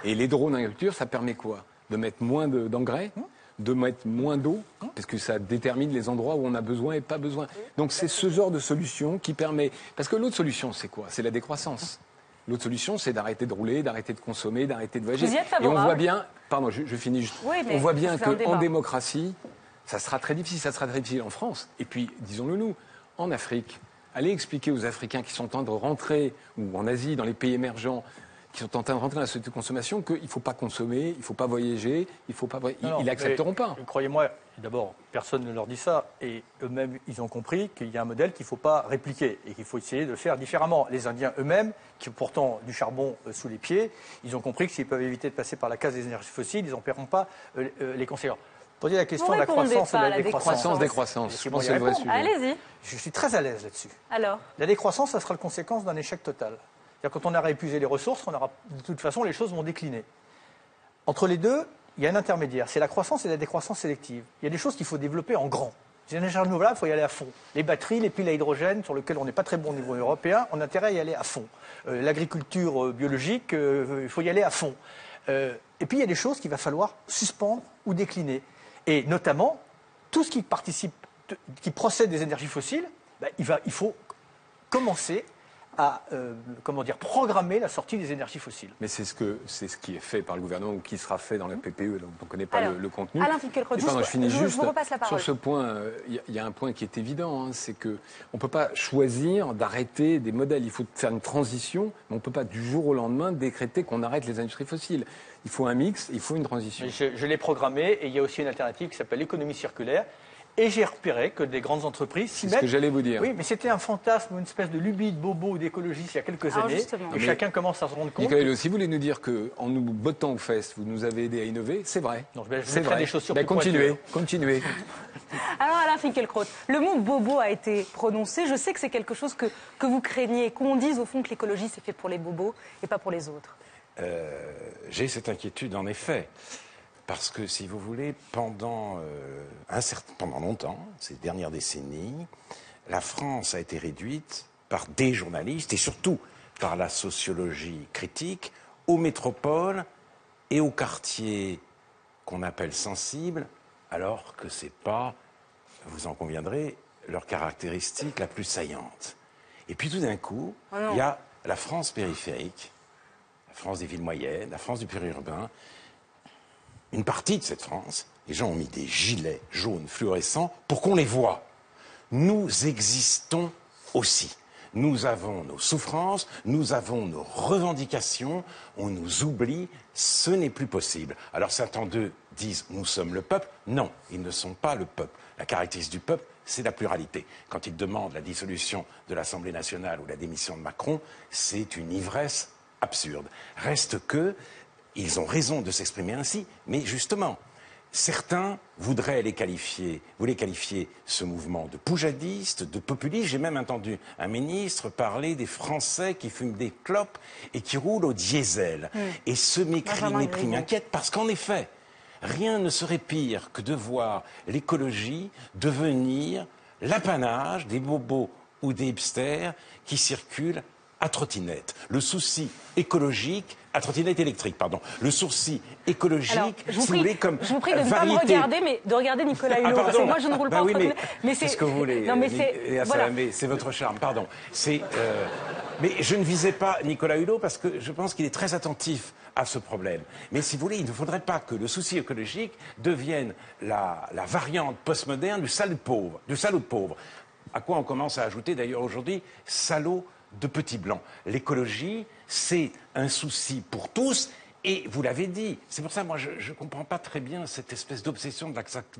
Et les drones d'agriculture, ça permet quoi? De mettre moins de- d'engrais de mettre moins d'eau, parce que ça détermine les endroits où on a besoin et pas besoin. Donc c'est ce genre de solution qui permet... Parce que l'autre solution, c'est quoi? C'est la décroissance. L'autre solution, c'est d'arrêter de rouler, d'arrêter de consommer, d'arrêter de voyager. Et on voit bien... Pardon, je, je finis juste. Oui, on voit bien qu'en démocratie, ça sera très difficile. Ça sera très difficile en France. Et puis, disons-le nous, en Afrique, allez expliquer aux Africains qui sont en train de rentrer, ou en Asie, dans les pays émergents, qui sont en train de rentrer dans la société de consommation, qu'il ne faut pas consommer, il ne faut pas voyager, il faut pas... Ils Non, n'accepteront pas. Croyez-moi, d'abord, personne ne leur dit ça. Et eux-mêmes, ils ont compris qu'il y a un modèle qu'il ne faut pas répliquer et qu'il faut essayer de le faire différemment. Les Indiens eux-mêmes, qui ont pourtant du charbon euh, sous les pieds, ils ont compris que s'ils peuvent éviter de passer par la case des énergies fossiles, ils n'en paieront pas euh, euh, les conséquences. Posez la question de la croissance et de la la décroissance. Croissance, décroissance. Je pense que c'est le vrai sujet. Allez-y. Je suis très à l'aise là-dessus. Alors La décroissance, ça sera la conséquence d'un échec total. Quand on aura épuisé les ressources, de toute façon, les choses vont décliner. Entre les deux, il y a un intermédiaire. C'est la croissance et la décroissance sélective. Il y a des choses qu'il faut développer en grand. Les énergies renouvelables, il faut y aller à fond. Les batteries, les piles à hydrogène, sur lesquelles on n'est pas très bon au niveau européen, on a intérêt à y aller à fond. Euh, L'agriculture euh, biologique, euh, il faut y aller à fond. Et puis il y a des choses qu'il va falloir suspendre ou décliner. Et notamment, tout ce qui participe, qui procède des énergies fossiles, ben, il, il faut commencer à euh, comment dire, programmer la sortie des énergies fossiles. Mais c'est ce, que, c'est ce qui est fait par le gouvernement ou qui sera fait dans la PPE, donc on ne connaît pas Alors, le, le contenu. Alain Finkielkraut, je finis vous- juste vous repasse la sur ce point. euh, Il y, a- il y a un point qui est évident, hein, c'est que on ne peut pas choisir d'arrêter des modèles. Il faut faire une transition, mais on ne peut pas du jour au lendemain décréter qu'on arrête les industries fossiles. Il faut un mix, il faut une transition. Mais Je, je l'ai programmé et il y a aussi une alternative qui s'appelle l'économie circulaire. Et j'ai repéré que des grandes entreprises s'y C'est ce mettent. que j'allais vous dire. Oui, mais c'était un fantasme, une espèce de lubie de bobo d'écologiste il y a quelques Alors, années. justement. Et Mais- chacun commence à se rendre compte. Nicolas si vous voulez nous dire qu'en nous bottant aux fesses, vous nous avez aidé à innover, c'est vrai. Non, je- je vrai. des chaussures Ben, continuez, continuez. [LAUGHS] Alors Alain Finkielkraut, le mot bobo a été prononcé. Je sais que c'est quelque chose que, que vous craignez, qu'on dise au fond que l'écologie c'est fait pour les bobos et pas pour les autres. Euh, J'ai cette inquiétude en effet. Parce que, si vous voulez, pendant, euh, un certain, pendant longtemps, ces dernières décennies, la France a été réduite par des journalistes et surtout par la sociologie critique aux métropoles et aux quartiers qu'on appelle sensibles, alors que ce n'est pas, vous en conviendrez, leur caractéristique la plus saillante. Et puis tout d'un coup, Oh non. il y a la France périphérique la France des villes moyennes, la France du périurbain, une partie de cette France, les gens ont mis des gilets jaunes fluorescents pour qu'on les voie. Nous existons aussi. Nous avons nos souffrances, nous avons nos revendications, on nous oublie, ce n'est plus possible. Alors certains d'eux disent nous sommes le peuple. Non, ils ne sont pas le peuple. La caractéristique du peuple, c'est la pluralité. Quand ils demandent la dissolution de l'Assemblée nationale ou la démission de Macron, c'est une ivresse absurde. Reste que, ils ont raison de s'exprimer ainsi, mais justement, Certains voudraient les qualifier, voulaient qualifier ce mouvement de poujadiste, de populiste. J'ai même entendu un ministre parler des Français qui fument des clopes et qui roulent au diesel. Et ce mépris, m'inquiète parce qu'en effet, rien ne serait pire que de voir l'écologie devenir l'apanage des bobos ou des hipsters qui circulent à trottinette. Le souci écologique, à trottinette électrique, pardon. Le souci écologique, Alors, je vous si prie, vous voulez, comme je vous prie de ne pas me regarder, mais de regarder Nicolas Ah, Hulot. parce que moi, je ne roule Bah pas oui, en mais, trottinette. Mais c'est ce que vous voulez. Non, mais c'est. Voilà. Votre charme, pardon. C'est, euh, mais je ne visais pas Nicolas Hulot parce que je pense qu'il est très attentif à ce problème. Mais si vous voulez, il ne faudrait pas que le souci écologique devienne la, la variante postmoderne du salaud pauvre, du salaud pauvre. À quoi on commence à ajouter d'ailleurs aujourd'hui salaud de petits blancs. L'écologie, c'est un souci pour tous. Et vous l'avez dit, c'est pour ça moi je ne comprends pas très bien cette espèce d'obsession de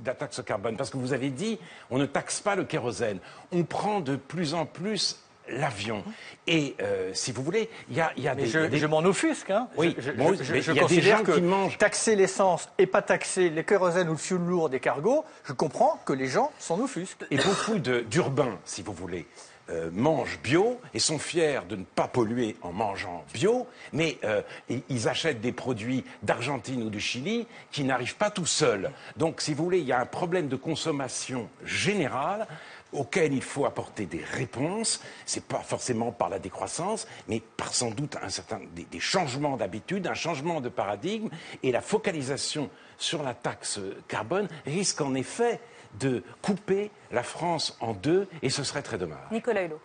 la, taxe au carbone, parce que vous avez dit on ne taxe pas le kérosène, on prend de plus en plus l'avion. Et euh, si vous voulez, il y a, y des, je, des- je m'en offusque. Hein. Oui, je, je- bon, je- mais je il y a des gens que qui mangent. taxer l'essence et pas taxer les kérosènes ou le fioul lourd des cargos, je comprends que les gens s'en offusquent. Et beaucoup de- d'urbains, si vous voulez, euh, mangent bio et sont fiers de ne pas polluer en mangeant bio, mais euh, ils- achètent des produits d'Argentine ou du Chili qui n'arrivent pas tout seuls. Donc, si vous voulez, il y a un problème de consommation générale auquel il faut apporter des réponses. C'est pas forcément par la décroissance, mais par sans doute un certain, des, des changements d'habitude, un changement de paradigme, et la focalisation sur la taxe carbone risque en effet de couper la France en deux, et ce serait très dommage. Nicolas Hulot.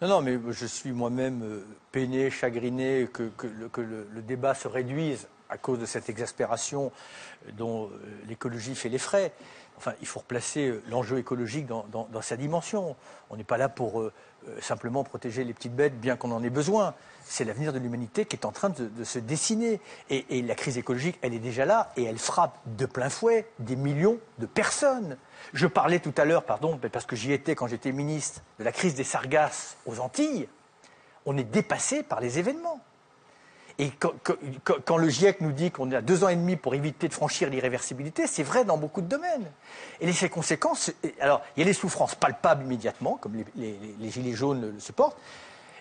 Non, non, mais je suis moi-même euh, peiné, chagriné que, que le, que le- le débat se réduise à cause de cette exaspération euh, dont euh, l'écologie fait les frais. Enfin, il faut replacer l'enjeu écologique dans, dans- dans sa dimension. On n'est pas là pour euh, simplement protéger les petites bêtes, bien qu'on en ait besoin. C'est l'avenir de l'humanité qui est en train de, se dessiner. Et, la crise écologique, elle est déjà là et elle frappe de plein fouet des millions de personnes. Je parlais tout à l'heure, pardon, parce que j'y étais quand j'étais ministre, de la crise des sargasses aux Antilles. On est dépassé par les événements. Et quand, le GIEC nous dit qu'on a deux ans et demi pour éviter de franchir l'irréversibilité, c'est vrai dans beaucoup de domaines. Et les conséquences, alors il y a les souffrances palpables immédiatement, comme les, gilets jaunes le supportent.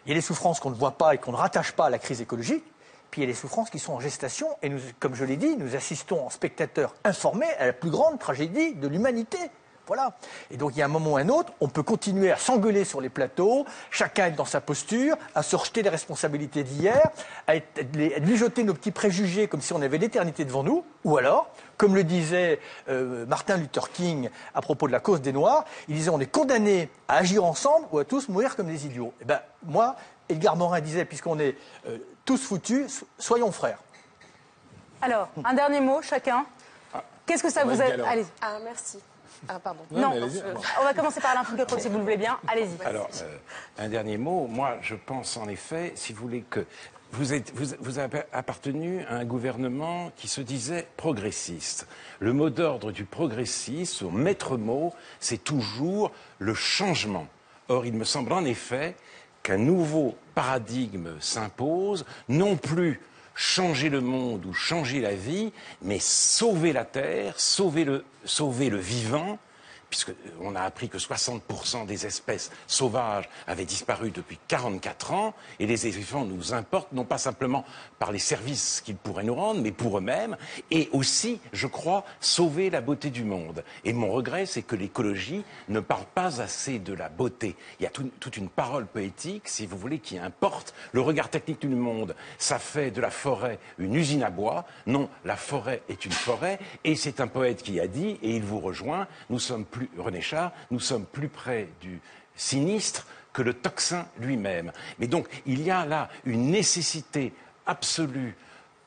Il y a les souffrances qu'on ne voit pas et qu'on ne rattache pas à la crise écologique. Puis il y a les souffrances qui sont en gestation. Et nous, comme je l'ai dit, nous assistons en spectateurs informés à la plus grande tragédie de l'humanité. Voilà. Et donc, il y a un moment ou un autre, on peut continuer à s'engueuler sur les plateaux, chacun être dans sa posture, à se rejeter les responsabilités d'hier, à, être- à les- à mijoter nos petits préjugés comme si on avait l'éternité devant nous, ou alors, comme le disait euh, Martin Luther King à propos de la cause des Noirs, il disait on est condamné à agir ensemble ou à tous mourir comme des idiots. Eh ben, moi, Edgar Morin disait, puisqu'on est euh, tous foutus, so- soyons frères. Alors, un dernier mot, chacun. Qu'est-ce que ça vous a. Allez. Ah, merci. Ah, pardon. Non, on va commencer par Alain Finkielkraut, si vous le voulez bien. Allez-y. Alors, euh, un dernier mot. Moi, je pense en effet, si vous voulez, que vous, êtes, vous, vous avez appartenu à un gouvernement qui se disait progressiste. Le mot d'ordre du progressiste, son maître mot, c'est toujours le changement. Or, il me semble en effet qu'un nouveau paradigme s'impose, non plus changer le monde ou changer la vie, mais sauver la terre, sauver le, sauver le vivant, puisqu'on a appris que 60% des espèces sauvages avaient disparu depuis 44 ans, et les éléphants nous importent, non pas simplement par les services qu'ils pourraient nous rendre, mais pour eux-mêmes, et aussi, je crois, sauver la beauté du monde. Et mon regret, c'est que l'écologie ne parle pas assez de la beauté. Il y a tout- toute une parole poétique, si vous voulez, qui importe. Le regard technique du monde, ça fait de la forêt une usine à bois. Non, la forêt est une forêt, et c'est un poète qui a dit, et il vous rejoint, nous sommes plus, René Char, nous sommes plus près du sinistre que le tocsin lui-même. Mais donc, il y a là une nécessité absolu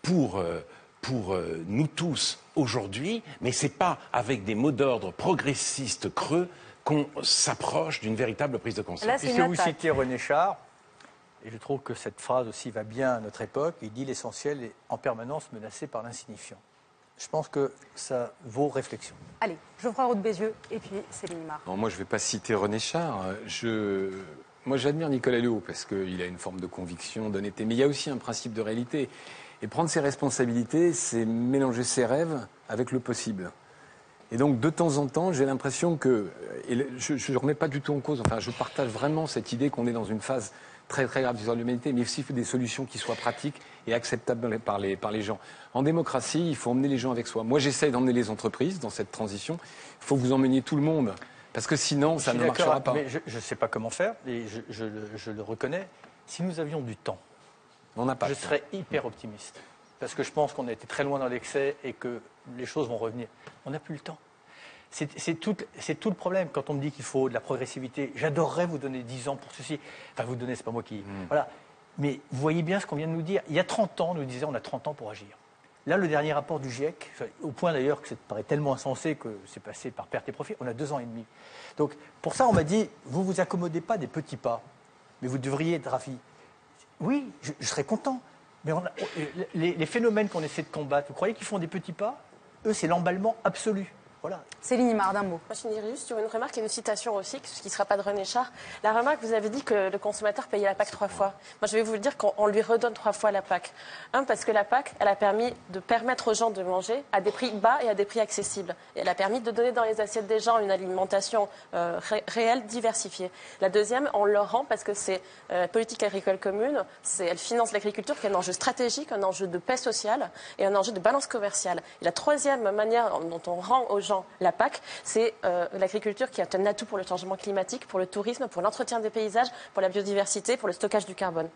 pour, euh, pour euh, nous tous aujourd'hui, mais ce n'est pas avec des mots d'ordre progressistes creux qu'on s'approche d'une véritable prise de conscience. Puisque vous citez René Char, et je trouve que cette phrase aussi va bien à notre époque, il dit l'essentiel est en permanence menacé par l'insignifiant. Je pense que ça vaut réflexion. Allez, Geoffroy Roux de Bézieux et puis Céline Mar. Non, moi, je ne vais pas citer René Char. Je... Moi, j'admire Nicolas Hulot parce qu'il a une forme de conviction, d'honnêteté. Mais il y a aussi un principe de réalité. Et prendre ses responsabilités, c'est mélanger ses rêves avec le possible. Et donc, de temps en temps, j'ai l'impression que. et je ne remets pas du tout en cause. Enfin, je partage vraiment cette idée qu'on est dans une phase très très grave de l'humanité, mais aussi des solutions qui soient pratiques et acceptables par les, par les gens. En démocratie, il faut emmener les gens avec soi. Moi, j'essaie d'emmener les entreprises dans cette transition. Il faut que vous emmeniez tout le monde, parce que sinon, ça ne marchera pas. Mais je ne sais pas comment faire, et je, je le- je le reconnais. Si nous avions du temps, On n'a pas. je serais hyper optimiste. Parce que je pense qu'on a été très loin dans l'excès et que les choses vont revenir. On n'a plus le temps. C'est tout, le problème quand on me dit qu'il faut de la progressivité. J'adorerais vous donner 10 ans pour ceci. Enfin, vous donner, c'est pas moi qui. Voilà. Mais vous voyez bien ce qu'on vient de nous dire. Il y a 30 ans, on nous disait on a 30 ans pour agir. Là, le dernier rapport du GIEC, au point d'ailleurs que ça paraît tellement insensé que c'est passé par perte et profit, on a deux ans et demi. Donc, pour ça, on m'a dit, vous vous accommodez pas des petits pas, mais vous devriez être ravi. Oui, je, serais content. Mais a- les, les phénomènes qu'on essaie de combattre, vous croyez qu'ils font des petits pas? Eux, c'est l'emballement absolu. Voilà. Céline Imard, d'un mot. Moi, je finirai juste sur une remarque et une citation aussi, ce qui ne sera pas de René Char. La remarque, vous avez dit que le consommateur payait la PAC trois fois. Moi, je vais vous le dire qu'on on lui redonne trois fois la PAC. Un, parce que la PAC, elle a permis de permettre aux gens de manger à des prix bas et à des prix accessibles. Et elle a permis de donner dans les assiettes des gens une alimentation euh, ré- réelle, diversifiée. La deuxième, on le rend parce que c'est euh, la politique agricole commune, elle finance l'agriculture qui est un enjeu stratégique, un enjeu de paix sociale et un enjeu de balance commerciale. Et la troisième manière dont on rend aux gens la PAC, c'est euh, l'agriculture qui est un atout pour le changement climatique, pour le tourisme, pour l'entretien des paysages, pour la biodiversité, pour le stockage du carbone.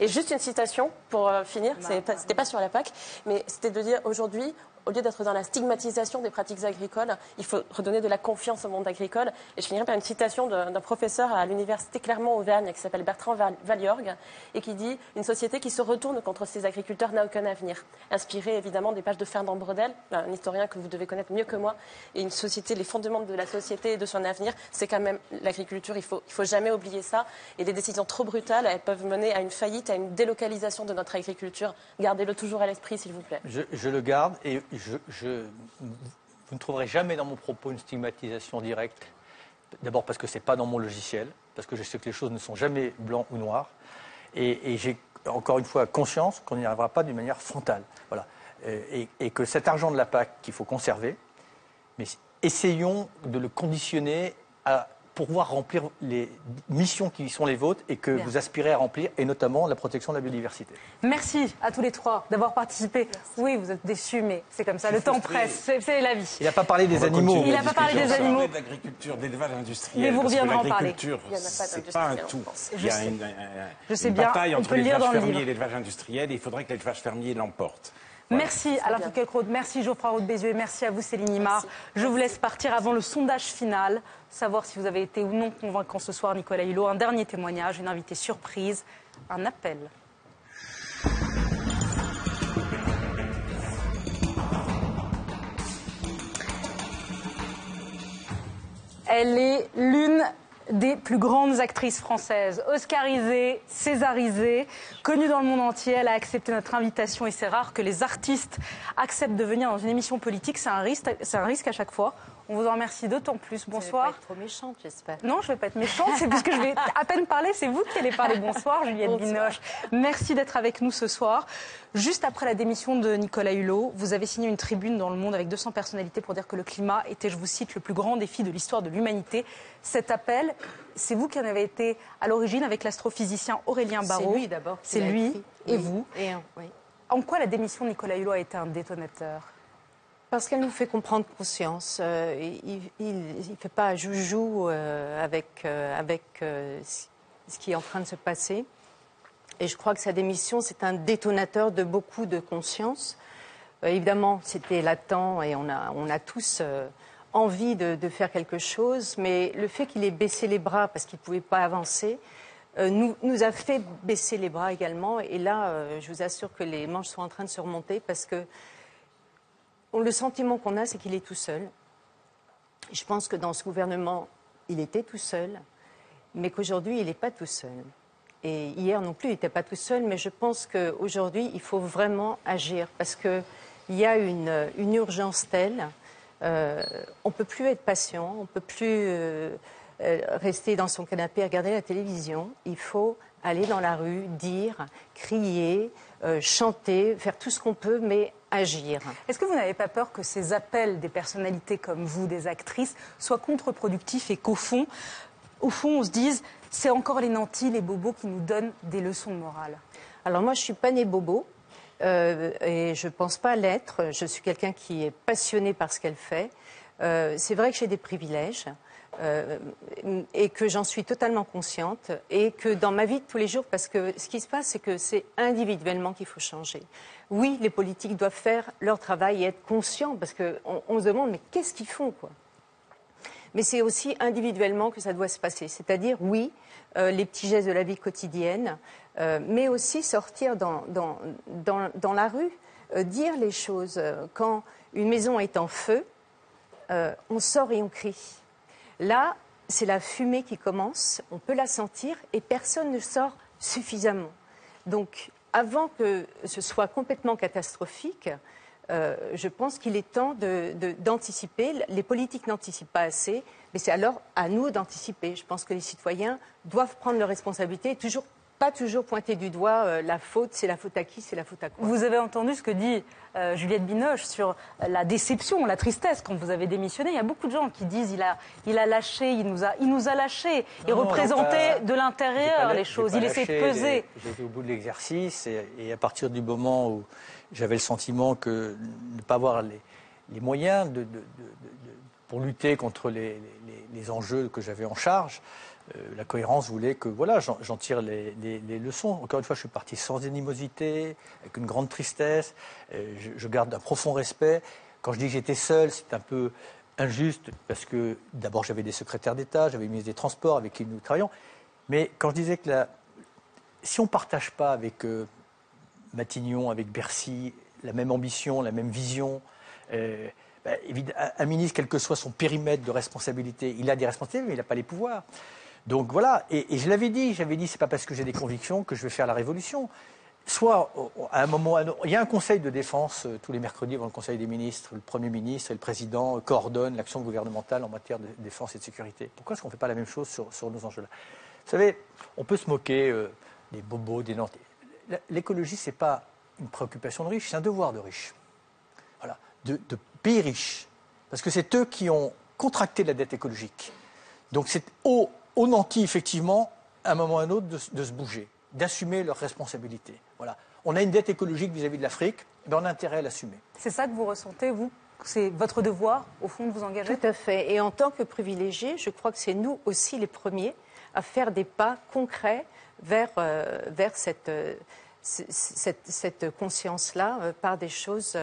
Et juste une citation pour euh, finir, c'est pas- c'était pas sur la PAC, mais c'était de dire aujourd'hui, au lieu d'être dans la stigmatisation des pratiques agricoles, il faut redonner de la confiance au monde agricole. Et je finirai par une citation d'un professeur à l'université Clermont-Auvergne qui s'appelle Bertrand Val- Valiorgue et qui dit Une société qui se retourne contre ses agriculteurs n'a aucun avenir. Inspiré évidemment des pages de Fernand Brodel, un historien que vous devez connaître mieux que moi. Et une société, les fondements de la société et de son avenir, c'est quand même l'agriculture. Il faut, il faut jamais oublier ça. Et des décisions trop brutales, elles peuvent mener à une faillite, à une délocalisation de notre agriculture. Gardez-le toujours à l'esprit, s'il vous plaît. Je, je le garde et vous ne trouverez jamais dans mon propos une stigmatisation directe. D'abord parce que ce n'est pas dans mon logiciel, parce que je sais que les choses ne sont jamais blancs ou noirs. Et, j'ai encore une fois conscience qu'on n'y arrivera pas d'une manière frontale. Euh, et que cet argent de la PAC qu'il faut conserver, mais essayons de le conditionner à pouvoir remplir les missions qui sont les vôtres et que Bien. vous aspirez à remplir, et notamment la protection de la biodiversité. Merci à tous les trois d'avoir participé. Oui, vous êtes déçus, mais c'est comme ça. Le temps presse, c'est la vie. Il n'a pas parlé des animaux. Il n'a pas parlé des animaux. parler d'agriculture, d'élevage industriel. Mais vous reviendrez en parler. l'agriculture, c'est pas un tout. Il Je y a sais. une, un- Je sais une bien, bataille on entre peut le lire l'élevage dans le fermier et l'élevage industriel. Et il faudrait que l'élevage fermier l'emporte. Merci Alain Foucault-Craude, merci Geoffroy Roux Bézieux et merci à vous Céline Imard. Je vous laisse partir avant le sondage final, savoir si vous avez été ou non convaincant ce soir Nicolas Hulot. Un dernier témoignage, une invitée surprise, un appel. Elle est l'une des plus grandes actrices françaises, oscarisée, césarisée, connue dans le monde entier. Elle a accepté notre invitation et c'est rare que les artistes acceptent de venir dans une émission politique. C'est un risque, c'est un risque à chaque fois. On vous en remercie d'autant plus. Bonsoir. Vous pas être trop méchante, j'espère. Non, je ne vais pas être méchante, c'est parce que je vais [LAUGHS] à peine parler, c'est vous qui allez parler. Bonsoir, Juliette Bonsoir. Binoche. Merci d'être avec nous ce soir. Juste après la démission de Nicolas Hulot, vous avez signé une tribune dans Le Monde avec 200 personnalités pour dire que le climat était, je vous cite, le plus grand défi de l'histoire de l'humanité. Cet appel, c'est vous qui en avez été à l'origine avec l'astrophysicien Aurélien Barraud. C'est lui d'abord. C'est lui écrit. et Oui. vous. Et un, oui. En quoi la démission de Nicolas Hulot a été un détonateur? Parce qu'elle nous fait comprendre conscience. Euh, il ne fait pas joujou euh, avec, euh, avec euh, ce qui est en train de se passer. Et je crois que sa démission, c'est un détonateur de beaucoup de conscience. Évidemment, c'était latent et on a, on a tous envie de, faire quelque chose, mais le fait qu'il ait baissé les bras parce qu'il ne pouvait pas avancer, nous, nous, a fait baisser les bras également. Et là, je vous assure que les manches sont en train de se remonter parce que le sentiment qu'on a, c'est qu'il est tout seul. Je pense que dans ce gouvernement, il était tout seul, mais qu'aujourd'hui, il n'est pas tout seul. Et hier non plus, il n'était pas tout seul, mais je pense qu'aujourd'hui, il faut vraiment agir parce qu'il y a une, urgence telle. Euh, on ne peut plus être patient, on ne peut plus euh, euh, rester dans son canapé à regarder la télévision. Il faut aller dans la rue, dire, crier, chanter, faire tout ce qu'on peut, mais agir. Est-ce que vous n'avez pas peur que ces appels des personnalités comme vous, des actrices, soient contre-productifs et qu'au fond, au fond, on se dise c'est encore les nantis, les bobos qui nous donnent des leçons de morale? Alors moi, je suis pas née bobo. Euh, et je ne pense pas l'être. Je suis quelqu'un qui est passionné par ce qu'elle fait. Euh, c'est vrai que j'ai des privilèges. Euh, et que j'en suis totalement consciente et que dans ma vie de tous les jours, parce que ce qui se passe, c'est que c'est individuellement qu'il faut changer. Oui, les politiques doivent faire leur travail et être conscients, parce qu'on on se demande, mais qu'est-ce qu'ils font, quoi? Mais c'est aussi individuellement que ça doit se passer. C'est-à-dire, oui, euh, les petits gestes de la vie quotidienne, euh, mais aussi sortir dans, la rue, dire les choses. Quand une maison est en feu, on sort et on crie. Là, c'est la fumée qui commence, on peut la sentir et personne ne sort suffisamment. Donc, avant que ce soit complètement catastrophique, euh, je pense qu'il est temps d'anticiper. les politiques n'anticipent pas assez, mais c'est alors à nous d'anticiper. Je pense que les citoyens doivent prendre leurs responsabilités et toujours pas toujours pointer du doigt euh, la faute, c'est la faute à qui, c'est la faute à quoi. Vous avez entendu ce que dit euh, Juliette Binoche sur la déception, la tristesse quand vous avez démissionné. Il y a beaucoup de gens qui disent il a, il a lâché, il nous a, il nous a lâché. Il représentait de l'intérieur les choses, il essaie de peser. J'étais au bout de l'exercice et, à partir du moment où j'avais le sentiment que ne pas avoir les, les moyens de, pour lutter contre les, les enjeux que j'avais en charge, euh, la cohérence voulait que voilà, j'en tire les, leçons. Encore une fois, je suis parti sans animosité, avec une grande tristesse. Euh, je, garde un profond respect. Quand je dis que j'étais seul, c'est un peu injuste parce que d'abord j'avais des secrétaires d'État, j'avais une ministre des Transports avec qui nous travaillions. Mais quand je disais que si on ne partage pas avec euh, Matignon, avec Bercy, la même ambition, la même vision, ben, un ministre, quel que soit son périmètre de responsabilité, il a des responsabilités, mais il n'a pas les pouvoirs. Donc voilà, et, je l'avais dit, j'avais dit, c'est pas parce que j'ai des convictions que je vais faire la révolution. Soit, à un moment, il y a un conseil de défense euh, tous les mercredis avant le conseil des ministres, le Premier ministre et le Président coordonnent l'action gouvernementale en matière de défense et de sécurité. Pourquoi est-ce qu'on ne fait pas la même chose sur, nos enjeux-là? Vous savez, on peut se moquer euh, des bobos, des nantis. L'écologie, ce n'est pas une préoccupation de riches, c'est un devoir de riches. Voilà, de, pays riches. Parce que c'est eux qui ont contracté la dette écologique. Donc c'est au aux nantis, effectivement, à un moment ou à un autre, de, se bouger, d'assumer leurs responsabilités. Voilà. On a une dette écologique vis-à-vis de l'Afrique, mais on a intérêt à l'assumer. C'est ça que vous ressentez, vous? C'est votre devoir, au fond, de vous engager? Tout à fait. Et en tant que privilégiés, je crois que c'est nous aussi les premiers à faire des pas concrets vers, euh, vers cette, euh, cette, cette conscience-là euh, par des choses.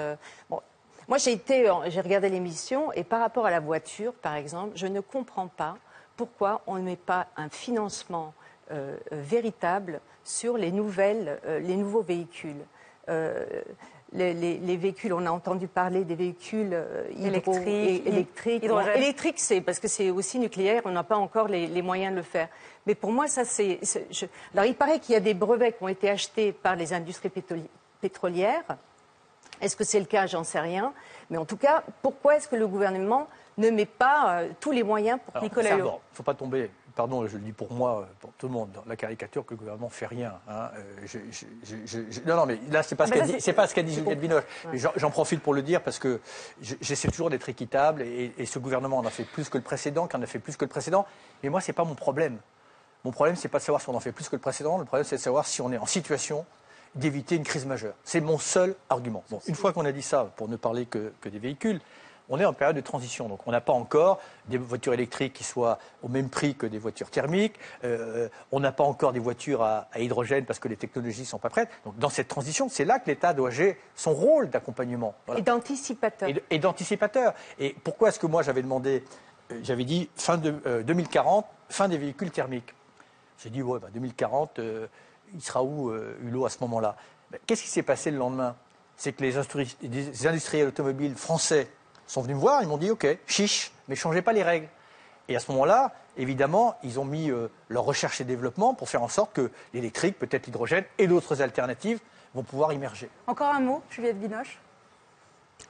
Bon, moi, j'ai été, j'ai regardé l'émission et par rapport à la voiture, par exemple, je ne comprends pas pourquoi on ne met pas un financement euh, euh, véritable sur les, nouvelles, euh, les nouveaux véhicules les, véhicules, on a entendu parler des véhicules électriques. électriques. électriques, c'est parce que c'est aussi nucléaire, on n'a pas encore les, moyens de le faire. Mais pour moi, ça, c'est. Alors, il paraît qu'il y a des brevets qui ont été achetés par les industries pétrolières. Est-ce que c'est le cas? J'en sais rien. Mais en tout cas, pourquoi est-ce que le gouvernement ne met pas euh, tous les moyens pour Nicolas Hulot. Il ne faut pas tomber, pardon, je le dis pour moi, pour tout le monde, dans la caricature que le gouvernement ne fait rien. Hein. Euh, non, non, mais là, ce n'est pas, ah, ce pas, ce qu'a dit Juliette Binoche. J'en profite pour le dire parce que j'essaie toujours d'être équitable et, ce gouvernement en a fait plus que le précédent, qui en a fait plus que le précédent. Mais moi, ce n'est pas mon problème. Mon problème, ce n'est pas de savoir si on en fait plus que le précédent. Le problème, c'est de savoir si on est en situation d'éviter une crise majeure. C'est mon seul argument. Bon, une fois qu'on a dit ça, pour ne parler que des véhicules, on est en période de transition. Donc on n'a pas encore des voitures électriques qui soient au même prix que des voitures thermiques. Euh, on n'a pas encore des voitures à, hydrogène parce que les technologies ne sont pas prêtes. Donc dans cette transition, c'est là que l'État doit jouer son rôle d'accompagnement. Et d'anticipateur. Et, d'anticipateur. Et pourquoi est-ce que moi j'avais demandé, euh, j'avais dit fin de, 2040, euh, fin des véhicules thermiques? J'ai dit, ouais, bah, 2040, euh, il sera où Hulot à ce moment-là? Ben, Qu'est-ce qui s'est passé le lendemain? C'est que les industriels automobiles français sont venus me voir, ils m'ont dit, OK, chiche, mais changez pas les règles. Et à ce moment-là, évidemment, ils ont mis euh, leur recherche et développement pour faire en sorte que l'électrique, peut-être l'hydrogène et d'autres alternatives vont pouvoir immerger. Encore un mot, Juliette Binoche?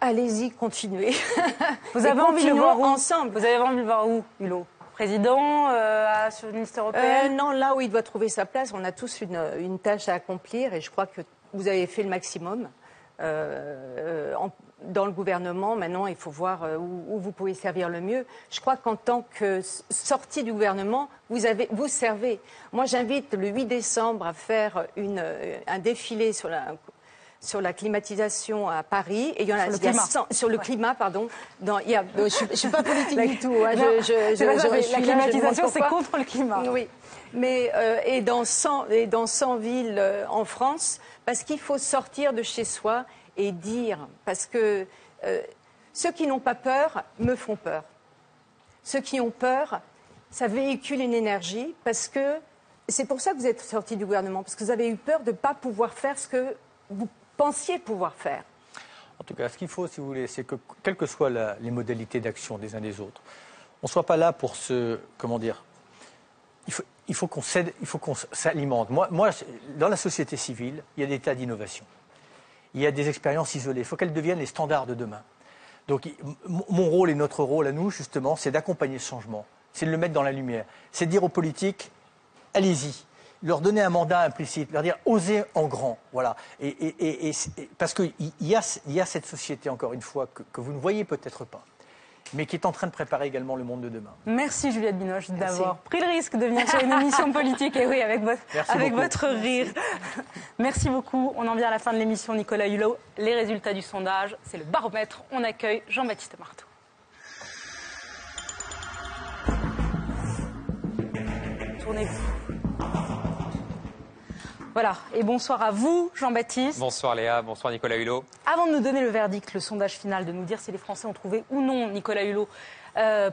Allez-y, continuez. [LAUGHS] Vous avez envie de le voir où? ensemble. Vous avez envie de le voir où, Hulot? Président, euh, à- sur le ministère européen? Euh, non, là où il doit trouver sa place, on a tous une, une tâche à accomplir et je crois que vous avez fait le maximum. Euh, euh, en- dans le gouvernement, maintenant, il faut voir euh, où, où vous pouvez servir le mieux. Je crois qu'en tant que sortie du gouvernement, vous, avez, vous servez. Moi, j'invite le 8 décembre à faire une, euh, un défilé sur la, sur la climatisation à Paris. Et il y en a, Sur le il y a climat. 100 sur le climat, pardon. Dans, il y a, je ne suis pas politique La- du [LAUGHS] tout. hein. Non, Je- je- je- la climatisation, c'est contre le climat. Oui. Mais, euh, et, dans 100, et dans 100 villes euh, en France, parce qu'il faut sortir de chez soi et dire, parce que euh, ceux qui n'ont pas peur me font peur. Ceux qui ont peur, ça véhicule une énergie, parce que c'est pour ça que vous êtes sortis du gouvernement, parce que vous avez eu peur de ne pas pouvoir faire ce que vous pensiez pouvoir faire. En tout cas, ce qu'il faut, si vous voulez, c'est que, quelles que soient les modalités d'action des uns des autres, on ne soit pas là pour se. Comment dire Il faut, qu'on s'alimente. Moi, moi, dans la société civile, il y a des tas d'innovations. Il y a des expériences isolées. Il faut qu'elles deviennent les standards de demain. Donc, mon rôle et notre rôle à nous, justement, c'est d'accompagner ce changement. C'est de le mettre dans la lumière. C'est de dire aux politiques allez-y. Leur donner un mandat implicite, leur dire osez en grand. Voilà. Et, parce qu'il y a, cette société, encore une fois, que, que vous ne voyez peut-être pas, mais qui est en train de préparer également le monde de demain. Merci Juliette Binoche d'avoir pris le risque de venir sur une émission [LAUGHS] politique. Et oui, avec, votre, Merci avec beaucoup. votre rire. Merci beaucoup. On en vient à la fin de l'émission. Nicolas Hulot, les résultats du sondage, c'est le baromètre. On accueille Jean-Baptiste Marteau. Tournez-vous. Voilà, et bonsoir à vous, Jean-Baptiste. Bonsoir Léa, bonsoir Nicolas Hulot. Avant de nous donner le verdict, le sondage final, de nous dire si les Français ont trouvé ou non Nicolas Hulot, euh,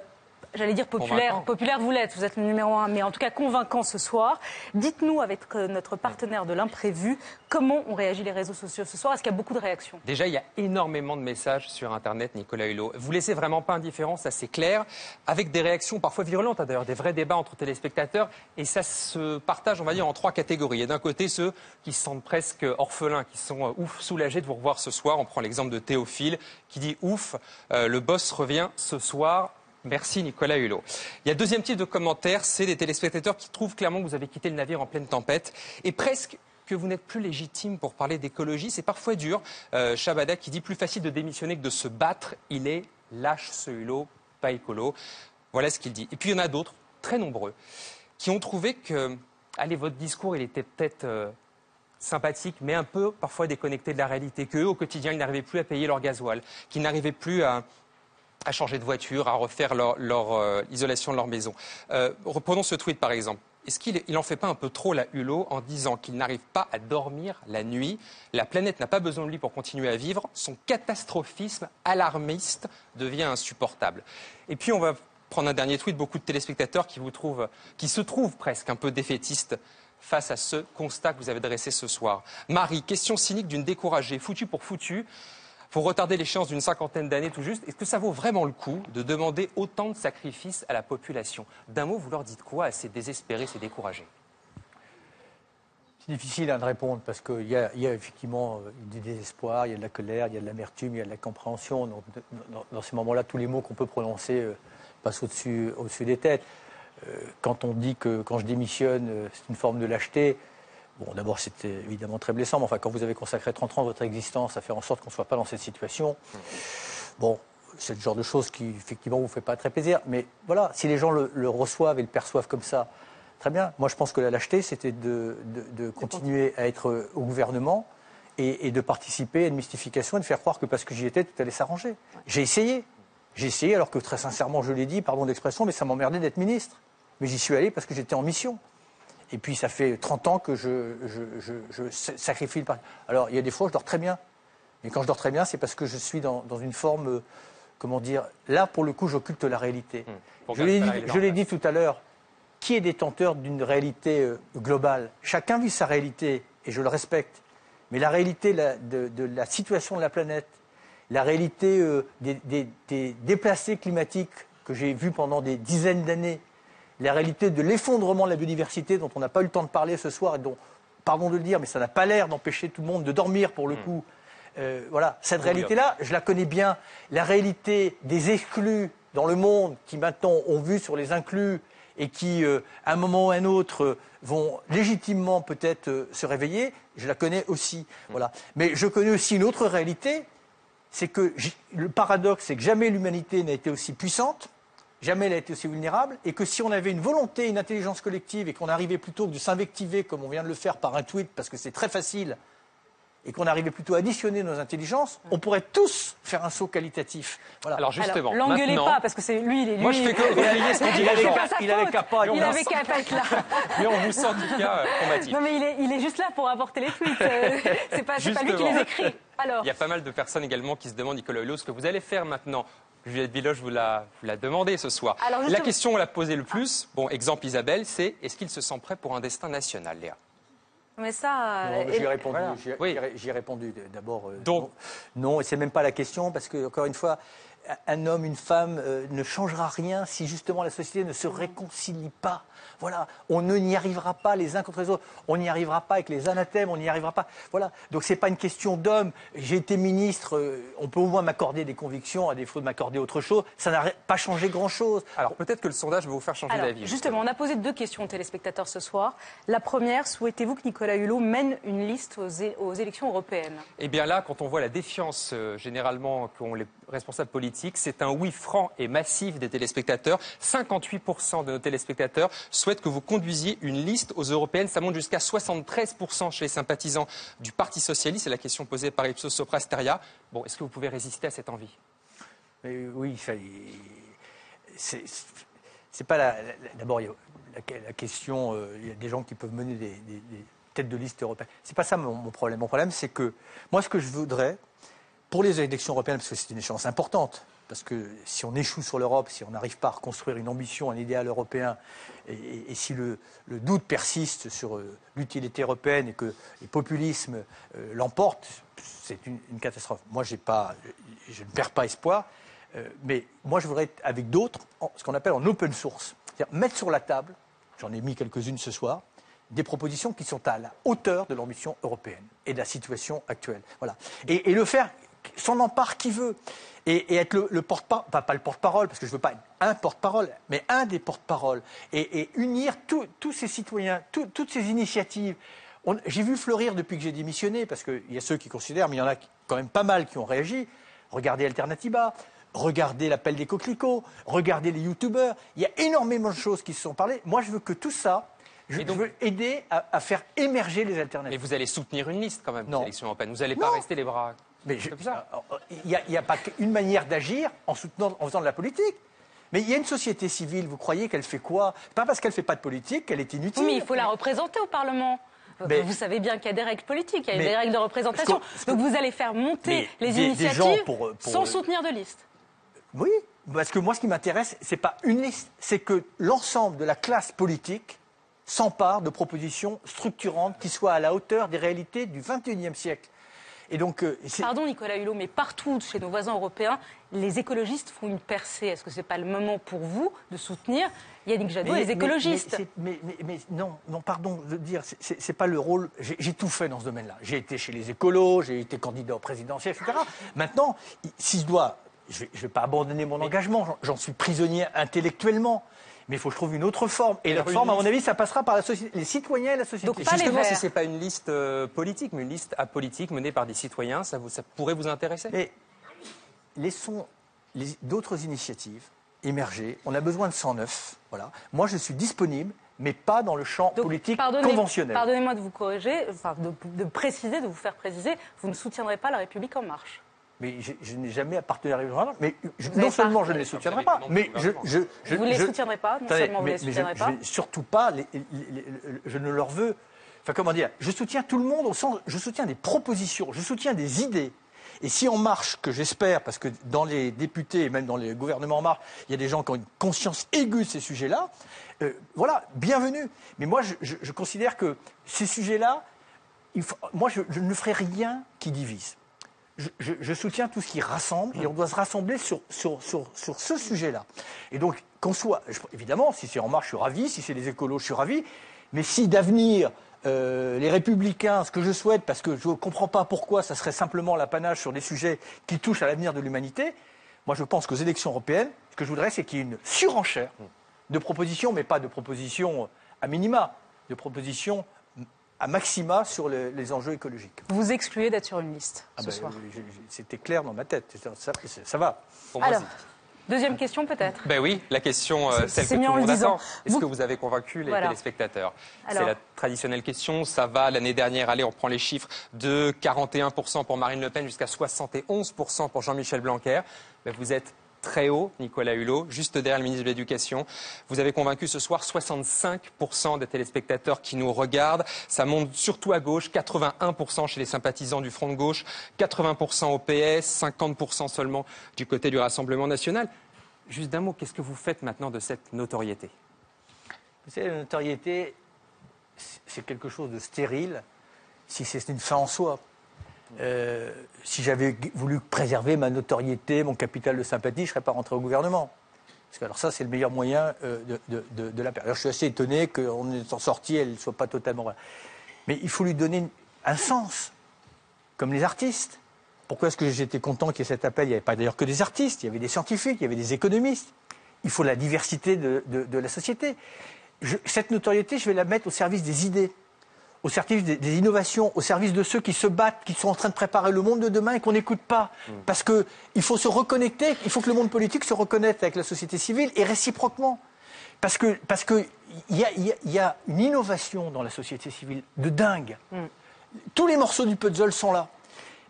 j'allais dire populaire, Convaincant. populaire vous l'êtes, vous êtes le numéro un, mais en tout cas convaincant ce soir. Dites-nous avec euh, notre partenaire de l'imprévu, comment ont réagi les réseaux sociaux ce soir? Est-ce qu'il y a beaucoup de réactions? Déjà, il y a énormément de messages sur Internet, Nicolas Hulot. Vous laissez vraiment pas indifférent, ça c'est clair, avec des réactions parfois virulentes, hein, d'ailleurs des vrais débats entre téléspectateurs, et ça se partage, on va dire, en trois catégories. Il y a d'un côté ceux qui se sentent presque orphelins, qui sont euh, ouf soulagés de vous revoir ce soir. On prend l'exemple de Théophile qui dit ouf, euh, le boss revient ce soir. Merci Nicolas Hulot. Il y a deuxième type de commentaires, c'est des téléspectateurs qui trouvent clairement que vous avez quitté le navire en pleine tempête et presque que vous n'êtes plus légitime pour parler d'écologie. C'est parfois dur. Euh, Shabada qui dit plus facile de démissionner que de se battre. Il est lâche ce Hulot, pas écolo. Voilà ce qu'il dit. Et puis il y en a d'autres, très nombreux, qui ont trouvé que, allez, votre discours, il était peut-être euh, sympathique, mais un peu parfois déconnecté de la réalité, qu'eux, au quotidien, ils n'arrivaient plus à payer leur gasoil, qu'ils n'arrivaient plus à, à changer de voiture, à refaire leur, euh, isolation de leur maison. Euh, reprenons ce tweet par exemple. Est-ce qu'il n'en fait pas un peu trop la hulot en disant qu'il n'arrive pas à dormir la nuit La planète n'a pas besoin de lui pour continuer à vivre. Son catastrophisme alarmiste devient insupportable. Et puis on va prendre un dernier tweet. Beaucoup de téléspectateurs qui, vous trouvent, qui se trouvent presque un peu défaitistes face à ce constat que vous avez dressé ce soir. Marie, question cynique d'une découragée, foutue pour foutue. Faut retarder l'échéance d'une cinquantaine d'années tout juste. Est-ce que ça vaut vraiment le coup de demander autant de sacrifices à la population? D'un mot, vous leur dites quoi à ces désespérés, ces découragés? C'est difficile hein, de répondre parce qu'il y, y a effectivement euh, du désespoir, il y a de la colère, il y a de l'amertume, il y a de la compréhension. Donc, dans, dans ces moments-là, tous les mots qu'on peut prononcer euh, passent au-dessus des têtes. Euh, quand on dit que quand je démissionne, c'est une forme de lâcheté, bon, d'abord, c'était évidemment très blessant, mais enfin, quand vous avez consacré 30 ans de votre existence à faire en sorte qu'on ne soit pas dans cette situation, bon, c'est le genre de choses qui, effectivement, vous fait pas très plaisir. Mais voilà, si les gens le, le reçoivent et le perçoivent comme ça, très bien. Moi, je pense que la lâcheté, c'était de, de- de continuer à être au gouvernement et, et de participer à une mystification et de faire croire que parce que j'y étais, tout allait s'arranger. J'ai essayé. J'ai essayé, alors que très sincèrement, je l'ai dit, pardon d'expression, mais ça m'emmerdait d'être ministre. Mais j'y suis allé parce que j'étais en mission. Et puis, ça fait 30 ans que je, je- je- je sa- sacrifie le parti. Alors, il y a des fois, je dors très bien. Mais quand je dors très bien, c'est parce que je suis dans, dans une forme, euh, comment dire, là, pour le coup, j'occulte la réalité. Pour Je l'ai dit, tout à l'heure, qui est détenteur d'une réalité euh, globale? Chacun vit sa réalité, et je le respecte. Mais la réalité la- de, de la situation de la planète, la réalité euh, des, des- des déplacés climatiques que j'ai vus pendant des dizaines d'années, la réalité de l'effondrement de la biodiversité dont on n'a pas eu le temps de parler ce soir et dont, pardon de le dire, mais ça n'a pas l'air d'empêcher tout le monde de dormir pour le coup. Euh, voilà, cette réalité-là, je la connais bien. La réalité des exclus dans le monde qui maintenant ont vu sur les inclus et qui, euh, à un moment ou à un autre, euh, vont légitimement peut-être euh, se réveiller, je la connais aussi. Voilà. Mais je connais aussi une autre réalité, c'est que le paradoxe, c'est que jamais l'humanité n'a été aussi puissante, jamais elle a été aussi vulnérable, et que si on avait une volonté, une intelligence collective, et qu'on arrivait plutôt que de s'invectiver comme on vient de le faire par un tweet, parce que c'est très facile, et qu'on arrivait plutôt à additionner nos intelligences, on pourrait tous faire un saut qualitatif. Voilà. Alors justement, L'engueulez pas, parce que c'est lui, il est lui. Moi, je fais que relayer ce qu'on dit Il avait qu'à pas, Il avait qu'à pas être là. [LAUGHS] Mais on vous sent du cas euh, combatif. Non, mais il est, il est juste là pour apporter les tweets. Euh, [LAUGHS] C'est pas, pas lui qui les écrit. Alors, Il y a pas mal de personnes également qui se demandent, Nicolas Hulot, ce que vous allez faire maintenant. Juliette Village vous l'a, vous l'a demandé ce soir. Alors, La question qu'on l'a posée le plus, bon, exemple Isabelle, c'est est-ce qu'il se sent prêt pour un destin national, Léa? Mais ça. Euh, j'y ai répondu. Voilà. j'y ai- Oui. j'y ai- j'y ai répondu d'abord. euh, Donc- non, non, et c'est même pas la question parce que encore une fois, un homme, une femme euh, ne changera rien si justement la société ne se réconcilie pas. Voilà, on ne n'y arrivera pas les uns contre les autres. On n'y arrivera pas avec les anathèmes. On n'y arrivera pas. Voilà. Donc c'est pas une question d'homme. J'ai été ministre. euh, on peut au moins m'accorder des convictions à défaut de m'accorder autre chose. Ça n'a pas changé grand chose. Alors peut-être que le sondage va vous faire changer d'avis. justement, on a posé deux questions aux téléspectateurs ce soir. La première, souhaitez-vous que Nicolas Hulot mène une liste aux, élections européennes? Eh bien là, quand on voit la défiance euh, généralement qu'ont les responsables politiques, c'est un oui franc et massif des téléspectateurs. 58% de nos téléspectateurs souhaitent que vous conduisiez une liste aux européennes. Ça monte jusqu'à 73% chez les sympathisants du Parti socialiste. C'est la question posée par Ipsos Sopra Steria. Bon, est-ce que vous pouvez résister à cette envie? Mais oui, c'est c'est pas la. D'abord, il y a la, question. euh, il y a des gens qui peuvent mener des têtes de liste européennes. C'est pas ça mon, mon problème. Mon problème, c'est que moi, ce que je voudrais pour les élections européennes, parce que c'est une échéance importante, parce que si on échoue sur l'Europe, si on n'arrive pas à reconstruire une ambition, un idéal européen, et, si le, doute persiste sur euh, l'utilité européenne et que les populismes euh, l'emportent, c'est une, catastrophe. Moi, pas, je ne perds pas espoir, euh, mais moi, je voudrais être avec d'autres, ce qu'on appelle en open source, c'est-à-dire mettre sur la table, j'en ai mis quelques-unes ce soir, des propositions qui sont à la hauteur de l'ambition européenne et de la situation actuelle. Voilà. Et le faire, s'en empare qui veut. Et, et être le, le porte-parole, pas, pas le porte-parole, parce que je ne veux pas être un porte-parole, mais un des porte-paroles. Et, et unir tous ces citoyens, tout- toutes ces initiatives. J'ai vu fleurir depuis que j'ai démissionné, parce qu'il y a ceux qui considèrent, mais il y en a quand même pas mal qui ont réagi. Regardez Alternativa, regardez l'appel des coquelicots, regardez les youtubeurs. Il y a énormément de choses qui se sont parlées. Moi, je veux que tout ça, je, je veux aider à, à faire émerger les alternatives. Mais vous allez soutenir une liste quand même Non. des élections européennes. Vous n'allez pas Non. rester les bras Mais je- comme ça. il n'y a, pas qu'une manière d'agir en soutenant, en faisant de la politique. Mais il y a une société civile, vous croyez qu'elle fait quoi? Pas parce qu'elle ne fait pas de politique qu'elle est inutile. Oui, mais il faut la représenter au Parlement. Mais- vous savez bien qu'il y a des règles politiques, il y a Mais- des règles de représentation. Donc vous allez faire monter les des- des gens initiatives pour- pour- sans soutenir de liste. Oui, parce que moi, ce qui m'intéresse, c'est pas une liste, c'est que l'ensemble de la classe politique s'empare de propositions structurantes qui soient à la hauteur des réalités du XXIe siècle. Et donc, euh, Pardon Nicolas Hulot, mais partout chez nos voisins européens, les écologistes font une percée. Est-ce que ce n'est pas le moment pour vous de soutenir Yannick Jadot et les mais- écologistes mais Mais, mais- mais non, non, pardon de dire, c'est- pas le rôle. J'ai tout fait dans ce domaine-là. J'ai été chez les écolos, j'ai été candidat au présidentiel, etc. Maintenant, si je dois, je vais, je vais pas abandonner mon engagement. J'en suis prisonnier intellectuellement. Mais il faut que je trouve une autre forme. Et la forme, à mon avis, ça passera par la société, les citoyens et la société. Et justement, si ce n'est pas une liste euh, politique, mais une liste apolitique menée par des citoyens, ça, vous, ça pourrait vous intéresser? Mais laissons les- d'autres initiatives émerger. On a besoin de 109. Voilà. Moi, je suis disponible, mais pas dans le champ politique Pardonnez- conventionnel. Pardonnez-moi de vous corriger, enfin de, de préciser, de vous faire préciser, vous ne soutiendrez pas la République en marche. Mais je, je n'ai jamais appartenu à la République. Mais je- non seulement je ne les soutiendrai pas, mais je, Vous ne les soutiendrez pas, non seulement vous les soutiendrez pas. je- surtout pas. les- les- les- les- je ne leur veux. Enfin, comment dire Je soutiens tout le monde au sens. Je soutiens des propositions, je soutiens des idées. Et si En Marche, que j'espère, parce que dans les députés et même dans les gouvernements En Marche, il y a des gens qui ont une conscience aiguë de ces sujets-là, euh, voilà, bienvenue. Mais moi, je, je- je considère que ces sujets-là, moi, je, je ne ferai rien qui divise. Je, je- je soutiens tout ce qui rassemble et on doit se rassembler sur, sur, sur, sur ce sujet-là. Et donc, qu'on soit, je- évidemment, si c'est En Marche, je suis ravi, si c'est les écolos, je suis ravi, mais si d'avenir, euh, les républicains, ce que je souhaite, parce que je ne comprends pas pourquoi ça serait simplement l'apanage sur des sujets qui touchent à l'avenir de l'humanité, moi je pense qu'aux élections européennes, ce que je voudrais, c'est qu'il y ait une surenchère de propositions, mais pas de propositions à minima, de propositions à maxima sur les, les enjeux écologiques. Vous excluez d'être sur une liste Ah ce ben, soir. C'était clair dans ma tête, ça, ça- ça va. Alors, deuxième question peut-être. Ben oui, la question, euh, C'est- celle que tout le monde attend. Est-ce Vous- que vous avez convaincu les Voilà. téléspectateurs C'est la traditionnelle question. Ça va l'année dernière, allez, on prend les chiffres, de 41% pour Marine Le Pen jusqu'à 71% pour Jean-Michel Blanquer. Ben, vous êtes très haut, Nicolas Hulot, juste derrière le ministre de l'Éducation. Vous avez convaincu ce soir 65% des téléspectateurs qui nous regardent. Ça monte surtout à gauche, 81% chez les sympathisants du Front de gauche, 80% au PS, 50% seulement du côté du Rassemblement national. Juste d'un mot, qu'est-ce que vous faites maintenant de cette notoriété? Vous savez, la notoriété, c'est- quelque chose de stérile si c'est une fin en soi. Euh, si j'avais voulu préserver ma notoriété, mon capital de sympathie, je ne serais pas rentré au gouvernement. Parce que alors ça, c'est le meilleur moyen euh, de, la perdre. Je suis assez étonné qu'en étant sorti, elle ne soit pas totalement... Mais il faut lui donner un sens, comme les artistes. Pourquoi est-ce que j'étais content qu'il y ait cet appel? Il n'y avait pas d'ailleurs que des artistes, il y avait des scientifiques, il y avait des économistes. Il faut la diversité de, la société. Cette notoriété, je vais la mettre au service des idées, au service des, des innovations, au service de ceux qui se battent, qui sont en train de préparer le monde de demain et qu'on n'écoute pas. Parce qu'il faut se reconnecter, il faut que le monde politique se reconnecte avec la société civile et réciproquement. Parce que parce que y a, y a- il y a une innovation dans la société civile de dingue. Tous les morceaux du puzzle sont là.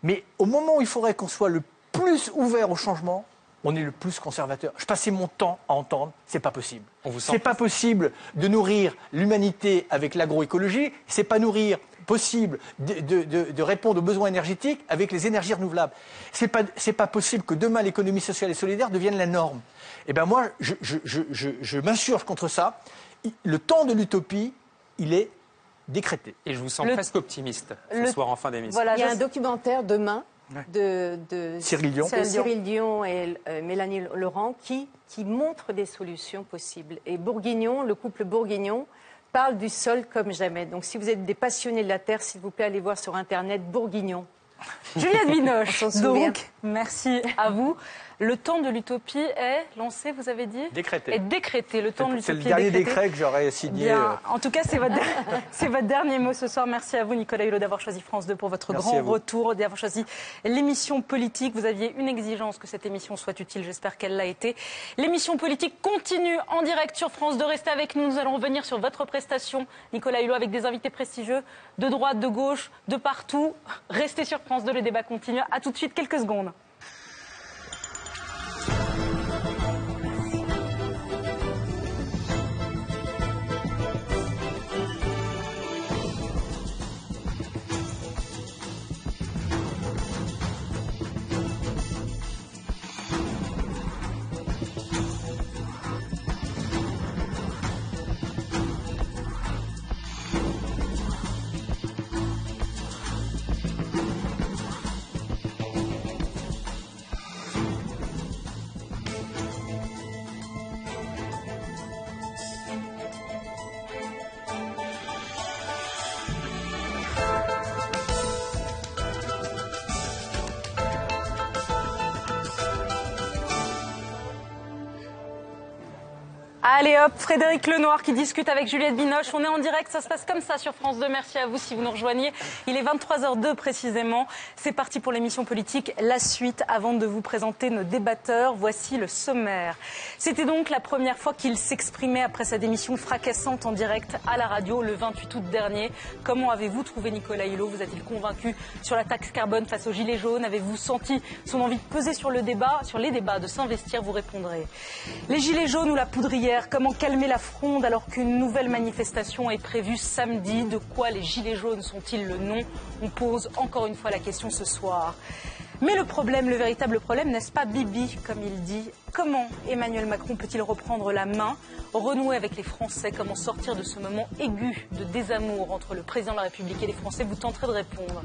Mais au moment où il faudrait qu'on soit le plus ouvert au changement, on est le plus conservateur. Je passais mon temps à entendre, c'est pas possible. C'est pas possible de nourrir l'humanité avec l'agroécologie, c'est pas nourrir possible de, de- de- de répondre aux besoins énergétiques avec les énergies renouvelables. C'est pas c'est pas possible que demain l'économie sociale et solidaire devienne la norme. Et ben moi, je, je, je, je, je m'insurge contre ça. Le temps de l'utopie, il est décrété. Et je vous sens Le- presque optimiste ce le- soir en fin d'émission. Voilà, il y a un documentaire demain. De, de Cyril Dion. de Cyril Dion et euh, Mélanie Laurent qui, qui montre des solutions possibles. Et Bourguignon, le couple Bourguignon, parle du sol comme jamais. Donc si vous êtes des passionnés de la terre, s'il vous plaît, allez voir sur Internet Bourguignon. [LAUGHS] Juliette Binoche, donc, merci à vous. Le temps de l'utopie est lancé, vous avez dit Décrété. Est décrété. Le temps de C'est l'utopie le dernier décrété. décret que j'aurais signé. Bien. euh, En tout cas, c'est votre, [LAUGHS] c'est votre dernier mot ce soir. Merci à vous, Nicolas Hulot, d'avoir choisi France 2 pour votre Merci grand retour, d'avoir choisi l'émission politique. Vous aviez une exigence que cette émission soit utile. J'espère qu'elle l'a été. L'émission politique continue en direct sur France 2. Restez avec nous. Nous allons revenir sur votre prestation, Nicolas Hulot, avec des invités prestigieux de droite, de gauche, de partout. Restez sur France 2. Le débat continue. À tout de suite, quelques secondes. Frédéric Lenoir qui discute avec Juliette Binoche. On est en direct, ça se passe comme ça sur France 2. Merci à vous si vous nous rejoignez. Il est 23h02 précisément. C'est parti pour l'émission politique. La suite avant de vous présenter nos débatteurs. Voici le sommaire. C'était donc la première fois qu'il s'exprimait après sa démission fracassante en direct à la radio le 28 août dernier. Comment avez-vous trouvé Nicolas Hulot? Vous a-t-il convaincu sur la taxe carbone face aux Gilets jaunes? Avez-vous senti son envie de peser sur le débat, sur les débats, de s'investir? Vous répondrez. Les Gilets jaunes ou la poudrière calmer la fronde alors qu'une nouvelle manifestation est prévue samedi? De quoi les Gilets jaunes sont-ils le nom? On pose encore une fois la question ce soir. Mais le problème, le véritable problème, n'est-ce pas Bibi, comme il dit Comment Emmanuel Macron peut-il reprendre la main, renouer avec les Français? Comment sortir de ce moment aigu de désamour entre le président de la République et les Français? Vous tenterez de répondre.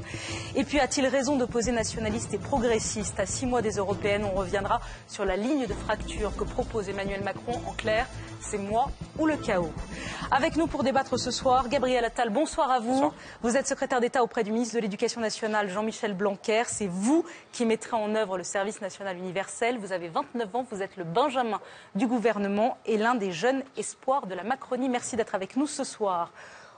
Et puis, a-t-il raison d'opposer nationalistes et progressistes À six mois des européennes, on reviendra sur la ligne de fracture que propose Emmanuel Macron. En clair, c'est moi ou le chaos. Avec nous pour débattre ce soir, Gabriel Attal, bonsoir à vous. Vous êtes secrétaire d'État auprès du ministre de l'Éducation nationale, Jean-Michel Blanquer. C'est vous qui mettrez en œuvre le service national universel. Vous avez 29 ans, vous êtes le Benjamin du gouvernement et l'un des jeunes espoirs de la Macronie. Merci d'être avec nous ce soir.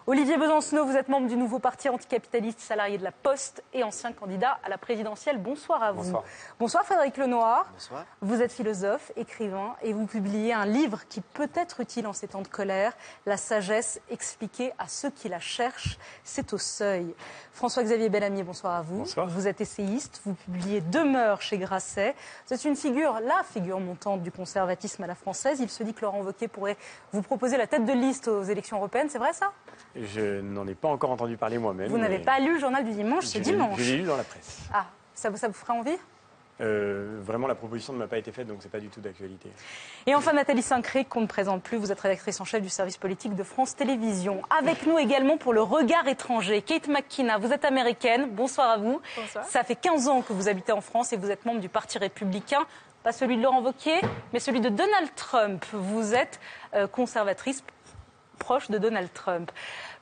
Olivier Besancenot, vous êtes membre du nouveau parti anticapitaliste salarié de la Poste et ancien candidat à la présidentielle. Bonsoir à vous. Bonsoir. Bonsoir Frédéric Lenoir. Bonsoir. Vous êtes philosophe, écrivain et vous publiez un livre qui peut être utile en ces temps de colère, La sagesse expliquée à ceux qui la cherchent. C'est au seuil. François-Xavier Bellamy, bonsoir à vous. Bonsoir. Vous êtes essayiste, vous publiez Demeure chez Grasset. Êtes une figure, la figure montante du conservatisme à la française. Il se dit que Laurent Wauquiez pourrait vous proposer la tête de liste aux élections européennes. C'est vrai ça? Je n'en ai pas encore entendu parler moi-même. Vous n'avez mais pas lu le journal du dimanche, c'est je l'ai- dimanche. Je l'ai lu dans la presse. Ah, ça, vous- ça vous ferait envie? Euh, vraiment, la proposition ne m'a pas été faite, donc c'est pas du tout d'actualité. Et enfin, Nathalie Sincré, qu'on ne présente plus, vous êtes rédactrice en chef du service politique de France Télévisions. Avec nous également pour le regard étranger, Kate McKenna, vous êtes américaine, bonsoir à vous. Bonsoir. Ça fait 15 ans que vous habitez en France et vous êtes membre du Parti républicain, pas celui de Laurent Wauquiez, mais celui de Donald Trump. Vous êtes euh, conservatrice proche de Donald Trump.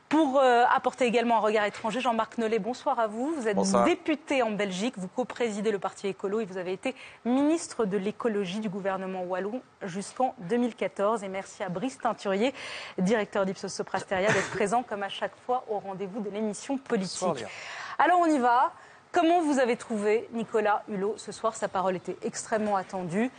Pour euh, apporter également un regard étranger, Jean-Marc Nollet, bonsoir à vous. Vous êtes Bonsoir. député en Belgique, vous co-présidez le Parti écolo et vous avez été ministre de l'écologie du gouvernement wallon jusqu'en 2014. Et merci à Brice Teinturier, directeur d'Ipsos Soprasteria, d'être [COUGHS] présent comme à chaque fois au rendez-vous de l'émission politique. Bonsoir. Alors on y va. Comment vous avez trouvé Nicolas Hulot ce soir? Sa parole était extrêmement attendue.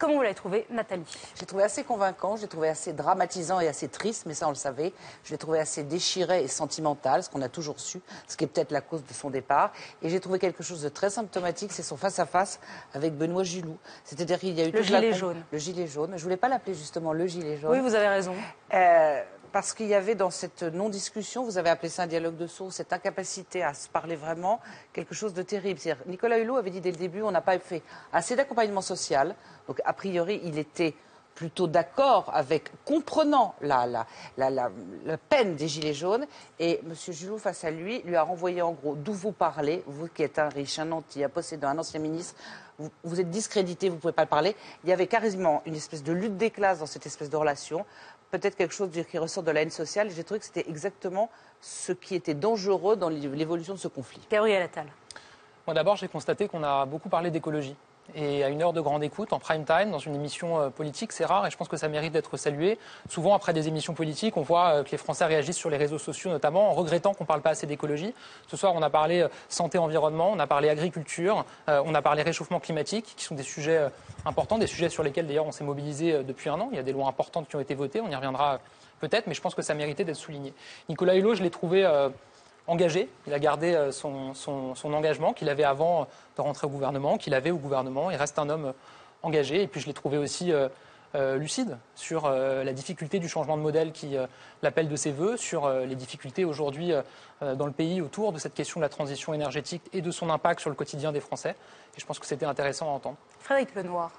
Comment vous l'avez trouvé, Nathalie? J'ai trouvé assez convaincant, je l'ai trouvé assez dramatisant et assez triste, mais ça on le savait. Je l'ai trouvé assez déchiré et sentimental, ce qu'on a toujours su, ce qui est peut-être la cause de son départ. Et j'ai trouvé quelque chose de très symptomatique, c'est son face-à-face avec Benoît Gilou. C'est-à-dire qu'il y a eu Le la gilet jaune. Le gilet jaune. Je voulais pas l'appeler justement le gilet jaune. Oui, vous avez raison. Euh, parce qu'il y avait dans cette non-discussion, vous avez appelé ça un dialogue de sourds, cette incapacité à se parler vraiment, quelque chose de terrible. Nicolas Hulot avait dit dès le début, on n'a pas fait assez d'accompagnement social. Donc, a priori, il était plutôt d'accord avec, comprenant la, peine des Gilets jaunes. Et M. Gilou, face à lui, lui a renvoyé en gros d'où vous parlez, vous qui êtes un riche, un nanti, un possédant, un ancien ministre, vous êtes discrédité, vous ne pouvez pas le parler. Il y avait carrément une espèce de lutte des classes dans cette espèce de relation, peut-être quelque chose qui ressort de la haine sociale. J'ai trouvé que c'était exactement ce qui était dangereux dans l'évolution de ce conflit. Gabriel Attal. Moi d'abord, j'ai constaté qu'on a beaucoup parlé d'écologie. Et à une heure de grande écoute, en prime time, dans une émission euh, politique, c'est rare et je pense que ça mérite d'être salué. Souvent, après des émissions politiques, on voit euh, que les Français réagissent sur les réseaux sociaux, notamment en regrettant qu'on ne parle pas assez d'écologie. Ce soir, on a parlé euh, santé-environnement, on a parlé agriculture, on a parlé réchauffement climatique, qui sont des sujets importants, des sujets sur lesquels d'ailleurs on s'est mobilisé depuis un an. Il y a des lois importantes qui ont été votées, on y reviendra peut-être, mais je pense que ça méritait d'être souligné. Nicolas Hulot, je l'ai trouvé engagé. Il a gardé euh, son, engagement qu'il avait avant de rentrer au gouvernement, qu'il avait au gouvernement. Il reste un homme euh, engagé. Et puis je l'ai trouvé aussi euh, euh, lucide sur euh, la difficulté du changement de modèle qui euh, l'appelle de ses voeux, sur euh, les difficultés aujourd'hui euh, euh, dans le pays autour de cette question de la transition énergétique et de son impact sur le quotidien des Français. Et je pense que c'était intéressant à entendre. Frédéric Lenoir.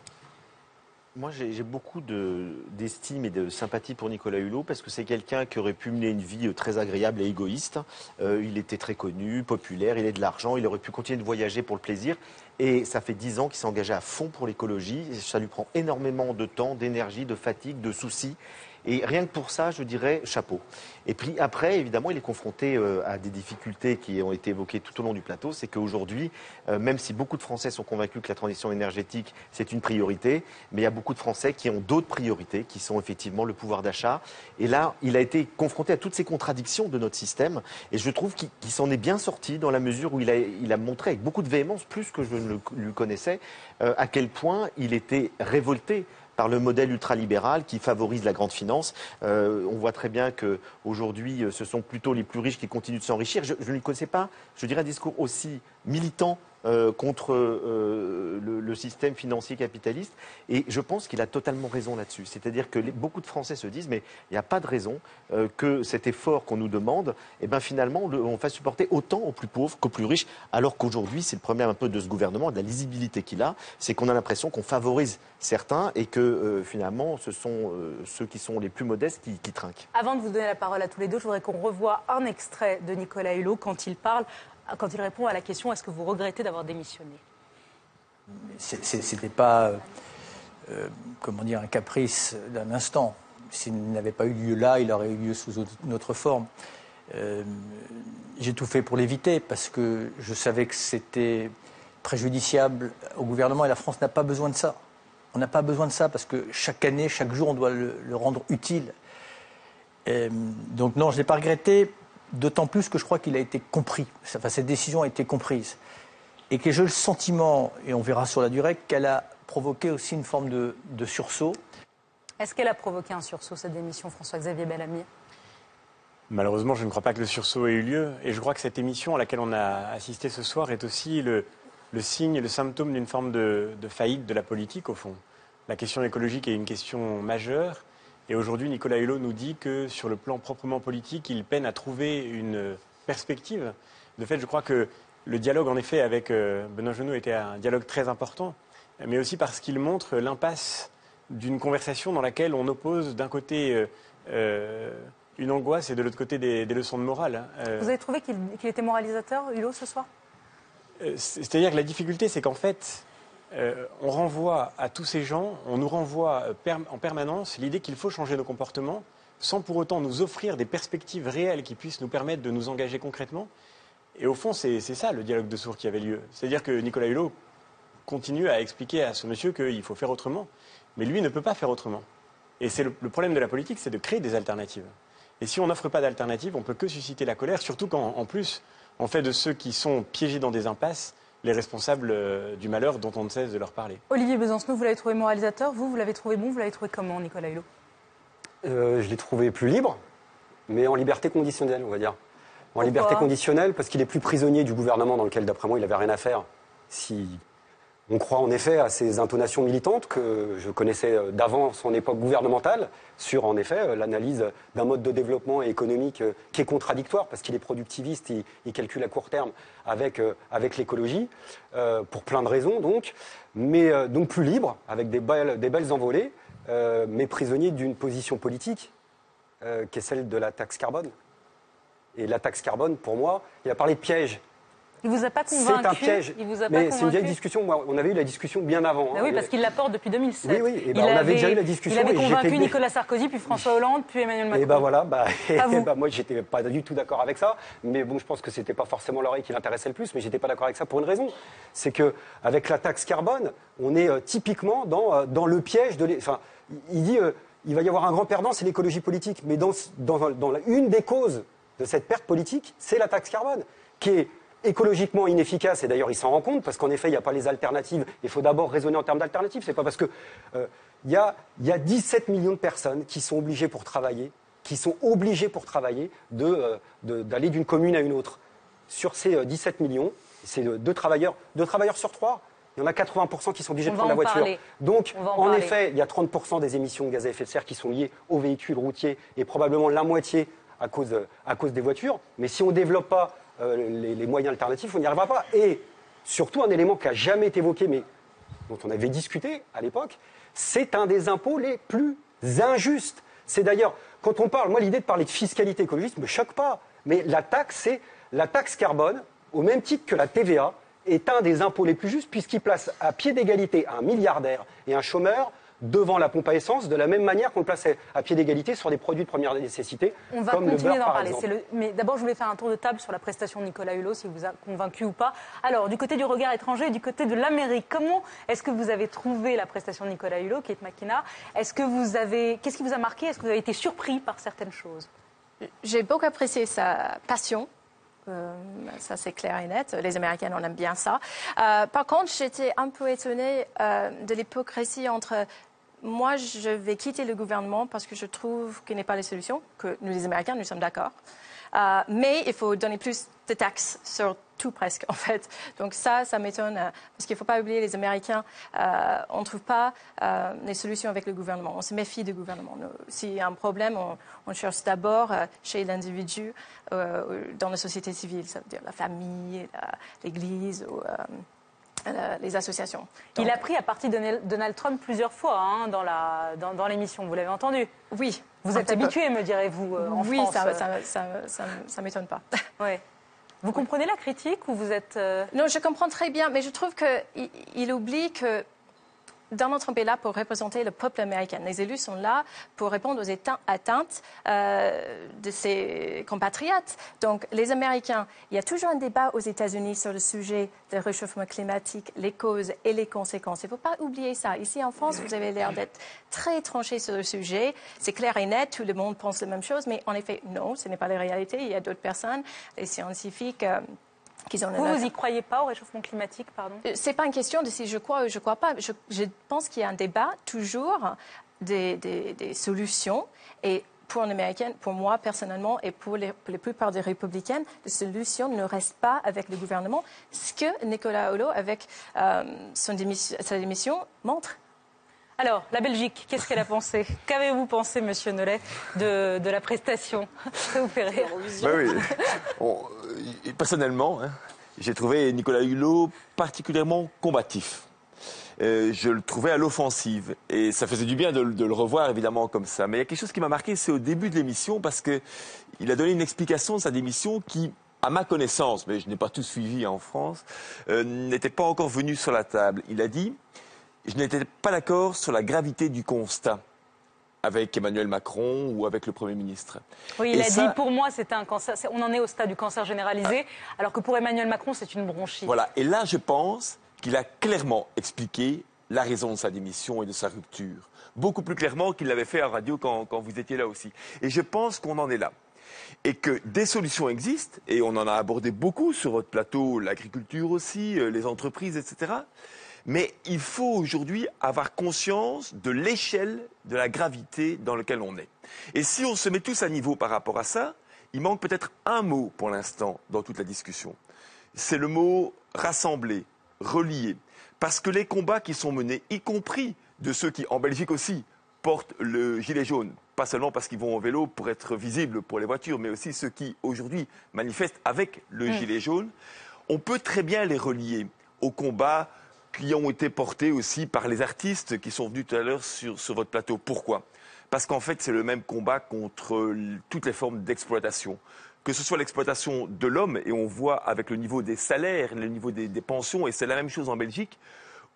Moi, j'ai beaucoup de- d'estime et de sympathie pour Nicolas Hulot parce que c'est quelqu'un qui aurait pu mener une vie euh, très agréable et égoïste. Euh, il était très connu, populaire, il a de l'argent, il aurait pu continuer de voyager pour le plaisir. Et ça fait dix ans qu'il s'est engagé à fond pour l'écologie. Ça lui prend énormément de temps, d'énergie, de fatigue, de soucis. Et rien que pour ça, je dirais chapeau. Et puis après, évidemment, il est confronté euh, à des difficultés qui ont été évoquées tout au long du plateau. C'est qu'aujourd'hui, euh, même si beaucoup de Français sont convaincus que la transition énergétique, c'est une priorité, mais il y a beaucoup de Français qui ont d'autres priorités, qui sont effectivement le pouvoir d'achat. Et là, il a été confronté à toutes ces contradictions de notre système. Et je trouve qu'il s'en est bien sorti dans la mesure où il a, il a montré avec beaucoup de véhémence, plus que je ne le, lui connaissais, euh, à quel point il était révolté par le modèle ultralibéral qui favorise la grande finance. Euh, on voit très bien qu'aujourd'hui, ce sont plutôt les plus riches qui continuent de s'enrichir. Je, je ne connaissais pas, je dirais, un discours aussi militant euh, contre euh, le, système financier capitaliste. Et je pense qu'il a totalement raison là-dessus. C'est-à-dire que beaucoup de Français se disent, mais il n'y a pas de raison euh, que cet effort qu'on nous demande, eh ben, finalement, le- on fasse supporter autant aux plus pauvres qu'aux plus riches, alors qu'aujourd'hui, c'est le problème un peu de ce gouvernement, de la lisibilité qu'il a, c'est qu'on a l'impression qu'on favorise certains et que finalement, ce sont ceux qui sont les plus modestes qui, qui trinquent. Avant de vous donner la parole à tous les deux, je voudrais qu'on revoie un extrait de Nicolas Hulot quand il parle, quand il répond à la question est-ce que vous regrettez d'avoir démissionné? C'était pas, euh, euh, comment dire, un caprice d'un instant. S'il n'avait pas eu lieu là, il aurait eu lieu sous une autre forme. Euh, J'ai tout fait pour l'éviter parce que je savais que c'était préjudiciable au gouvernement et la France n'a pas besoin de ça. On n'a pas besoin de ça parce que chaque année, chaque jour, on doit le, rendre utile. Donc non, je ne l'ai pas regretté, d'autant plus que je crois qu'il a été compris. Enfin, cette décision a été comprise. Et que j'ai le sentiment, et on verra sur la durée, qu'elle a provoqué aussi une forme de, de sursaut. Est-ce qu'elle a provoqué un sursaut, cette démission, François-Xavier Bellamy? Malheureusement, je ne crois pas que le sursaut ait eu lieu. Et je crois que cette émission à laquelle on a assisté ce soir est aussi le, le signe, le symptôme d'une forme de, de faillite de la politique, au fond. La question écologique est une question majeure. Et aujourd'hui, Nicolas Hulot nous dit que sur le plan proprement politique, il peine à trouver une perspective. De fait, je crois que le dialogue, en effet, avec euh, Benoît Genot était un dialogue très important, mais aussi parce qu'il montre l'impasse d'une conversation dans laquelle on oppose d'un côté euh, euh, une angoisse et de l'autre côté des, des leçons de morale. hein. Euh, Vous avez trouvé qu'il était moralisateur, Hulot, ce soir? euh, c'est- C'est-à-dire que la difficulté, c'est qu'en fait, euh, on renvoie à tous ces gens, on nous renvoie euh, en permanence l'idée qu'il faut changer nos comportements sans pour autant nous offrir des perspectives réelles qui puissent nous permettre de nous engager concrètement. Et au fond, c'est ça le dialogue de sourds qui avait lieu. C'est-à-dire que Nicolas Hulot continue à expliquer à ce monsieur qu'il faut faire autrement, mais lui ne peut pas faire autrement. Et c'est le, le problème de la politique, c'est de créer des alternatives. Et si on n'offre pas d'alternatives, on peut que susciter la colère, surtout quand, en plus, on fait de ceux qui sont piégés dans des impasses les responsables euh, du malheur dont on ne cesse de leur parler. Olivier Besancenot, vous l'avez trouvé moralisateur, vous, vous l'avez trouvé bon, vous l'avez trouvé comment, Nicolas Hulot? Euh, je l'ai trouvé plus libre, mais en liberté conditionnelle, on va dire. En Pourquoi? liberté conditionnelle, parce qu'il est plus prisonnier du gouvernement dans lequel, d'après moi, il n'avait rien à faire. Si on croit en effet à ces intonations militantes que je connaissais euh, d'avant son époque gouvernementale, sur en effet euh, l'analyse d'un mode de développement économique euh, qui est contradictoire, parce qu'il est productiviste, il, calcule à court terme avec, l'écologie, pour plein de raisons donc, mais donc plus libre, avec des belles, envolées, mais prisonnier d'une position politique qui est celle de la taxe carbone. Et la taxe carbone, pour moi, il a parlé de piège. Il vous a pas C'est convaincu un piège. Il vous a pas Mais c'est une vieille discussion. On avait eu la discussion bien avant. Hein. oui, parce qu'il la porte depuis 2007. Oui, oui, et il ben, on avait avait, déjà eu la discussion Il avait convaincu Nicolas Sarkozy, puis François Hollande, puis Emmanuel Macron. Et ben voilà, bah, [LAUGHS] bah, moi j'étais pas du tout d'accord avec ça, mais bon, je pense que c'était pas forcément l'oreille qui l'intéressait le plus, mais j'étais pas d'accord avec ça pour une raison, c'est que avec la taxe carbone, on est euh, typiquement dans, euh, dans le piège de, enfin, il- dit, euh, il va y avoir un grand perdant, c'est l'écologie politique, mais dans, dans la- une des causes de cette perte politique, c'est la taxe carbone, qui est écologiquement inefficace, et d'ailleurs il s'en rend compte, parce qu'en effet il n'y a pas les alternatives, il faut d'abord raisonner en termes d'alternatives, c'est pas parce que euh, il y, a, y a 17 millions de personnes qui sont obligées pour travailler, qui sont obligées pour travailler de, euh, de- d'aller d'une commune à une autre. Sur ces euh, 17 millions, c'est euh, deux travailleurs, deux travailleurs sur trois, il y en a 80% qui sont obligés On de prendre la voiture. parler. Donc, en en, effet, il y a 30% des émissions de gaz à effet de serre qui sont liées aux véhicules routiers et probablement la moitié à cause, euh, à cause des voitures. Mais si on ne développe pas euh, les, les moyens alternatifs, on n'y arrivera pas. Et surtout, un élément qui n'a jamais été évoqué, mais dont on avait discuté à l'époque, c'est un des impôts les plus injustes. C'est d'ailleurs, quand on parle, moi l'idée de parler de fiscalité écologiste ne me choque pas, mais la taxe, c'est la taxe carbone, au même titre que la TVA, est un des impôts les plus justes puisqu'il place à pied d'égalité un milliardaire et un chômeur devant la pompe à essence de la même manière qu'on le plaçait à pied d'égalité sur des produits de première nécessité On va comme continuer d'en par parler. le- Mais d'abord, je voulais faire un tour de table sur la prestation de Nicolas Hulot, s'il vous a convaincu ou pas. Alors, du côté du regard étranger et du côté de l'Amérique, comment est-ce que vous avez trouvé la prestation de Nicolas Hulot, Kate McKenna Est-ce que vous avez, qu'est-ce qui vous a marqué? Est-ce que vous avez été surpris par certaines choses? J'ai beaucoup apprécié sa passion. Euh, ça, c'est clair et net. Les Américains, on aime bien ça. Euh, par contre, j'étais un peu étonnée euh, de l'hypocrisie entre moi, je vais quitter le gouvernement parce que je trouve qu'il n'est pas la solution, que nous, les Américains, nous sommes d'accord. Euh, mais il faut donner plus de taxes sur tout presque, en fait. Donc ça, ça m'étonne, euh, parce qu'il ne faut pas oublier, les Américains, euh, on ne trouve pas les solutions avec le gouvernement. On se méfie du gouvernement. S'il y a un problème, on, cherche d'abord chez l'individu, dans la société civile, ça veut dire la famille, l'Église euh, les associations. Il a pris à partir de Donald- Trump plusieurs fois hein, dans la- dans, dans l'émission, vous l'avez entendu? Oui. Vous êtes peu. habitué, me direz-vous, euh, en oui, France. ça, euh. ça, ça, ça, ça m'étonne pas. [LAUGHS] Ouais. Vous comprenez la critique ou vous êtes... euh, Non, je comprends très bien, mais je trouve qu'il il oublie que Donald Trump est là pour représenter le peuple américain. Les élus sont là pour répondre aux atteintes euh, de ses compatriotes. Donc, les Américains, il y a toujours un débat aux États-Unis sur le sujet du réchauffement climatique, les causes et les conséquences. Il ne faut pas oublier ça. Ici, en France, vous avez l'air d'être très tranché sur le sujet. C'est clair et net, tout le monde pense la même chose, mais en effet, non, ce n'est pas la réalité. Il y a d'autres personnes, les scientifiques. euh, Vous, la- vous y croyez pas au réchauffement climatique, pardon? Euh, c'est pas une question de si je crois ou je crois pas. Je, je pense qu'il y a un débat toujours des, des- des solutions et pour une américaine, pour moi personnellement et pour, les, pour la plupart des républicaines, les solutions ne restent pas avec le gouvernement. Ce que Nicolas Hulot, avec euh, son démission, sa démission, montre. Alors, la Belgique, qu'est-ce qu'elle a pensé? Qu'avez-vous pensé, Monsieur Nollet, de, la prestation? Ça vous fait Bah euh, personnellement, hein, j'ai trouvé Nicolas Hulot particulièrement combatif. Euh, je le trouvais à l'offensive et ça faisait du bien de, le- revoir évidemment comme ça. Mais il y a quelque chose qui m'a marqué, c'est au début de l'émission parce que il a donné une explication de sa démission qui, à ma connaissance, mais je n'ai pas tout suivi en France, euh, n'était pas encore venu sur la table. Il a dit je n'étais pas d'accord sur la gravité du constat avec Emmanuel Macron ou avec le Premier ministre. Oui, il Et a ça- dit, pour moi, c'était un cancer. On en est au stade du cancer généralisé, alors que pour Emmanuel Macron, c'est une bronchite. Voilà, et là, je pense qu'il a clairement expliqué la raison de sa démission et de sa rupture. Beaucoup plus clairement qu'il l'avait fait à radio quand, quand vous étiez là aussi. Et je pense qu'on en est là. Et que des solutions existent, et on en a abordé beaucoup sur votre plateau, l'agriculture aussi, euh, les entreprises, etc. Mais il faut aujourd'hui avoir conscience de l'échelle de la gravité dans laquelle on est. Et si on se met tous à niveau par rapport à ça, il manque peut-être un mot pour l'instant dans toute la discussion. C'est le mot rassembler, relier. Parce que les combats qui sont menés, y compris de ceux qui, en Belgique aussi, portent le gilet jaune, pas seulement parce qu'ils vont en vélo pour être visibles pour les voitures, mais aussi ceux qui, aujourd'hui, manifestent avec le Mm. gilet jaune, on peut très bien les relier aux combats qui ont été portés aussi par les artistes qui sont venus tout à l'heure sur, votre plateau. Pourquoi? Parce qu'en fait, c'est le même combat contre toutes les formes d'exploitation. Que ce soit l'exploitation de l'homme, et on voit avec le niveau des salaires, le niveau des, pensions, et c'est la même chose en Belgique,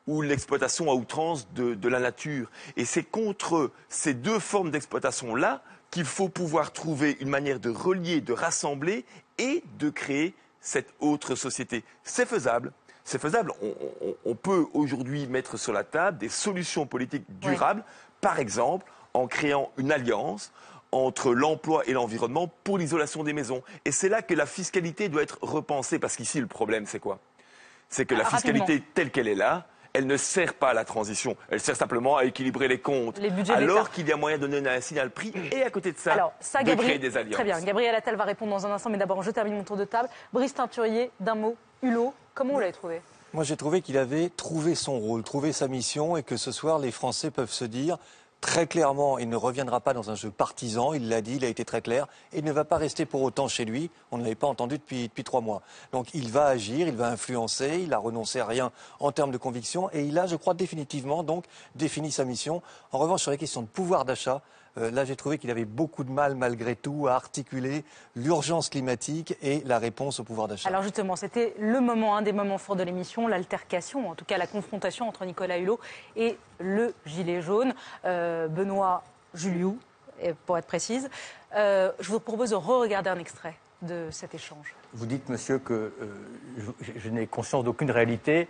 ou l'exploitation à outrance de, de la nature. Et c'est contre ces deux formes d'exploitation-là qu'il faut pouvoir trouver une manière de relier, de rassembler et de créer cette autre société. C'est faisable. C'est faisable. On, on- on peut aujourd'hui mettre sur la table des solutions politiques durables, par exemple en créant une alliance entre l'emploi et l'environnement pour l'isolation des maisons. Et c'est là que la fiscalité doit être repensée, parce qu'ici, le problème, c'est quoi? C'est que la Ah, fiscalité rapidement. telle qu'elle est là, elle ne sert pas à la transition. Elle sert simplement à équilibrer les comptes. Les budgets alors qu'il y a moyen de donner un signal prix et à côté de ça, Alors, ça, de Gabriel, créer des alliances. Très bien. Gabriel Attal va répondre dans un instant, mais d'abord, je termine mon tour de table. Brice Teinturier, d'un mot, Hulot, comment vous l'avez trouvé? Moi, j'ai trouvé qu'il avait trouvé son rôle, trouvé sa mission, et que ce soir, les Français peuvent se dire très clairement, il ne reviendra pas dans un jeu partisan. Il l'a dit, il a été très clair, et il ne va pas rester pour autant chez lui. On ne l'avait pas entendu depuis, depuis trois mois. Donc, il va agir, il va influencer. Il a renoncé à rien en termes de conviction, et il a, je crois, définitivement donc défini sa mission. En revanche, sur les questions de pouvoir d'achat. Euh, là, j'ai trouvé qu'il avait beaucoup de mal, malgré tout, à articuler l'urgence climatique et la réponse au pouvoir d'achat. Alors justement, c'était le moment, un des moments forts de l'émission, l'altercation, en tout cas la confrontation entre Nicolas Hulot et le gilet jaune, euh, Benoît Juliou, pour être précise. Euh, je vous propose de re-regarder un extrait de cet échange. Vous dites, monsieur, que euh, je, je n'ai conscience d'aucune réalité.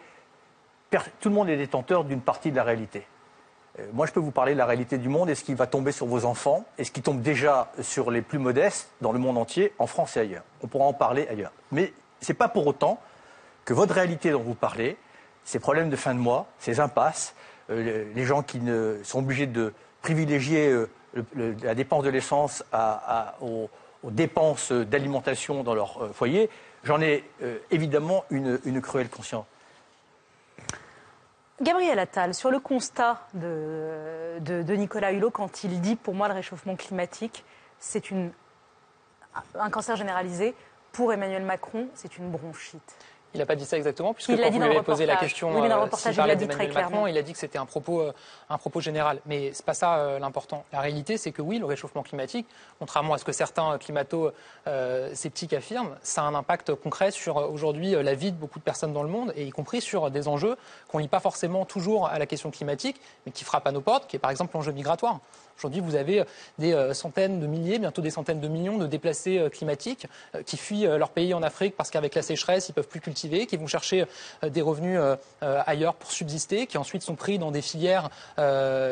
Tout le monde est détenteur d'une partie de la réalité. Euh, moi, je peux vous parler de la réalité du monde et ce qui va tomber sur vos enfants et ce qui tombe déjà sur les plus modestes dans le monde entier, en France et ailleurs. On pourra en parler ailleurs. Mais ce n'est pas pour autant que votre réalité dont vous parlez, ces problèmes de fin de mois, ces impasses, euh, les gens qui sont obligés de privilégier euh, la dépense de l'essence aux, dépenses d'alimentation dans leur foyer, j'en ai évidemment une cruelle conscience. Gabriel Attal, sur le constat de, de- Nicolas Hulot, quand il dit pour moi le réchauffement climatique, c'est un cancer généralisé, pour Emmanuel Macron, c'est une bronchite. Il n'a pas dit ça exactement, puisque Il quand vous lui avez posé la question Oui, mais dans le euh, reportage, il parlait dit très Macron, clairement. il a dit que c'était un propos, euh, un propos général. Mais c'est pas ça euh, l'important. La réalité, c'est que oui, le réchauffement climatique, contrairement à ce que certains climato-sceptiques affirment, ça a un impact concret sur aujourd'hui la vie de beaucoup de personnes dans le monde, et y compris sur des enjeux qu'on ne lie pas forcément toujours à la question climatique, mais qui frappent à nos portes, qui est par exemple l'enjeu migratoire. Aujourd'hui, vous avez euh, des euh, centaines de milliers, bientôt des centaines de millions de déplacés euh, climatiques qui fuient leur pays en Afrique parce qu'avec la sécheresse, ils peuvent plus cultiver, qui vont chercher des revenus ailleurs pour subsister, qui ensuite sont pris dans des filières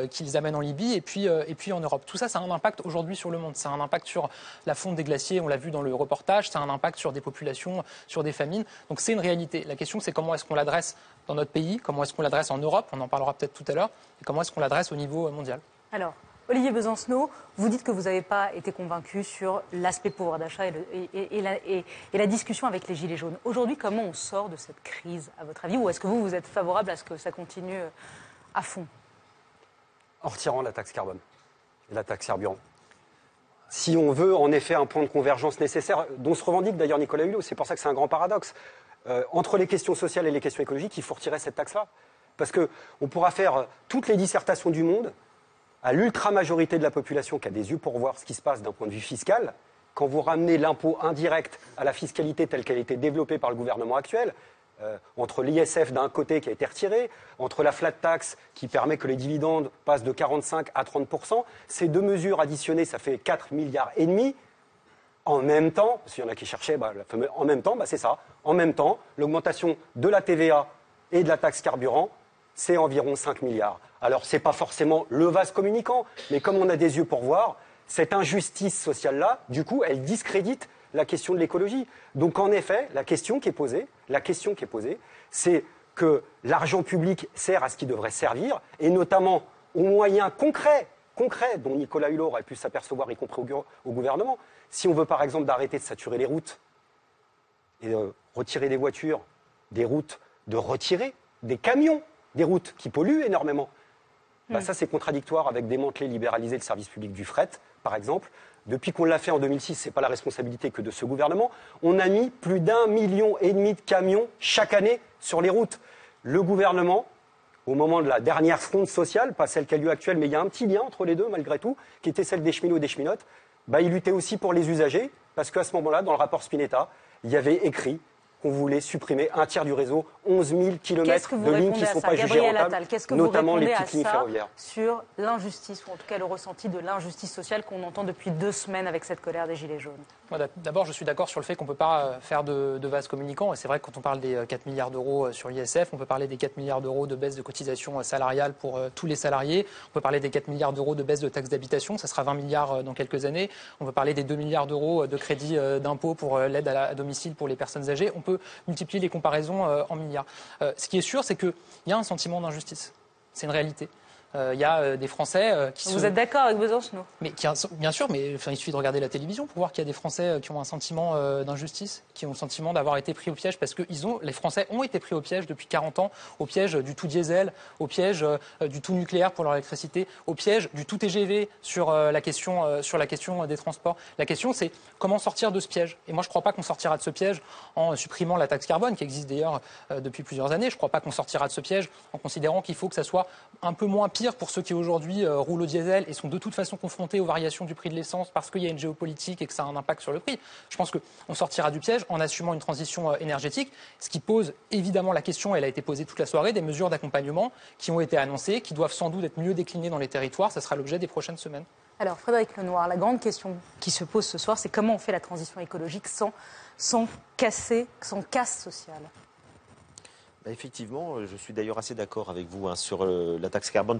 qu'ils amènent en Libye et puis, et puis en Europe. Tout ça, ça a un impact aujourd'hui sur le monde. Ça a un impact sur la fonte des glaciers, on l'a vu dans le reportage, ça a un impact sur des populations, sur des famines. Donc c'est une réalité. La question, c'est comment est-ce qu'on l'adresse dans notre pays, comment est-ce qu'on l'adresse en Europe, on en parlera peut-être tout à l'heure, et comment est-ce qu'on l'adresse au niveau mondial? Alors, Olivier Besancenot, vous dites que vous n'avez pas été convaincu sur l'aspect pouvoir d'achat et, la, discussion avec les Gilets jaunes. Aujourd'hui, comment on sort de cette crise, à votre avis Ou est-ce que vous, vous êtes favorable à ce que ça continue euh, à fond? En retirant la taxe carbone et la taxe carburant. Si on veut en effet un point de convergence nécessaire, dont se revendique d'ailleurs Nicolas Hulot, c'est pour ça que c'est un grand paradoxe. Euh, entre les questions sociales et les questions écologiques, il faut retirer cette taxe-là. Parce qu'on pourra faire toutes les dissertations du monde à l'ultra-majorité de la population qui a des yeux pour voir ce qui se passe d'un point de vue fiscal. Quand vous ramenez l'impôt indirect à la fiscalité telle qu'elle a été développée par le gouvernement actuel, euh, entre l'ISF d'un côté qui a été retiré, entre la flat tax qui permet que les dividendes passent de 45 à 30 ces deux mesures additionnées, ça fait 4 milliards et demi. En même temps, s'il y en a qui cherchaient, bah, en même temps, bah, c'est ça. En même temps, l'augmentation de la TVA et de la taxe carburant, c'est environ 5 milliards. Alors, ce n'est pas forcément le vase communicant, mais comme on a des yeux pour voir, cette injustice sociale-là, du coup, elle discrédite la question de l'écologie. Donc, en effet, la question qui est posée, c'est que l'argent public sert à ce qui devrait servir, et notamment aux moyens concrets, concrets dont Nicolas Hulot aurait pu s'apercevoir, y compris au, gouvernement. Si on veut, par exemple, d'arrêter de saturer les routes, et euh, retirer des voitures des routes, de retirer des camions des routes qui polluent énormément. Bah, ça, c'est contradictoire avec démanteler, libéraliser le service public du fret, par exemple. Depuis qu'on l'a fait en 2006, ce n'est pas la responsabilité que de ce gouvernement. On a mis plus d'un million et demi de camions chaque année sur les routes. Le gouvernement, au moment de la dernière fronde sociale, pas celle qui a lieu actuelle, mais il y a un petit lien entre les deux malgré tout, qui était celle des cheminots et des cheminotes, bah, il luttait aussi pour les usagers, parce qu'à ce moment-là, dans le rapport Spinetta, il y avait écrit qu'on voulait supprimer un tiers du réseau, 11 000 Qu'est-ce kilomètres que vous de lignes répondez qui ne à sont ça pas jugées Gabriel rentables, que vous notamment les répondez à petites lignes ça ferroviaires. sur l'injustice, ou en tout cas le ressenti de l'injustice sociale qu'on entend depuis deux semaines avec cette colère des Gilets jaunes D'abord, je suis d'accord sur le fait qu'on ne peut pas euh, faire de, de vase communicant. Et c'est vrai que quand on parle des euh, 4 milliards d'euros euh, sur l'ISF, on peut parler des 4 milliards d'euros de baisse de cotisation euh, salariale pour euh, tous les salariés. On peut parler des 4 milliards d'euros de baisse de taxes d'habitation. Ça sera 20 milliards euh, dans quelques années. On peut parler des 2 milliards d'euros euh, de crédit euh, d'impôt pour euh, l'aide à, la- à domicile pour les personnes âgées. On peut multiplier les comparaisons euh, en milliards. Euh, ce qui est sûr, c'est qu'il y a un sentiment d'injustice. C'est une réalité. Euh, Il y a euh, des Français euh, qui Vous se- êtes d'accord avec Besancenot mais qui a un- bien sûr, mais enfin, il suffit de regarder la télévision pour voir qu'il y a des Français euh, qui ont un sentiment euh, d'injustice, qui ont le sentiment d'avoir été pris au piège parce que ils ont, les Français ont été pris au piège depuis 40 ans, au piège du tout diesel, au piège euh, du tout nucléaire pour leur électricité, au piège du tout TGV sur euh, la question euh, sur la question euh, des transports. La question, c'est comment sortir de ce piège? Et moi, je ne crois pas qu'on sortira de ce piège en supprimant la taxe carbone, qui existe d'ailleurs euh, depuis plusieurs années. Je ne crois pas qu'on sortira de ce piège en considérant qu'il faut que ça soit un peu moins pire pour ceux qui aujourd'hui euh, roulent au diesel et sont de toute façon confrontés aux variations du prix de l'essence parce qu'il y a une géopolitique et que ça a un impact sur le prix. Je pense qu'on sortira du piège en assumant une transition euh, énergétique, ce qui pose évidemment la question, elle a été posée toute la soirée, des mesures d'accompagnement qui ont été annoncées, qui doivent sans doute être mieux déclinées dans les territoires. Ça sera l'objet des prochaines semaines. Alors, Frédéric Lenoir, la grande question qui se pose ce soir, c'est comment on fait la transition écologique sans, sans casser, sans casse sociale? Effectivement, euh, je suis d'ailleurs assez d'accord avec vous hein, sur euh, la taxe carbone.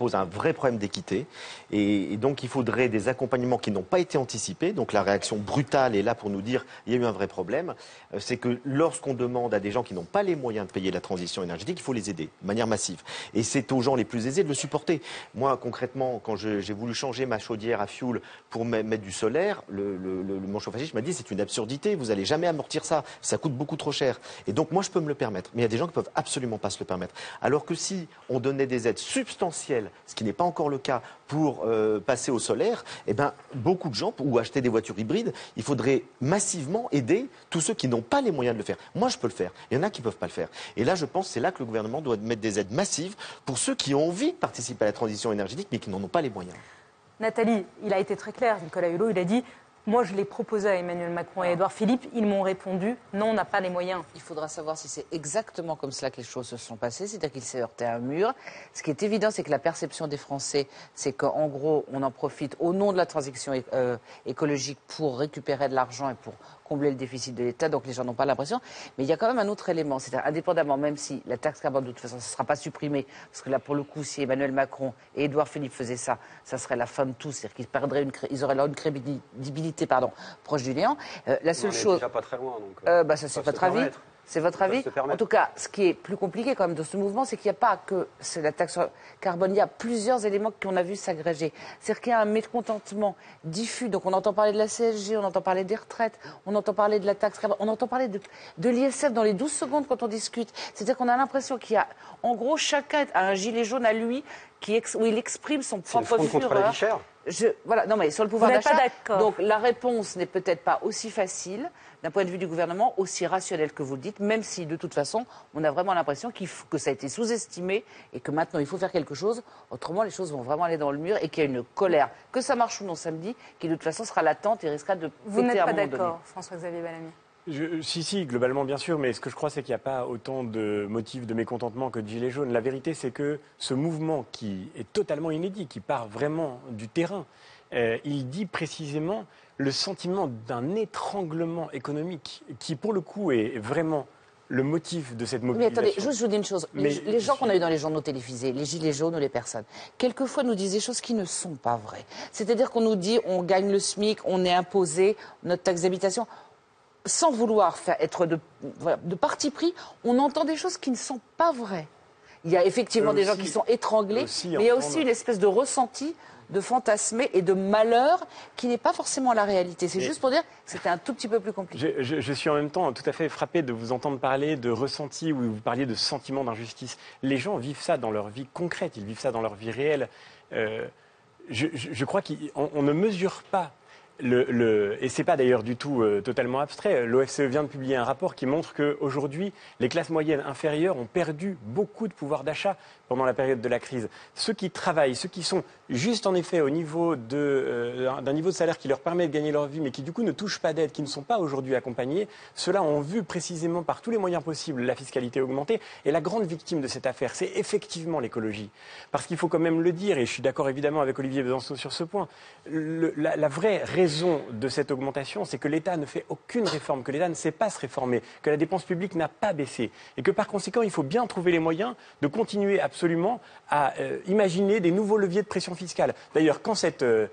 Pose un vrai problème d'équité. Et, donc, il faudrait des accompagnements qui n'ont pas été anticipés. Donc, la réaction brutale est là pour nous dire il y a eu un vrai problème. Euh, C'est que lorsqu'on demande à des gens qui n'ont pas les moyens de payer la transition énergétique, il faut les aider de manière massive. Et c'est aux gens les plus aisés de le supporter. Moi, concrètement, quand j'ai voulu changer ma chaudière à fioul pour me- mettre du solaire, le, le, le- mon chauffagiste m'a dit c'est une absurdité, vous allez jamais amortir ça, ça coûte beaucoup trop cher. Et donc, moi, je peux me le permettre. Mais il y a des gens qui peuvent absolument pas se le permettre. Alors que si on donnait des aides substantielles, ce qui n'est pas encore le cas, pour euh, passer au solaire, eh ben, beaucoup de gens, ou acheter des voitures hybrides, il faudrait massivement aider tous ceux qui n'ont pas les moyens de le faire. Moi, je peux le faire. Il y en a qui ne peuvent pas le faire. Et là, je pense que c'est là que le gouvernement doit mettre des aides massives pour ceux qui ont envie de participer à la transition énergétique, mais qui n'en ont pas les moyens. Nathalie, il a été très clair, Nicolas Hulot, il a dit Moi, je l'ai proposé à Emmanuel Macron et Édouard Philippe, ils m'ont répondu Non, on n'a pas les moyens. Il faudra savoir si c'est exactement comme cela que les choses se sont passées, c'est-à-dire qu'il s'est heurté à un mur. Ce qui est évident, c'est que la perception des Français, c'est qu'en gros, on en profite au nom de la transition euh, écologique pour récupérer de l'argent et pour combler le déficit de l'État, donc les gens n'ont pas l'impression. Mais il y a quand même un autre élément, c'est-à-dire indépendamment, même si la taxe carbone, de toute façon, ne sera pas supprimée, parce que là, pour le coup, si Emmanuel Macron et Édouard Philippe faisaient ça, ça serait la fin de tout, c'est-à-dire qu'ils perdraient une, ils auraient une crédibilité pardon, proche du néant. Euh, la seule On chose... déjà pas très loin, donc, Euh, bah, ça, c'est peuvent votre se avis. permettre. C'est votre avis. En tout cas, ce qui est plus compliqué quand même dans ce mouvement, c'est qu'il n'y a pas que c'est la taxe carbone. Il y a plusieurs éléments qu'on a vu s'agréger. C'est-à-dire qu'il y a un mécontentement diffus. Donc on entend parler de la CSG, on entend parler des retraites, on entend parler de la taxe carbone, on entend parler de, de l'ISF dans les 12 secondes quand on discute. C'est-à-dire qu'on a l'impression qu'il y a, en gros, chacun a un gilet jaune à lui qui ex- où il exprime son propre fureur. Je, voilà, non, mais sur le pouvoir Vous n'êtes pas d'achat. d'accord. Donc la réponse n'est peut-être pas aussi facile d'un point de vue du gouvernement, aussi rationnelle que vous le dites, même si de toute façon, on a vraiment l'impression que ça a été sous-estimé et que maintenant il faut faire quelque chose. Autrement, les choses vont vraiment aller dans le mur et qu'il y a une colère, que ça marche ou non samedi, qui de toute façon sera latente et risquera de Vous péter n'êtes pas d'accord, François-Xavier Bellamy? Je- si, si, globalement, bien sûr, mais ce que je crois, c'est qu'il n'y a pas autant de motifs de mécontentement que de gilets jaunes. La vérité, c'est que ce mouvement qui est totalement inédit, qui part vraiment du terrain, euh, il dit précisément le sentiment d'un étranglement économique qui, pour le coup, est vraiment le motif de cette Mais mobilisation. attendez, juste je vous dis une chose. Les, Mais- les gens qu'on a eu dans les journaux télévisés, les gilets jaunes ou les personnes, quelquefois nous disent des choses qui ne sont pas vraies. C'est-à-dire qu'on nous dit on gagne le SMIC, on est imposé, notre taxe d'habitation. Sans vouloir faire, être de, voilà, de parti pris, on entend des choses qui ne sont pas vraies. Il y a effectivement des gens qui sont étranglés, mais il y a aussi une espèce de ressenti de fantasmer et de malheur qui n'est pas forcément la réalité. C'est juste pour dire que c'était un tout petit peu plus compliqué. Je, je- je suis en même temps tout à fait frappé de vous entendre parler de ressenti où vous parliez de sentiment d'injustice. Les gens vivent ça dans leur vie concrète, ils vivent ça dans leur vie réelle. Euh, je, crois qu'on on ne mesure pas. Le, le- et c'est pas d'ailleurs du tout euh, totalement abstrait. L'OFCE vient de publier un rapport qui montre qu'aujourd'hui, les classes moyennes inférieures ont perdu beaucoup de pouvoir d'achat pendant la période de la crise. Ceux qui travaillent, ceux qui sont juste en effet au niveau euh, d'un niveau de salaire qui leur permet de gagner leur vie, mais qui du coup ne touchent pas d'aide, qui ne sont pas aujourd'hui accompagnés, ceux-là ont vu précisément par tous les moyens possibles la fiscalité augmenter. Et la grande victime de cette affaire, c'est effectivement l'écologie. Parce qu'il faut quand même le dire, et je suis d'accord évidemment avec Olivier Besançon sur ce point, la vraie raison de cette augmentation, c'est que l'État ne fait aucune réforme, que l'État ne sait pas se réformer, que la dépense publique n'a pas baissé, et que par conséquent, il faut bien trouver les moyens de continuer absolument à euh, imaginer des nouveaux leviers de pression fiscale. D'ailleurs, quand cette euh,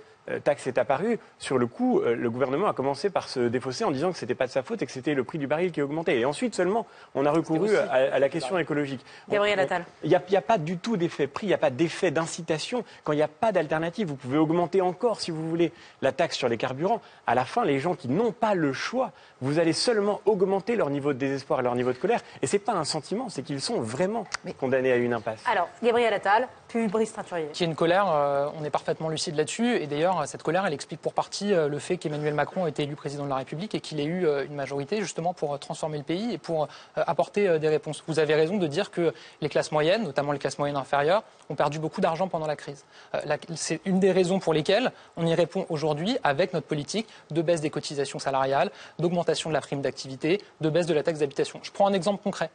taxe est apparue, sur le coup, euh, le gouvernement a commencé par se défausser en disant que ce n'était pas de sa faute et que c'était le prix du baril qui augmentait. Et ensuite seulement, on a recouru à, la question écologique. Gabriel Attal. il n'y a pas du tout d'effet prix, il n'y a pas d'effet d'incitation. Quand il n'y a pas d'alternative, vous pouvez augmenter encore, si vous voulez, la taxe sur les carburants. À la fin, les gens qui n'ont pas le choix, vous allez seulement augmenter leur niveau de désespoir et leur niveau de colère. Et ce n'est pas un sentiment, c'est qu'ils sont vraiment condamnés à une impasse. Alors, Gabriel Attal, puis Brice Teinturier. Qui est une colère, euh, on est parfaitement lucide là-dessus. Et d'ailleurs, cette colère, elle explique pour partie euh, le fait qu'Emmanuel Macron ait été élu président de la République et qu'il ait eu euh, une majorité justement pour euh, transformer le pays et pour euh, apporter euh, des réponses. Vous avez raison de dire que les classes moyennes, notamment les classes moyennes inférieures, ont perdu beaucoup d'argent pendant la crise. Euh, C'est une des raisons pour lesquelles on y répond aujourd'hui avec notre politique de baisse des cotisations salariales, d'augmentation de la prime d'activité, de baisse de la taxe d'habitation. Je prends un exemple concret.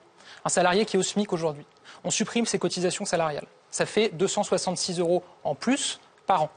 Un salarié qui est au SMIC aujourd'hui, on supprime ses cotisations salariales. Ça fait 266 euros en plus par an.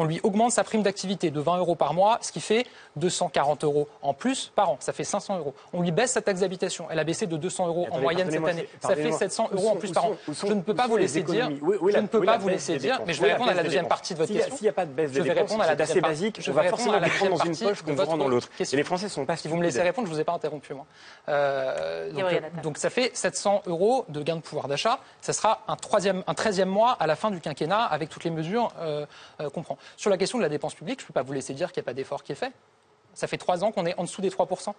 On lui augmente sa prime d'activité de 20 euros par mois, ce qui fait 240 euros en plus par an. Ça fait 500 euros. On lui baisse sa taxe d'habitation. Elle a baissé de 200 euros en moyenne cette année. Ça fait pardonnez-moi. 700 Où euros en plus par an. sont- où sont- Je ne peux pas vous laisser dire. Oui, Je ne peux oui, pas vous laisser dire, dépenses. mais je vais la répondre à la deuxième partie de votre question. S'il n'y a pas de baisse Je des vais dépenses, répondre à la c'est assez deuxième basique. partie. Je vais répondre à la vous prendre dans deuxième une partie de votre question. les Français sont pas Si vous me laissez répondre, je ne vous ai pas interrompu, moi. Euh, donc, euh, donc ça fait 700 euros de gain de pouvoir d'achat. Ça sera un, troisième, un 13e mois à la fin du quinquennat avec toutes les mesures euh, euh, qu'on prend. Sur la question de la dépense publique, je ne peux pas vous laisser dire qu'il n'y a pas d'effort qui est fait. Ça fait trois ans qu'on est en dessous des 3%.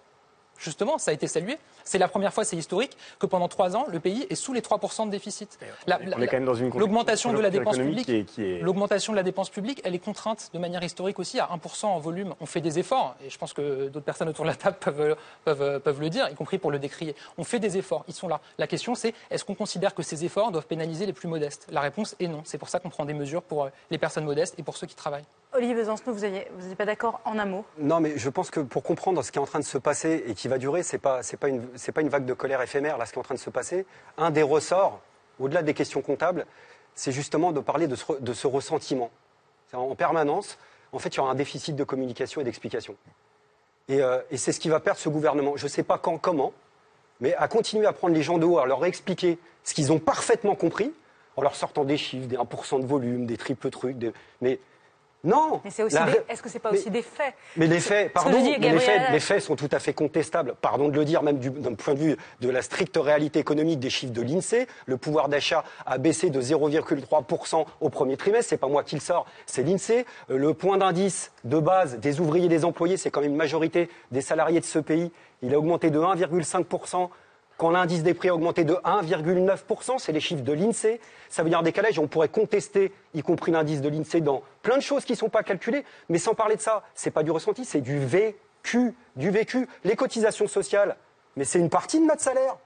Justement, ça a été salué. C'est la première fois, c'est historique, que pendant trois ans, le pays est sous les 3% de déficit. La- On la- est quand même dans une L'augmentation de la dépense publique, est- l'augmentation de la dépense publique, elle est contrainte de manière historique aussi à 1% en volume. On fait des efforts, et je pense que d'autres personnes autour de la table peuvent, peuvent, peuvent le dire, y compris pour le décrier. On fait des efforts, ils sont là. La question, c'est est-ce qu'on considère que ces efforts doivent pénaliser les plus modestes? La réponse est non. C'est pour ça qu'on prend des mesures pour euh, les personnes modestes et pour ceux qui travaillent. Olivier Besancenot, vous n'êtes pas d'accord en un mot? Non, mais je pense que pour comprendre ce qui est en train de se passer et qui va durer, pas c'est pas une vague de colère éphémère là ce qui est en train de se passer. Un des ressorts, au-delà des questions comptables, c'est justement de parler de ce, ce ressentiment. En permanence, en fait, il y aura un déficit de communication et d'explication. Et, euh, c'est ce qui va perdre ce gouvernement. Je ne sais pas quand, comment, mais à continuer à prendre les gens de haut, à leur expliquer ce qu'ils ont parfaitement compris, en leur sortant des chiffres, des 1% de volume, des triples trucs, des- mais non. Mais c'est aussi La des- ré- Est-ce que c'est pas mais- aussi des faits? mais les faits, pardon, dis, les, faits, les faits sont tout à fait contestables. Pardon de le dire, même du- d'un point de vue de la stricte réalité économique des chiffres de l'INSEE. Le pouvoir d'achat a baissé de 0,3% au premier trimestre. C'est pas moi qui le sors, c'est l'INSEE. Euh, Le point d'indice de base des ouvriers et des employés, c'est quand même une majorité des salariés de ce pays. Il a augmenté de 1,5%. Quand l'indice des prix a augmenté de 1,9%, c'est les chiffres de l'INSEE. Ça veut dire un décalage. On pourrait contester, y compris l'indice de l'INSEE, dans plein de choses qui ne sont pas calculées. Mais sans parler de ça, c'est pas du ressenti, c'est du vécu. Du vécu. Les cotisations sociales, mais c'est une partie de notre salaire.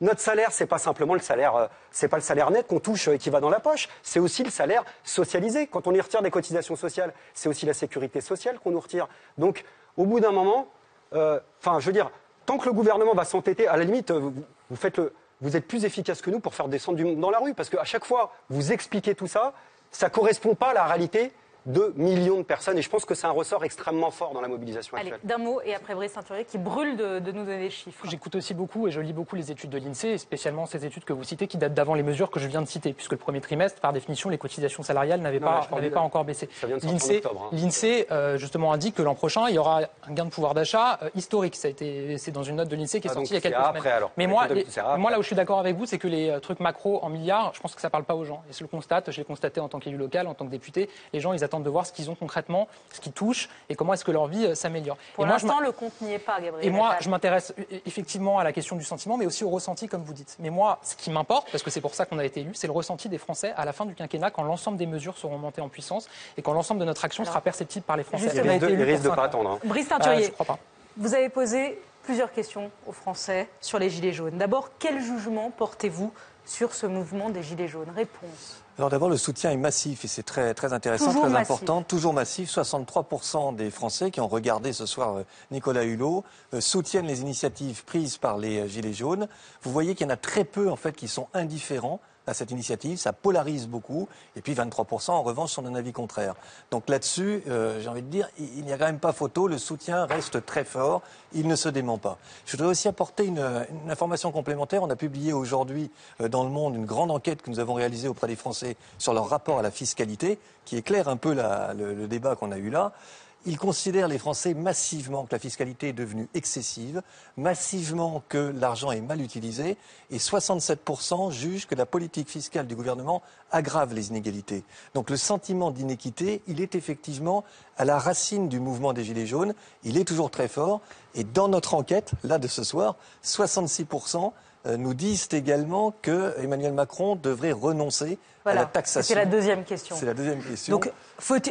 Notre salaire, c'est pas simplement le salaire, euh, c'est pas le salaire net qu'on touche et qui va dans la poche. C'est aussi le salaire socialisé. Quand on y retire des cotisations sociales, c'est aussi la sécurité sociale qu'on nous retire. Donc, au bout d'un moment, euh, enfin, je veux dire, tant que le gouvernement va s'entêter, à la limite, euh, vous, êtes plus efficace que nous pour faire descendre du monde dans la rue, parce qu'à chaque fois, vous expliquez tout ça, ça correspond pas à la réalité de millions de personnes. Et je pense que c'est un ressort extrêmement fort dans la mobilisation Allez, actuelle. d'un mot et après Brice Teinturier qui brûle de, de nous donner des chiffres. J'écoute aussi beaucoup et je lis beaucoup les études de l'INSEE, et spécialement ces études que vous citez qui datent d'avant les mesures que je viens de citer, puisque le premier trimestre, par définition, les cotisations salariales n'avaient pas, de- pas encore baissé. ça vient de sortir en L'INSEE, octobre, hein. euh, justement indique que l'an prochain, il y aura un gain de pouvoir d'achat euh, historique. Ça a été, c'est dans une note de l'INSEE qui est Ah, donc sortie il y a quelques après, semaines. alors. Mais moi, les- moi, là où je suis d'accord avec vous, c'est que les euh, trucs macro en milliards, je pense que ça parle pas aux gens. Et je le constate, je l'ai constaté en tant qu'élu local, en tant que député. Les gens, ils attendent de voir ce qu'ils ont concrètement, ce qui touche et comment est-ce que leur vie euh, s'améliore. Pour Et moi, je l'instant, le compte n'y est pas, Gabriel. et moi, Attal. je m'intéresse euh, effectivement à la question du sentiment, mais aussi au ressenti, comme vous dites. Mais moi, ce qui m'importe, parce que c'est pour ça qu'on a été élu, c'est le ressenti des Français à la fin du quinquennat, quand l'ensemble des mesures seront montées en puissance et quand l'ensemble de notre action sera perceptible par les Français. Il risque de- de pas attendre, hein. Brice Euh, Teinturier, je crois pas. vous avez posé plusieurs questions aux Français sur les Gilets jaunes. D'abord, quel jugement portez-vous sur ce mouvement des Gilets jaunes? Réponse. Alors d'abord, le soutien est massif et c'est très, très intéressant, Toujours très massif. important, toujours massif. 63% des Français qui ont regardé ce soir euh, Nicolas Hulot euh, soutiennent les initiatives prises par les euh, Gilets jaunes. Vous voyez qu'il y en a très peu en fait qui sont indifférents à cette initiative, ça polarise beaucoup, et puis 23% en revanche sont d'un avis contraire. Donc là-dessus, euh, j'ai envie de dire, il n'y a quand même pas photo, le soutien reste très fort, il ne se dément pas. Je voudrais aussi apporter une, une information complémentaire. On a publié aujourd'hui euh, dans Le Monde une grande enquête que nous avons réalisée auprès des Français sur leur rapport à la fiscalité, qui éclaire un peu la- le, le débat qu'on a eu là. Ils considèrent, les Français, massivement que la fiscalité est devenue excessive, massivement que l'argent est mal utilisé, et 67% jugent que la politique fiscale du gouvernement aggrave les inégalités. Donc le sentiment d'inéquité, il est effectivement à la racine du mouvement des Gilets jaunes, il est toujours très fort, et dans notre enquête, là de ce soir, 66% euh, nous disent également que Emmanuel Macron devrait renoncer Voilà, à la taxation. c'était la deuxième question. C'est la deuxième question. Donc,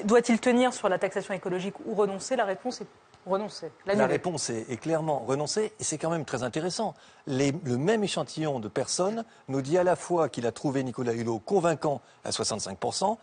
doit-il tenir sur la taxation écologique ou renoncer? La réponse est renoncer. La réponse est, est clairement renoncer, et c'est quand même très intéressant. Les- le même échantillon de personnes nous dit à la fois qu'il a trouvé Nicolas Hulot convaincant à 65%,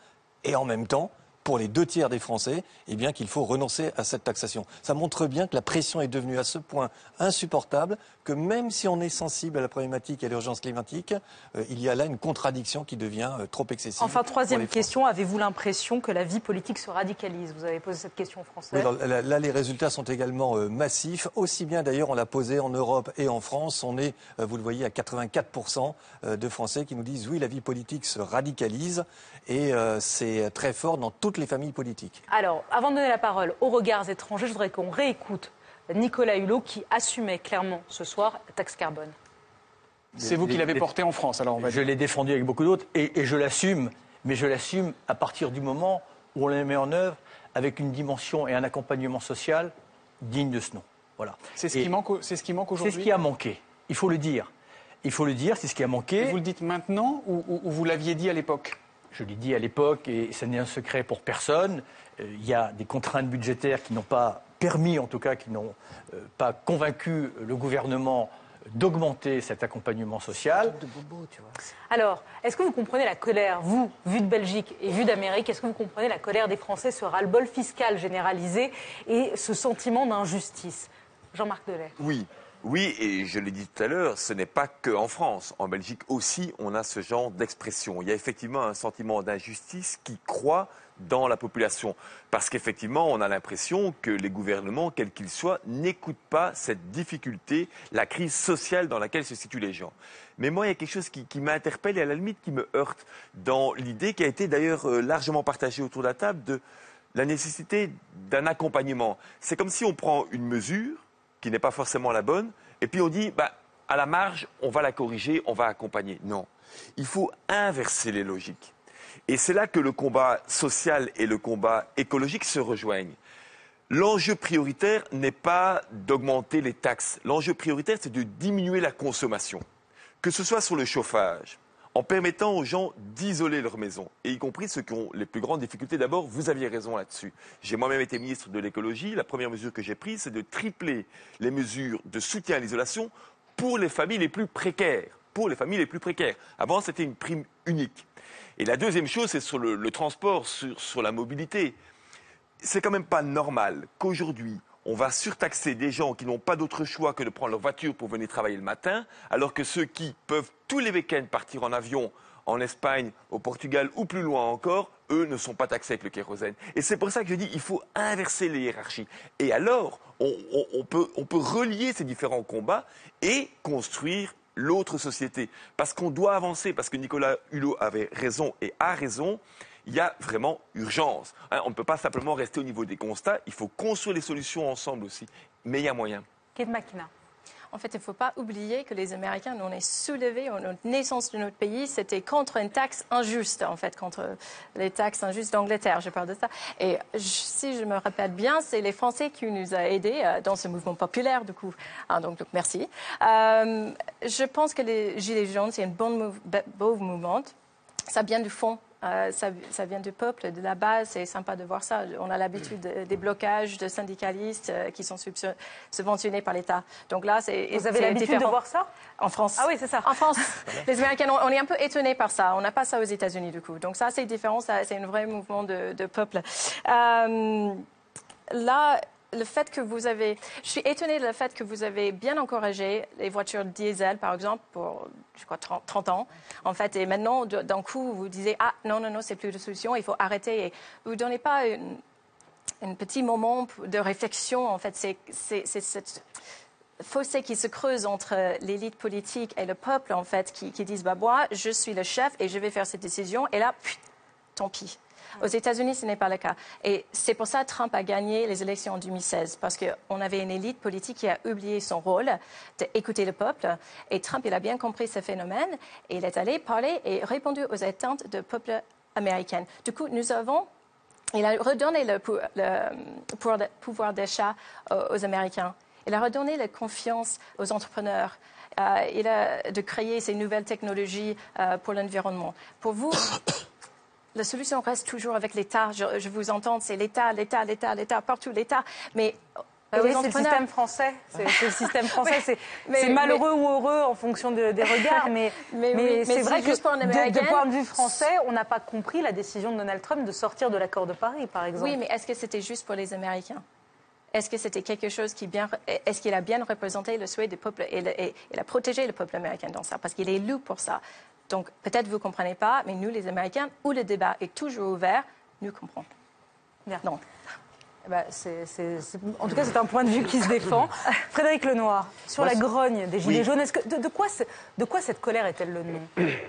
et en même temps pour les deux tiers des Français, eh bien qu'il faut renoncer à cette taxation. Ça montre bien que la pression est devenue à ce point insupportable que même si on est sensible à la problématique et à l'urgence climatique, euh, il y a là une contradiction qui devient euh, trop excessive. Enfin, troisième question, avez-vous l'impression que la vie politique se radicalise? Vous avez posé cette question aux Français. Oui, alors, là, là, les résultats sont également euh, massifs. Aussi bien d'ailleurs, on l'a posé en Europe et en France. On est, vous le voyez, à 84% euh, de Français qui nous disent oui, la vie politique se radicalise et euh, c'est très fort dans toutes les familles politiques. Alors, avant de donner la parole aux regards étrangers, je voudrais qu'on réécoute Nicolas Hulot qui assumait clairement ce soir la taxe carbone. C'est vous qui l'avez porté en France, alors on va Je l'ai défendu avec beaucoup d'autres et, et je l'assume, mais je l'assume à partir du moment où on la met en œuvre avec une dimension et un accompagnement social digne de ce nom. Voilà. C'est ce, Et qui manque au- c'est ce qui manque C'est aujourd'hui ce qui a manqué. Il faut le dire. Il faut le dire, c'est ce qui a manqué. Et vous le dites maintenant ou, ou- ou vous l'aviez dit à l'époque? Je l'ai dit à l'époque, et ce n'est un secret pour personne, euh, il y a des contraintes budgétaires qui n'ont pas permis, en tout cas, qui n'ont euh, pas convaincu le gouvernement d'augmenter cet accompagnement social. Alors, est-ce que vous comprenez la colère, vous, vu de Belgique et vu d'Amérique, est-ce que vous comprenez la colère des Français, ce ras-le-bol fiscal généralisé et ce sentiment d'injustice? Jean-Marc Delay. Oui, oui, et je l'ai dit tout à l'heure, ce n'est pas que en France. En Belgique aussi, on a ce genre d'expression. Il y a effectivement un sentiment d'injustice qui croît dans la population. Parce qu'effectivement, on a l'impression que les gouvernements, quels qu'ils soient, n'écoutent pas cette difficulté, la crise sociale dans laquelle se situent les gens. Mais moi, il y a quelque chose qui, qui m'interpelle et à la limite qui me heurte dans l'idée qui a été d'ailleurs euh, largement partagée autour de la table de la nécessité d'un accompagnement. C'est comme si on prend une mesure qui n'est pas forcément la bonne, et puis on dit, bah, à la marge, on va la corriger, on va accompagner. Non, il faut inverser les logiques. Et c'est là que le combat social et le combat écologique se rejoignent. L'enjeu prioritaire n'est pas d'augmenter les taxes. L'enjeu prioritaire, c'est de diminuer la consommation. Que ce soit sur le chauffage, en permettant aux gens d'isoler leur maison, et y compris ceux qui ont les plus grandes difficultés. D'abord, vous aviez raison là-dessus. J'ai moi-même été ministre de l'écologie. La première mesure que j'ai prise, c'est de tripler les mesures de soutien à l'isolation pour les familles les plus précaires. Pour les familles les plus précaires. Avant, c'était une prime unique. Et la deuxième chose, c'est sur le, transport, sur, sur la mobilité. C'est quand même pas normal qu'aujourd'hui, on va surtaxer des gens qui n'ont pas d'autre choix que de prendre leur voiture pour venir travailler le matin, alors que ceux qui peuvent tous les week-ends partir en avion en Espagne, au Portugal ou plus loin encore, eux ne sont pas taxés avec le kérosène. Et c'est pour ça que je dis il faut inverser les hiérarchies. Et alors, on, on- peut relier ces différents combats et construire l'autre société. Parce qu'on doit avancer, parce que Nicolas Hulot avait raison et a raison. Il y a vraiment urgence. Hein, on ne peut pas simplement rester au niveau des constats. Il faut construire les solutions ensemble aussi. Mais il y a moyen. En fait, il ne faut pas oublier que les Américains, nous, on est soulevés, notre naissance de notre pays, c'était contre une taxe injuste, en fait, contre les taxes injustes d'Angleterre, je parle de ça. Et si je me rappelle bien, c'est les Français qui nous ont aidés euh, dans ce mouvement populaire, du coup. Ah, donc, merci. Euh, je pense que les Gilets jaunes, c'est un bon mouvement. Ça vient du fond. Euh, ça, ça vient du peuple, de la base. C'est sympa de voir ça. On a l'habitude de- des blocages de syndicalistes euh, qui sont subventionnés par l'État. Donc là, c'est Vous avez l'habitude de voir ça? En France. Ah oui, c'est ça. En France, [LAUGHS] les Américains, on, on est un peu étonnés par ça. On n'a pas ça aux États-Unis, du coup. Donc ça, c'est différent. C'est un vrai mouvement de, de peuple. Euh, là, le fait que vous avez... Je suis étonnée de le fait que vous avez bien encouragé les voitures diesel, par exemple, pour, je crois, 30, 30 ans, en fait. Et maintenant, d'un coup, vous disiez, ah, non, non, non, c'est plus de solution, il faut arrêter. Vous ne donnez pas un petit moment de réflexion, en fait. C'est cette fossé qui se creuse entre l'élite politique et le peuple, en fait, qui, disent, bah, moi, je suis le chef et je vais faire cette décision. Et là, tant pis. Aux États-Unis, ce n'est pas le cas. Et c'est pour ça que Trump a gagné les élections en 2016, parce qu'on avait une élite politique qui a oublié son rôle d'écouter le peuple. Et Trump, il a bien compris ce phénomène, et il est allé parler et répondu aux attentes du peuple américain. Du coup, nous avons il a redonné le, pou- le pouvoir d'achat aux, aux Américains. Il a redonné la confiance aux entrepreneurs. Euh, il a de créer ces nouvelles technologies euh, pour l'environnement. Pour vous, la solution reste toujours avec l'État. Je, je vous entends, c'est l'État, l'État, l'État, l'État, partout l'État. Mais Bah oui, les c'est le système [LAUGHS] français. C'est le système français. C'est mais- malheureux ou heureux en fonction de- des regards, mais, [LAUGHS] Mais oui, mais c'est c'est vrai que de, de point de vue français, on n'a pas compris la décision de Donald Trump de sortir de l'accord de Paris, par exemple. Oui, mais est-ce que c'était juste pour les Américains? Est-ce que c'était quelque chose qui bien, est-ce qu'il a bien représenté le souhait du peuple et, le- et- il a protégé le peuple américain dans ça? Parce qu'il est élu pour ça. Donc peut-être vous comprenez pas, mais nous les Américains, où le débat est toujours ouvert, nous comprenons. Non. Eh ben, c'est- c'est- c'est- En tout cas, c'est un point de vue qui se défend. [LAUGHS] Frédéric Lenoir, sur Moi, la grogne des Gilets Oui. jaunes, est-ce que, de, de quoi, c'est- de quoi cette colère est-elle le nom?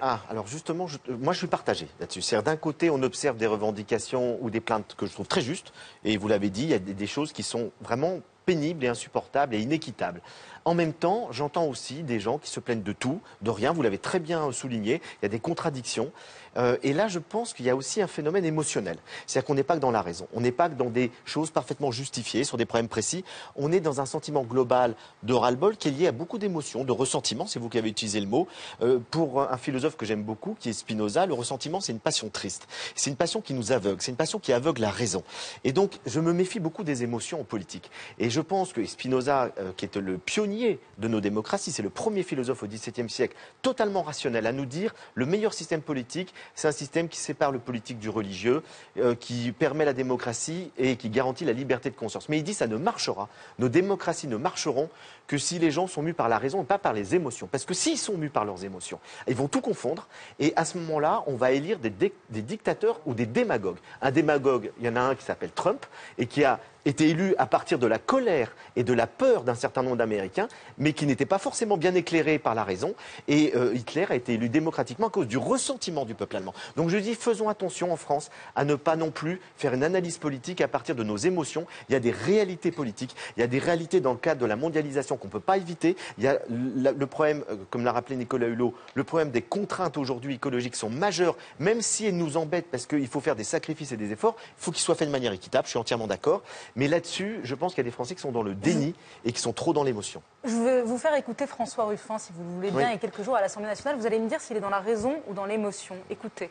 Ah, alors justement, je- euh, moi je suis partagé là-dessus. C'est-à-dire d'un côté, on observe des revendications ou des plaintes que je trouve très justes, et vous l'avez dit, il y a des, des choses qui sont vraiment pénibles et insupportables et inéquitables. En même temps, j'entends aussi des gens qui se plaignent de tout, de rien, vous l'avez très bien souligné, il y a des contradictions. Euh, et là, je pense qu'il y a aussi un phénomène émotionnel. C'est-à-dire qu'on n'est pas que dans la raison, on n'est pas que dans des choses parfaitement justifiées, sur des problèmes précis, on est dans un sentiment global de ras-le-bol qui est lié à beaucoup d'émotions, de ressentiment, c'est vous qui avez utilisé le mot. Euh, pour un philosophe que j'aime beaucoup, qui est Spinoza, le ressentiment, c'est une passion triste. C'est une passion qui nous aveugle, c'est une passion qui aveugle la raison. Et donc, je me méfie beaucoup des émotions en politique. Et je pense que Spinoza, euh, qui est le pionnier de nos démocraties, c'est le premier philosophe au XVIIe siècle totalement rationnel à nous dire le meilleur système politique, c'est un système qui sépare le politique du religieux, euh, qui permet la démocratie et qui garantit la liberté de conscience. Mais il dit ça ne marchera, nos démocraties ne marcheront que si les gens sont mus par la raison et pas par les émotions. Parce que s'ils sont mus par leurs émotions, ils vont tout confondre et à ce moment-là, on va élire des, des dictateurs ou des démagogues. Un démagogue, il y en a un qui s'appelle Trump et qui a été élu à partir de la colère et de la peur d'un certain nombre d'Américains, mais qui n'était pas forcément bien éclairé par la raison. Et euh, Hitler a été élu démocratiquement à cause du ressentiment du peuple allemand. Donc je dis, faisons attention en France à ne pas non plus faire une analyse politique à partir de nos émotions. Il y a des réalités politiques, il y a des réalités dans le cadre de la mondialisation qu'on ne peut pas éviter. Il y a le le problème, euh, comme l'a rappelé Nicolas Hulot, le problème des contraintes aujourd'hui écologiques sont majeures, même si elles nous embêtent parce qu'il faut faire des sacrifices et des efforts, il faut qu'ils soient faits de manière équitable, je suis entièrement d'accord. Mais là-dessus, je pense qu'il y a des Français qui sont dans le déni et qui sont trop dans l'émotion. Je vais vous faire écouter François Ruffin, si vous le voulez bien, Oui. il y a quelques jours à l'Assemblée nationale. Vous allez me dire s'il est dans la raison ou dans l'émotion. Écoutez.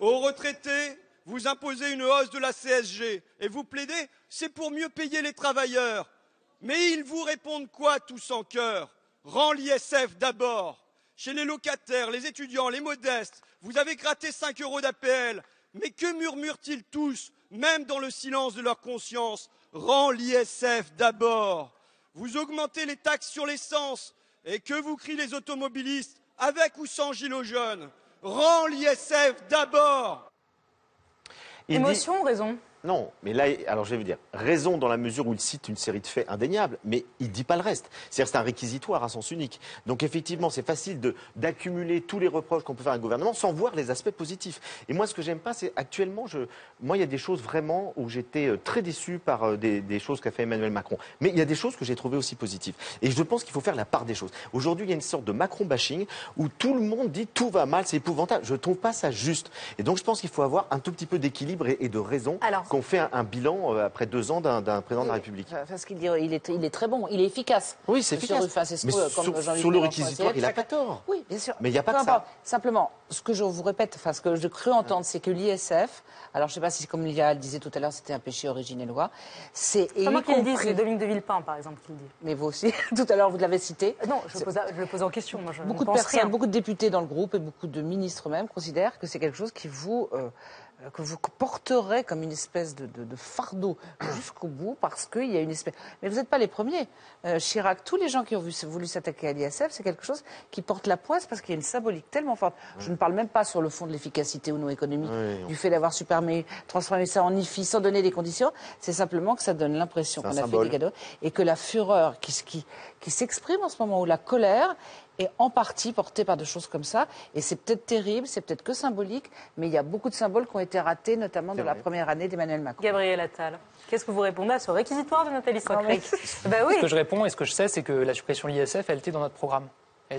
Aux retraités, vous imposez une hausse de la CSG et vous plaidez, c'est pour mieux payer les travailleurs. Mais ils vous répondent quoi tous en cœur? Rends l'ISF d'abord. Chez les locataires, les étudiants, les modestes, vous avez gratté 5 euros d'APL. Mais que murmurent-ils tous, même dans le silence de leur conscience Rends l'ISF d'abord. Vous augmentez les taxes sur l'essence. Et que vous crient les automobilistes, avec ou sans gilets jaunes Rends l'ISF d'abord Émotion raison? Non, mais là, alors je vais vous dire, raison dans la mesure où il cite une série de faits indéniables, mais il ne dit pas le reste. C'est-à-dire c'est un réquisitoire à sens unique. Donc effectivement, c'est facile d'accumuler tous les reproches qu'on peut faire à un gouvernement sans voir les aspects positifs. Et moi, ce que j'aime pas, c'est actuellement, je, moi, il y a des choses vraiment où j'étais euh, très déçu par euh, des, choses qu'a fait Emmanuel Macron. Mais il y a des choses que j'ai trouvées aussi positives. Et je pense qu'il faut faire la part des choses. Aujourd'hui, il y a une sorte de Macron bashing où tout le monde dit tout va mal, c'est épouvantable. Je ne trouve pas ça juste. Et donc, je pense qu'il faut avoir un tout petit peu d'équilibre et, de raison qu'on fait un, un bilan euh, après deux ans d'un président de la République. Parce qu'il dit, il est, il est très bon, il est efficace. Oui, c'est efficace. Ruffin, c'est ce Mais que, comme sur- Jean-Luc sur le réquisitoire, il a chacun- pas tort. Oui, bien sûr. Mais il n'y a pas que ça. Simplement, ce que je vous répète, enfin, ce que je cru entendre, c'est que l'ISF, alors je ne sais pas si, comme Lia le disait tout à l'heure, c'était un péché originel loi, c'est. C'est moi qui le dis, c'est Dominique de Villepin, par exemple, qui le dit. Mais vous aussi, [LAUGHS] tout à l'heure, vous l'avez cité. Non, je le, pose, je le pose en question. Moi, je Beaucoup de personnes, rien. beaucoup de députés dans le groupe et beaucoup de ministres même considèrent que c'est quelque chose qui vous, euh, euh, que vous porterez comme une espèce de, de- de fardeau [COUGHS] jusqu'au bout parce qu'il y a une espèce. Mais vous n'êtes pas les premiers. Euh, Chirac, tous les gens qui ont voulu s'attaquer à l'ISF, c'est quelque chose qui porte la poisse parce qu'il y a une symbolique tellement forte. Je ne parle même pas sur le fond de l'efficacité ou non économique, Oui, du fait d'avoir supermé, transformé ça en IFI sans donner des conditions. C'est simplement que ça donne l'impression qu'on a fait des cadeaux et que la fureur qui, qui s'exprime en ce moment, ou la colère, est en partie portée par des choses comme ça. Et c'est peut-être terrible, c'est peut-être que symbolique, mais il y a beaucoup de symboles qui ont été ratés, notamment dans la première année d'Emmanuel Macron. Gabriel Attal, qu'est-ce que vous répondez à ce réquisitoire de Nathalie Socré Bah oui. Ce que je réponds et ce que je sais, c'est que la suppression de l'ISF, elle était dans notre programme.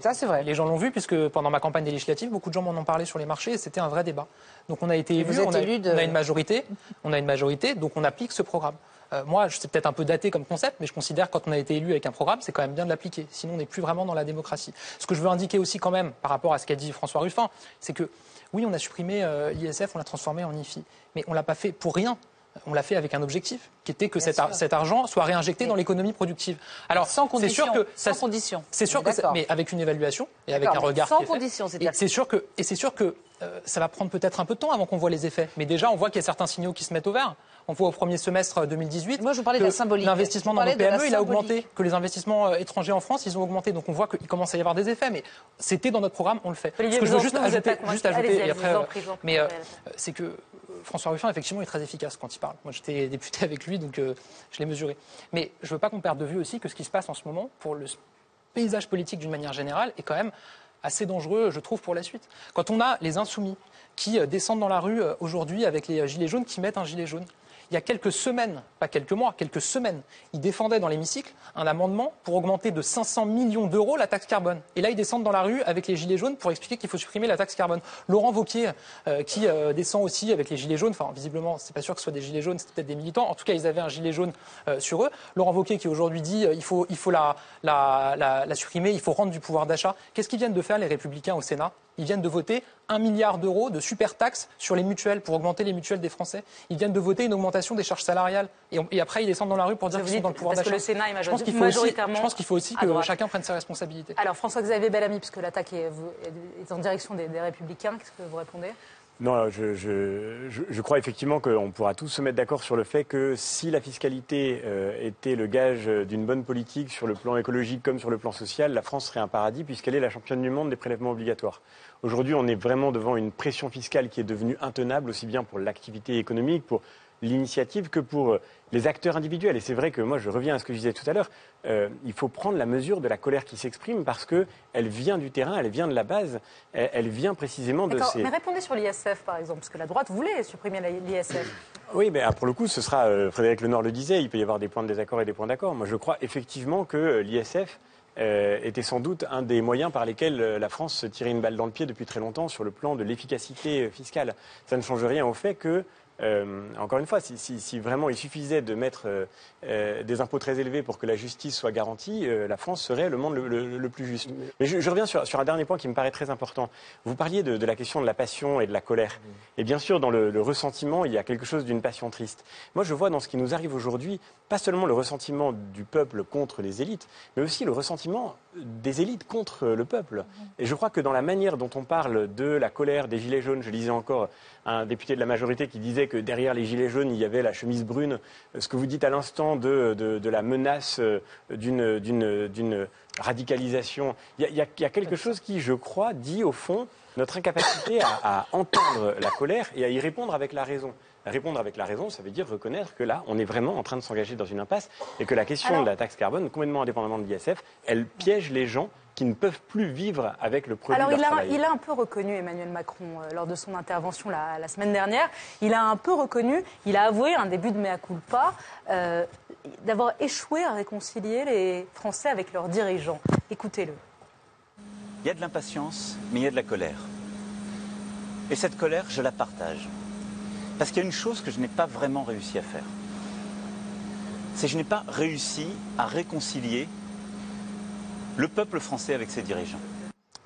Ça, c'est vrai. Les gens l'ont vu, puisque pendant ma campagne des législatives, beaucoup de gens m'en ont parlé sur les marchés et c'était un vrai débat. Donc on a été Et élu, vous êtes on, a, de- on a une majorité, on a une majorité, donc on applique ce programme. Euh, moi, c'est peut-être un peu daté comme concept, mais je considère que quand on a été élu avec un programme, c'est quand même bien de l'appliquer. Sinon, on n'est plus vraiment dans la démocratie. Ce que je veux indiquer aussi quand même, par rapport à ce qu'a dit François Ruffin, c'est que oui, on a supprimé euh, l'ISF, on l'a transformé en IFI, mais on l'a pas fait pour rien. on l'a fait avec un objectif, qui était que cet, ar- sûr. cet argent soit réinjecté dans l'économie productive. Alors, sans c'est condition. sûr que sans ça- condition. c'est sûr est que, ça- mais avec une évaluation et avec un mais regard. sans condition, c'est sûr que, et c'est sûr que euh, ça va prendre peut-être un peu de temps avant qu'on voit les effets. Mais déjà, on voit qu'il y a certains signaux qui se mettent au vert. On voit au premier semestre 2018 Moi, je vous parlais de la symbolique. l'investissement dans la PME, il a augmenté, que les investissements euh, étrangers en France, ils ont augmenté. Donc on voit qu'il commence à y avoir des effets. Mais c'était dans notre programme, on le fait. Olivier Ce que je veux juste ajouter, juste et après, euh, mais euh, c'est que euh, François Ruffin, effectivement, est très efficace quand il parle. Moi, j'étais député [LAUGHS] avec lui, donc euh, je l'ai mesuré. Mais je veux pas qu'on perde de vue aussi que ce qui se passe en ce moment pour le paysage politique d'une manière générale est quand même assez dangereux, je trouve, pour la suite. Quand on a les insoumis qui euh, descendent dans la rue euh, aujourd'hui avec les euh, gilets jaunes, qui mettent un gilet jaune. Il y a quelques semaines, pas quelques mois, quelques semaines, ils défendaient dans l'hémicycle un amendement pour augmenter de 500 millions d'euros la taxe carbone. Et là, ils descendent dans la rue avec les gilets jaunes pour expliquer qu'il faut supprimer la taxe carbone. Laurent Wauquiez, euh, qui euh, descend aussi avec les gilets jaunes, enfin, visiblement, c'est pas sûr que ce soit des gilets jaunes, c'est peut-être des militants. En tout cas, ils avaient un gilet jaune euh, sur eux. Laurent Wauquiez qui aujourd'hui dit il faut, la supprimer, il faut rendre du pouvoir d'achat. Qu'est-ce qu'ils viennent de faire les Républicains au Sénat? Ils viennent de voter un milliard d'euros de super taxes sur les mutuelles pour augmenter les mutuelles des Français. Ils viennent de voter une augmentation des charges salariales. Et, on- et après, ils descendent dans la rue pour dire qu'ils sont dans le pouvoir parce que d'achat. le Sénat est Je pense qu'il faut aussi, majoritairement je pense qu'il faut aussi à que chacun prenne ses responsabilités. Alors François-Xavier Bellamy, puisque l'attaque est, en direction des, des Républicains, qu'est-ce que vous répondez? Non, je, crois effectivement qu'on pourra tous se mettre d'accord sur le fait que si la fiscalité euh, était le gage d'une bonne politique sur le plan écologique comme sur le plan social, la France serait un paradis puisqu'elle est la championne du monde des prélèvements obligatoires. Aujourd'hui, on est vraiment devant une pression fiscale qui est devenue intenable, aussi bien pour l'activité économique, pour l'initiative que pour euh, les acteurs individuels. Et c'est vrai que moi, je reviens à ce que je disais tout à l'heure, euh, il faut prendre la mesure de la colère qui s'exprime parce qu'elle vient du terrain, elle vient de la base, elle, elle vient précisément de ces... mais répondez sur l'ISF par exemple, parce que la droite voulait supprimer l'ISF. [COUGHS] Oui, mais ah, pour le coup, ce sera, euh, Frédéric Lenoir le disait, il peut y avoir des points de désaccord et des points d'accord. Moi, je crois effectivement que euh, l'ISF euh, était sans doute un des moyens par lesquels la France se tirait une balle dans le pied depuis très longtemps sur le plan de l'efficacité fiscale. Ça ne change rien au fait que, euh, encore une fois, si, si- si vraiment il suffisait de mettre euh, euh, des impôts très élevés pour que la justice soit garantie, euh, la France serait le monde le, le- le plus juste. Mais je, je reviens sur, sur un dernier point qui me paraît très important. Vous parliez de, de la question de la passion et de la colère. Et bien sûr, dans le, le ressentiment, il y a quelque chose d'une passion triste. Moi, je vois dans ce qui nous arrive aujourd'hui, pas seulement le ressentiment du peuple contre les élites, mais aussi le ressentiment des élites contre le peuple. Et je crois que dans la manière dont on parle de la colère des Gilets jaunes, je lisais encore un député de la majorité qui disait que derrière les Gilets jaunes, il y avait la chemise brune. Ce que vous dites à l'instant de, de- de la menace euh, d'une- radicalisation, il y, a, il y a- il y a quelque chose qui, je crois, dit au fond notre incapacité à, à entendre la colère et à y répondre avec la raison. Répondre avec la raison, ça veut dire reconnaître que là, on est vraiment en train de s'engager dans une impasse et que la question Alors- de la taxe carbone, complètement indépendamment de l'ISF, elle piège les gens qui ne peuvent plus vivre avec le produit Alors de il a, travail. il a un peu reconnu Emmanuel Macron euh, lors de son intervention la, la semaine dernière. Il a un peu reconnu, il a avoué un début de mea culpa, euh, d'avoir échoué à réconcilier les Français avec leurs dirigeants. Écoutez-le. Il y a de l'impatience, mais il y a de la colère. Et cette colère, je la partage. Parce qu'il y a une chose que je n'ai pas vraiment réussi à faire. C'est que je n'ai pas réussi à réconcilier le peuple français avec ses dirigeants.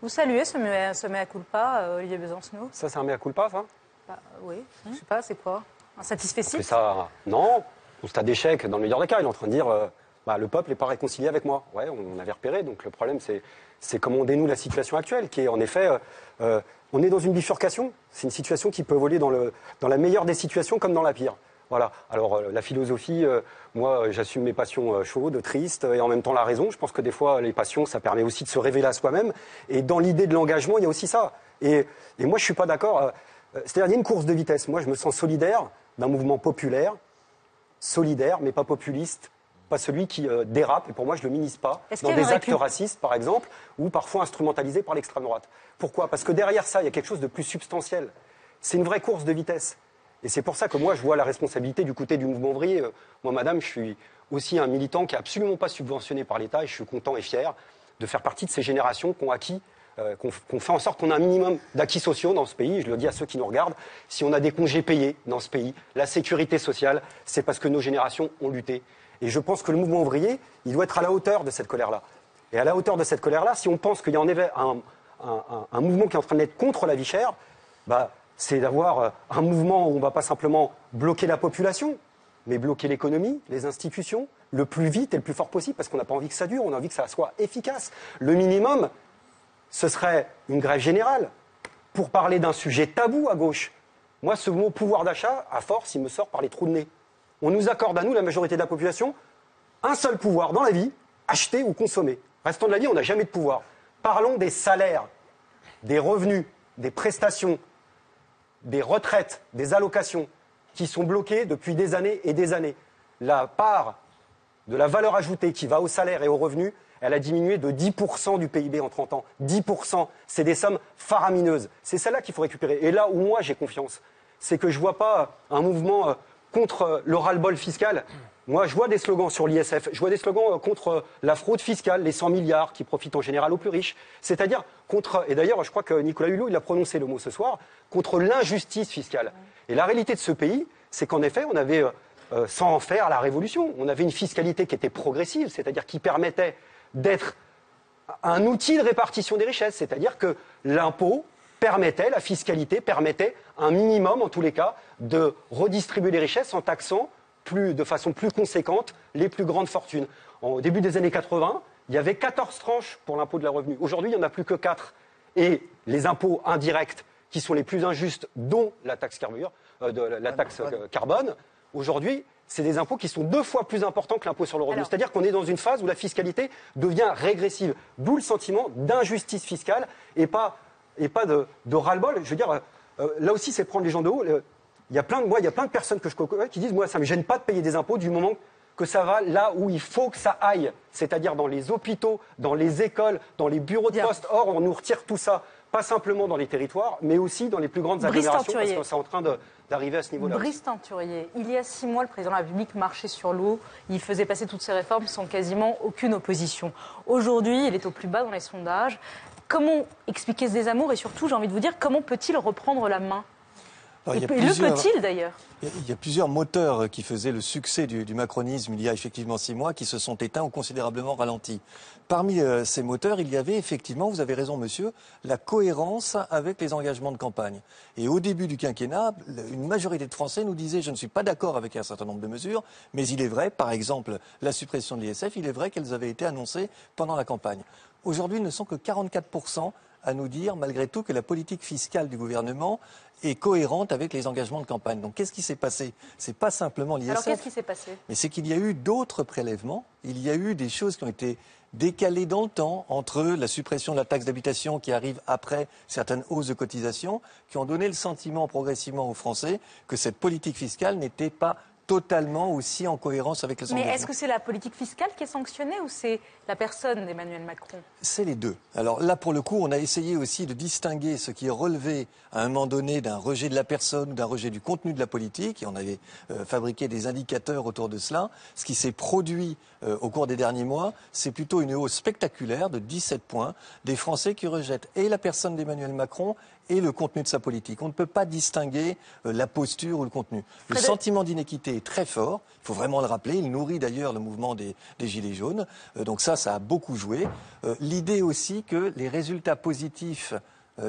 Vous saluez ce mea, ce mea culpa, euh, Olivier Besancenot? Ça, c'est un mea culpa, ça? Bah, Oui, je sais pas, c'est quoi? Un satisfecit C'est ça. Non, stade d'échec, dans le meilleur des cas, il est en train de dire euh, bah, le peuple n'est pas réconcilié avec moi. Ouais, on avait repéré. Donc le problème, c'est, c'est comment on dénoue la situation actuelle, qui est en effet. euh, euh, on est dans une bifurcation. C'est une situation qui peut voler dans, le, dans la meilleure des situations comme dans la pire. Voilà. Alors euh, la philosophie, euh, moi, euh, j'assume mes passions chaudes, tristes, et en même temps la raison. Je pense que des fois, les passions, ça permet aussi de se révéler à soi-même. Et dans l'idée de l'engagement, il y a aussi ça. Et, et moi, je suis pas d'accord. C'est-à-dire, il y a une course de vitesse. Moi, je me sens solidaire d'un mouvement populaire, solidaire, mais pas populiste, pas celui qui euh, dérape, et pour moi je ne le minimise pas, dans des actes racistes par exemple, ou parfois instrumentalisés par l'extrême droite. Pourquoi? Parce que derrière ça, il y a quelque chose de plus substantiel. C'est une vraie course de vitesse. Et c'est pour ça que moi je vois la responsabilité du côté du mouvement ouvrier. Euh, Moi, madame, je suis aussi un militant qui n'est absolument pas subventionné par l'État, et je suis content et fier de faire partie de ces générations qui ont acquis euh, qu'on fait en sorte qu'on a un minimum d'acquis sociaux dans ce pays. Je le dis à ceux qui nous regardent, si on a des congés payés dans ce pays, la sécurité sociale, c'est parce que nos générations ont lutté. Et je pense que le mouvement ouvrier, il doit être à la hauteur de cette colère-là. Et à la hauteur de cette colère-là, si on pense qu'il y a un- un mouvement qui est en train d'être contre la vie chère, bah, c'est d'avoir euh, un mouvement où on ne va pas simplement bloquer la population, mais bloquer l'économie, les institutions, le plus vite et le plus fort possible, parce qu'on n'a pas envie que ça dure, on a envie que ça soit efficace. Le minimum, ce serait une grève générale pour parler d'un sujet tabou à gauche. Moi, ce mot pouvoir d'achat, à force, il me sort par les trous de nez. On nous accorde à nous, la majorité de la population, un seul pouvoir dans la vie, acheter ou consommer. Restant de la vie, on n'a jamais de pouvoir. Parlons des salaires, des revenus, des prestations, des retraites, des allocations, qui sont bloquées depuis des années et des années. La part de la valeur ajoutée qui va au salaire et aux revenus, elle a diminué de 10% du PIB en 30 ans. 10%, c'est des sommes faramineuses. C'est celle-là qu'il faut récupérer. Et là où moi j'ai confiance, c'est que je ne vois pas un mouvement euh, contre euh, le ras-le-bol fiscal. Moi, je vois des slogans sur l'ISF, je vois des slogans euh, contre la fraude fiscale, les 100 milliards qui profitent en général aux plus riches. C'est-à-dire contre, et d'ailleurs, je crois que Nicolas Hulot, il a prononcé le mot ce soir, contre l'injustice fiscale. Et la réalité de ce pays, c'est qu'en effet, on avait, sans en faire la révolution, on avait une fiscalité qui était progressive, c'est-à-dire qui permettait d'être un outil de répartition des richesses, c'est-à-dire que l'impôt permettait, la fiscalité permettait un minimum, en tous les cas, de redistribuer les richesses en taxant plus, de façon plus conséquente les plus grandes fortunes. Au début des années 80, il y avait 14 tranches pour l'impôt de la revenu. Aujourd'hui, il n'y en a plus que 4. Et les impôts indirects, qui sont les plus injustes, dont la taxe, euh, de, la taxe euh, carbone, aujourd'hui, c'est des impôts qui sont deux fois plus importants que l'impôt sur le revenu. C'est-à-dire qu'on est dans une phase où la fiscalité devient régressive. D'où le sentiment d'injustice fiscale et pas, et pas de, de ras-le-bol. Je veux dire, euh, là aussi, c'est prendre les gens de haut. Il y a plein de, moi, il y a plein de personnes que je connais qui disent, moi, ça ne me gêne pas de payer des impôts du moment que ça va là où il faut que ça aille, c'est-à-dire dans les hôpitaux, dans les écoles, dans les bureaux de poste. Or, on nous retire tout ça, pas simplement dans les territoires, mais aussi dans les plus grandes agglomérations, parce que c'est en train d'arriver à ce niveau-là. Brice Tenturier, il y a six mois, le président de la République marchait sur l'eau. Il faisait passer toutes ses réformes sans quasiment aucune opposition. Aujourd'hui, il est au plus bas dans les sondages. Comment expliquer ce désamour? Et surtout, j'ai envie de vous dire, comment peut-il reprendre la main? Alors, il y a Et le plusieurs- peut-il d'ailleurs Il y a plusieurs moteurs qui faisaient le succès du, du macronisme il y a effectivement six mois qui se sont éteints ou considérablement ralentis. Parmi euh, ces moteurs, il y avait effectivement, vous avez raison monsieur, la cohérence avec les engagements de campagne. Et au début du quinquennat, une majorité de Français nous disait je ne suis pas d'accord avec un certain nombre de mesures, mais il est vrai, par exemple, la suppression de l'ISF, il est vrai qu'elles avaient été annoncées pendant la campagne. Aujourd'hui, ils ne sont que 44% à nous dire, malgré tout, que la politique fiscale du gouvernement est cohérente avec les engagements de campagne. Donc, qu'est-ce qui s'est passé? C'est pas simplement l'ISF. Alors qu'est-ce qui s'est passé? Mais c'est qu'il y a eu d'autres prélèvements, il y a eu des choses qui ont été décalées dans le temps entre la suppression de la taxe d'habitation qui arrive après certaines hausses de cotisation, qui ont donné le sentiment progressivement aux Français que cette politique fiscale n'était pas totalement aussi en cohérence avec les Mais est-ce que c'est la politique fiscale qui est sanctionnée ou c'est la personne d'Emmanuel Macron? C'est les deux. Alors là, pour le coup, on a essayé aussi de distinguer ce qui est relevé à un moment donné d'un rejet de la personne ou d'un rejet du contenu de la politique, et on avait euh, fabriqué des indicateurs autour de cela. Ce qui s'est produit euh, au cours des derniers mois, c'est plutôt une hausse spectaculaire de 17 points des Français qui rejettent et la personne d'Emmanuel Macron et le contenu de sa politique. On ne peut pas distinguer euh, la posture ou le contenu. Le Frédéric- sentiment d'inéquité est très fort, il faut vraiment le rappeler, il nourrit d'ailleurs le mouvement des, des Gilets jaunes, Euh, donc ça, ça a beaucoup joué. Euh, L'idée aussi que les résultats positifs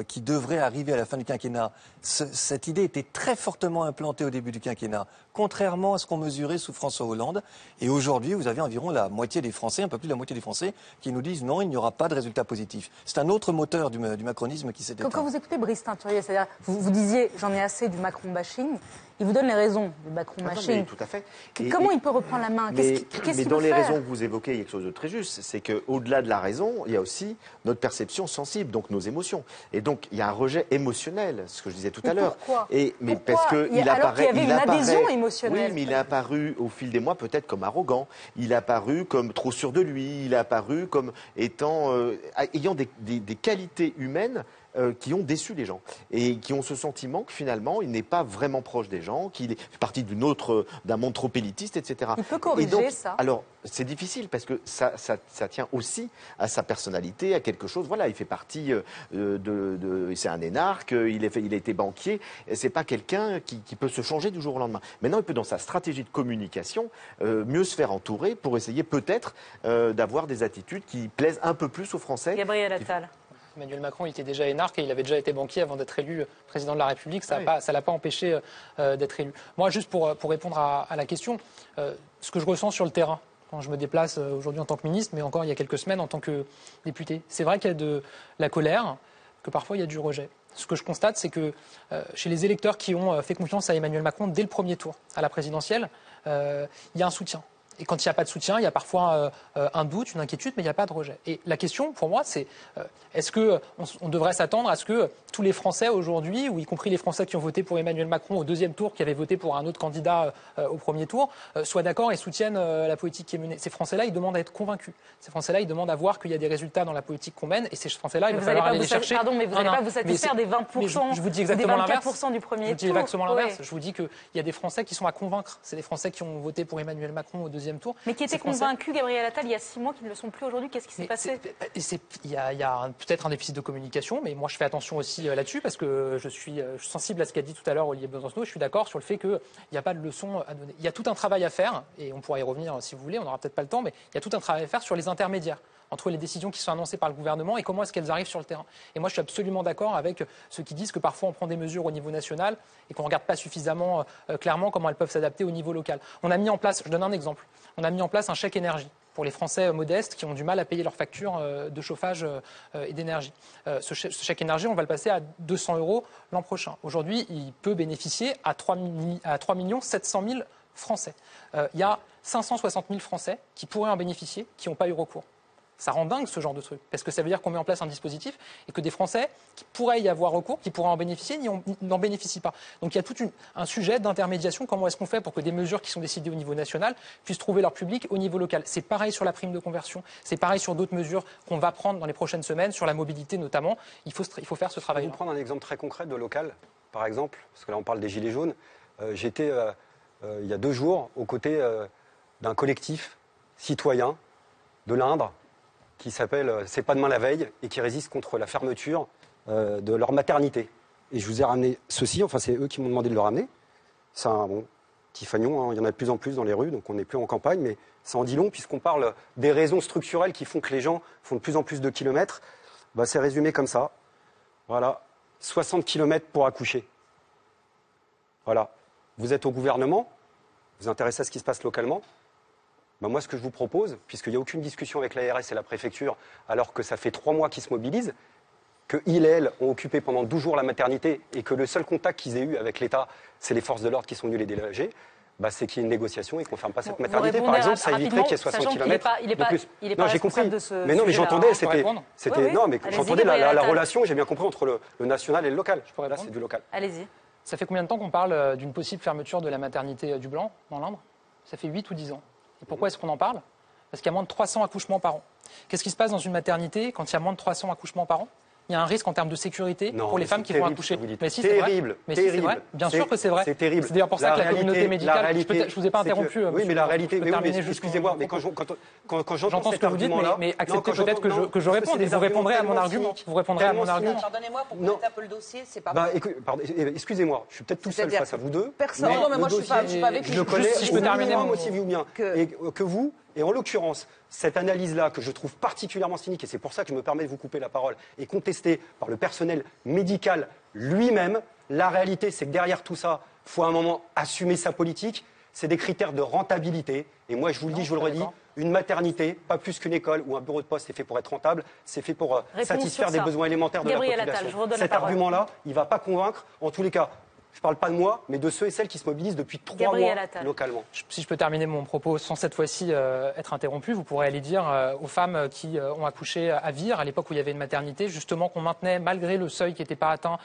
qui devraient arriver à la fin du quinquennat, ce- cette idée était très fortement implantée au début du quinquennat, contrairement à ce qu'on mesurait sous François Hollande. Et aujourd'hui, vous avez environ la moitié des Français, un peu plus de la moitié des Français, qui nous disent non, il n'y aura pas de résultats positifs. C'est un autre moteur du, ma- du macronisme qui s'est Quand, éteint. quand vous écoutez Brice Teinturier, c'est-à-dire, vous, vous disiez j'en ai assez du Macron bashing, il vous donne les raisons du Macron Ah non, bashing. mais tout à fait. Et- Comment et- il peut reprendre la main? Mais, Qu'est-ce qu'il qu'est-ce mais qu'il dans les raisons que vous évoquez, il y a quelque chose de très juste. C'est qu'au-delà de la raison, il y a aussi notre perception sensible, donc nos émotions. Et donc, il y a un rejet émotionnel, ce que je disais tout à l'heure. pourquoi? Et mais Pourquoi? parce que Il il apparaît, qu'il y avait il une apparaît- Oui, mais il est apparu au fil des mois peut-être comme arrogant. Il est apparu comme trop sûr de lui. Il est apparu comme étant euh, ayant des, des- des qualités humaines. Euh, qui ont déçu les gens et qui ont ce sentiment que finalement il n'est pas vraiment proche des gens, qu'il est- fait partie d'une autre, d'un monde trop élitiste, etc. Il peut Et corriger donc, ça. Alors c'est difficile parce que ça, ça, ça tient aussi à sa personnalité, à quelque chose. Voilà, il fait partie euh, de, de- c'est un énarque, il, est il a été banquier. et C'est pas quelqu'un qui, qui peut se changer du jour au lendemain. Maintenant, il peut dans sa stratégie de communication euh, mieux se faire entourer pour essayer peut-être euh, d'avoir des attitudes qui plaisent un peu plus aux Français. Gabriel Attal. qui- Emmanuel Macron il était déjà énarque et il avait déjà été banquier avant d'être élu président de la République. Ça Oui. ne l'a pas empêché euh, d'être élu. Moi, juste pour, pour répondre à, à la question, euh, ce que je ressens sur le terrain, quand je me déplace euh, aujourd'hui en tant que ministre, mais encore il y a quelques semaines en tant que député, c'est vrai qu'il y a de la colère, que parfois il y a du rejet. Ce que je constate, c'est que euh, chez les électeurs qui ont euh, fait confiance à Emmanuel Macron dès le premier tour à la présidentielle, euh, il y a un soutien. Et quand il n'y a pas de soutien, il y a parfois euh, euh, un doute, une inquiétude, mais il n'y a pas de rejet. Et la question, pour moi, c'est euh, est-ce que on, devrait s'attendre à ce que tous les Français aujourd'hui, ou y compris les Français qui ont voté pour Emmanuel Macron au deuxième tour, qui avaient voté pour un autre candidat au premier tour, soient d'accord et soutiennent la politique qui est menée? Ces Français-là, ils demandent à être convaincus. Ces Français-là, ils demandent à voir qu'il y a des résultats dans la politique qu'on mène, et ces Français-là, il va falloir aller vous les chercher. pardon, mais vous un allez à pas vous satisfaire des 20% mais je, vous dis des exactement l'inverse. 24% du premier Je vous dis tour. exactement l'inverse. Je vous dis qu'il y a des Français qui sont à convaincre. C'est des Français qui ont voté pour Emmanuel Macron au deuxième tour. Mais qui étaient Français- convaincus, Gabriel Attal, il y a six mois, qui ne le sont plus aujourd'hui. Qu'est-ce qui s'est passé c'est- Il y a, peut-être un déficit de communication, mais moi je fais attention aussi euh, là-dessus parce que je suis, euh, je suis sensible à ce qu'a dit tout à l'heure Olivier Besancenot. Je suis d'accord sur le fait qu'il n'y a pas de leçon à donner. Il y a tout un travail à faire, et on pourra y revenir euh, si vous voulez, on n'aura peut-être pas le temps, mais il y a tout un travail à faire sur les intermédiaires entre les décisions qui sont annoncées par le gouvernement et comment est-ce qu'elles arrivent sur le terrain. Et moi, je suis absolument d'accord avec ceux qui disent que parfois on prend des mesures au niveau national et qu'on ne regarde pas suffisamment euh, clairement comment elles peuvent s'adapter au niveau local. On a mis en place, je donne un exemple, on a mis en place un chèque énergie pour les Français euh, modestes qui ont du mal à payer leurs factures euh, de chauffage et d'énergie. Ce chè- ce chèque énergie, on va le passer à 200 euros l'an prochain. Aujourd'hui, il peut bénéficier à 3, mi- à 3 700 000 Français. Il y a 560 000 Français qui pourraient en bénéficier, qui n'ont pas eu recours. Ça rend dingue ce genre de truc, parce que ça veut dire qu'on met en place un dispositif et que des Français qui pourraient y avoir recours, qui pourraient en bénéficier, n'en bénéficient pas. Donc il y a tout une- un sujet d'intermédiation. Comment est-ce qu'on fait pour que des mesures qui sont décidées au niveau national puissent trouver leur public au niveau local? C'est pareil sur la prime de conversion, c'est pareil sur d'autres mesures qu'on va prendre dans les prochaines semaines, sur la mobilité notamment. Il faut, il faut faire ce Je travail. vais vous prendre un exemple très concret de local, par exemple, parce que là on parle des Gilets jaunes. Euh, J'étais euh, euh, il y a deux jours aux côtés d'un collectif citoyen de l'Indre qui s'appelle euh, C'est pas demain la veille et qui résiste contre la fermeture euh, de leur maternité. Et je vous ai ramené ceci, enfin c'est eux qui m'ont demandé de le ramener. C'est un bon, petit fagnon, hein, il y en a de plus en plus dans les rues, donc on n'est plus en campagne, mais ça en dit long puisqu'on parle des raisons structurelles qui font que les gens font de plus en plus de kilomètres. Bah, c'est résumé comme ça. Voilà, 60 km pour accoucher. Voilà. Vous êtes au gouvernement, vous vous intéressez à ce qui se passe localement. Ben moi, ce que je vous propose, puisqu'il n'y a aucune discussion avec l'ARS et la préfecture, alors que ça fait trois mois qu'ils se mobilisent, que ils et elles ont occupé pendant 12 jours la maternité et que le seul contact qu'ils aient eu avec l'État, c'est les forces de l'ordre qui sont venues les déloger, bah, c'est qu'il y ait une négociation et qu'on ne ferme pas cette maternité. Par exemple, ça éviterait qu'il y ait 60 sachant qu'il est km pas- il est de pas- plus. il est pas non, j'ai compris. de ce mais non, mais j'entendais, Je c'était, répondre c'était, Oui, oui. non, mais Allez-y, j'entendais la, Gabriel la- la Attal. relation, j'ai bien compris entre le, le national et le local. Là, répondre c'est du local. Allez-y. Ça fait combien de temps qu'on parle euh, d'une possible fermeture de la maternité euh, du Blanc, dans l'Indre? Ça fait 8 ou 10 ans. Pourquoi est-ce qu'on en parle? Parce qu'il y a moins de 300 accouchements par an. Qu'est-ce qui se passe dans une maternité quand il y a moins de 300 accouchements par an? Il y a un risque en termes de sécurité Non, pour les femmes c'est qui vont terrible accoucher. vous. Mais si, c'est vrai. Terrible, Mais si, c'est terrible. vrai. Bien sûr que c'est vrai. c'est terrible. C'est d'ailleurs pour ça La que la réalité- communauté médicale. je, réalité, je vous ai pas interrompu. euh, Oui, monsieur mais la réalité, oui, excusez-moi, mais quand je- quand quand- quand j'entends ce que vous dites, mais, mais acceptez peut-être que je, que je réponde et vous répondrez à mon argument. Vous répondrez à mon argument. Pardonnez-moi pour un peu le dossier, c'est pas Bah, pardon, eh, excusez-moi, je suis peut-être tout seul face à vous deux. personne- Non, mais moi, je suis pas- dossier, je suis pas avec Juste si je peux terminer mon- aussi vous bien. Et que vous, et en l'occurrence, cette analyse-là que je trouve particulièrement cynique, et c'est pour ça que je me permets de vous couper la parole, est contestée par le personnel médical lui-même, la réalité, c'est que derrière tout ça, il faut à un moment assumer sa politique. C'est des critères de rentabilité. Et moi, je vous le dis, je vous le redis, une maternité, pas plus qu'une école ou un bureau de poste, c'est fait pour être rentable, c'est fait pour euh, satisfaire des besoins élémentaires de Gabriel la Attal, population. je redonne Cet argument-là, il ne va pas convaincre. En tous les cas, je ne parle pas de moi, mais de ceux et celles qui se mobilisent depuis trois Gabriel mois Attal. localement. Si je peux terminer mon propos sans cette fois-ci euh, être interrompu, vous pourrez aller dire euh, aux femmes qui euh, ont accouché à Vire, à l'époque où il y avait une maternité, justement qu'on maintenait, malgré le seuil qui n'était pas atteint,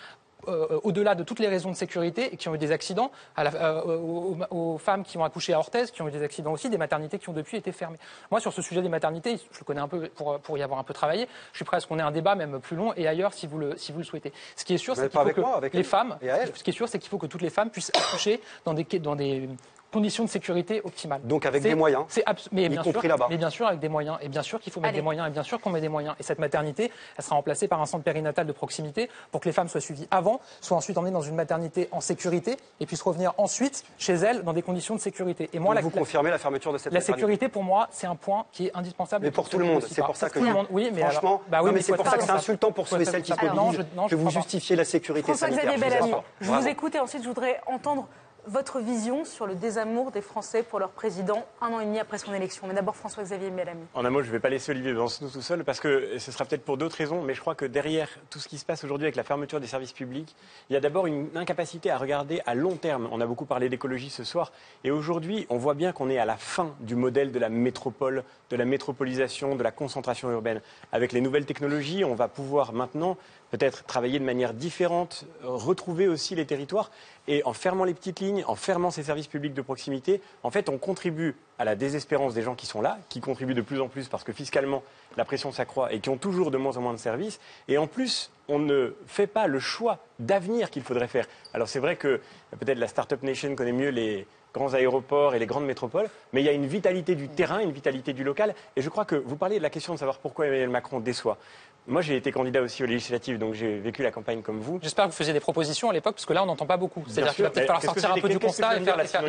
euh, au-delà de toutes les raisons de sécurité et qui ont eu des accidents, à la- euh, aux, aux femmes qui ont accouché à Orthez, qui ont eu des accidents aussi, des maternités qui ont depuis été fermées. Moi, sur ce sujet des maternités, je le connais un peu pour, pour y avoir un peu travaillé, je suis prêt à ce qu'on ait un débat même plus long et ailleurs si vous le, si vous le souhaitez. Ce qui est sûr, c'est qu'il faut que moi, les femmes, ce qui est sûr, c'est qu'il faut que toutes les femmes puissent accoucher dans des, dans des conditions de sécurité optimales. Donc avec des moyens, mais y bien compris sûr, là-bas. Mais bien sûr avec des moyens, et bien sûr qu'il faut mettre Allez. des moyens, et bien sûr qu'on met des moyens. Et cette maternité, elle sera remplacée par un centre périnatal de proximité pour que les femmes soient suivies avant, soient ensuite emmenées dans une maternité en sécurité, et puissent revenir ensuite chez elles dans des conditions de sécurité. Et moi, Donc la, vous confirmez la fermeture de cette la maternité sécurité, pour moi, c'est un point qui est indispensable. Mais pour tout le monde, c'est pour ça que tout le monde, oui, mais franchement, alors- bah oui, non, mais il c'est pour ça que c'est insultant pour ceux et celles qui non, que vous justifiez la sécurité sanitaire. François-Xavier Bellamy, je vous écoute et ensuite je voudrais entendre votre vision sur le désamour des Français pour leur président un an et demi après son élection? Mais d'abord François-Xavier Bellamy. En un mot, je ne vais pas laisser Olivier nous tout seul parce que ce sera peut-être pour d'autres raisons, mais je crois que derrière tout ce qui se passe aujourd'hui avec la fermeture des services publics, il y a d'abord une incapacité à regarder à long terme. On a beaucoup parlé d'écologie ce soir et aujourd'hui, on voit bien qu'on est à la fin du modèle de la métropole, de la métropolisation, de la concentration urbaine. Avec les nouvelles technologies, on va pouvoir maintenant peut-être travailler de manière différente, euh, retrouver aussi les territoires. Et en fermant les petites lignes, en fermant ces services publics de proximité, en fait, on contribue à la désespérance des gens qui sont là, qui contribuent de plus en plus parce que fiscalement, la pression s'accroît et qui ont toujours de moins en moins de services. Et en plus, on ne fait pas le choix d'avenir qu'il faudrait faire. Alors c'est vrai que peut-être la Startup Nation connaît mieux les grands aéroports et les grandes métropoles, mais il y a une vitalité du terrain, une vitalité du local. Et je crois que vous parliez de la question de savoir pourquoi Emmanuel Macron déçoit. Moi, j'ai été candidat aussi aux législatives, donc j'ai vécu la campagne comme vous. J'espère que vous faisiez des propositions à l'époque, parce que là, on n'entend pas beaucoup. C'est-à-dire qu'il va peut-être falloir sortir un peu du constat et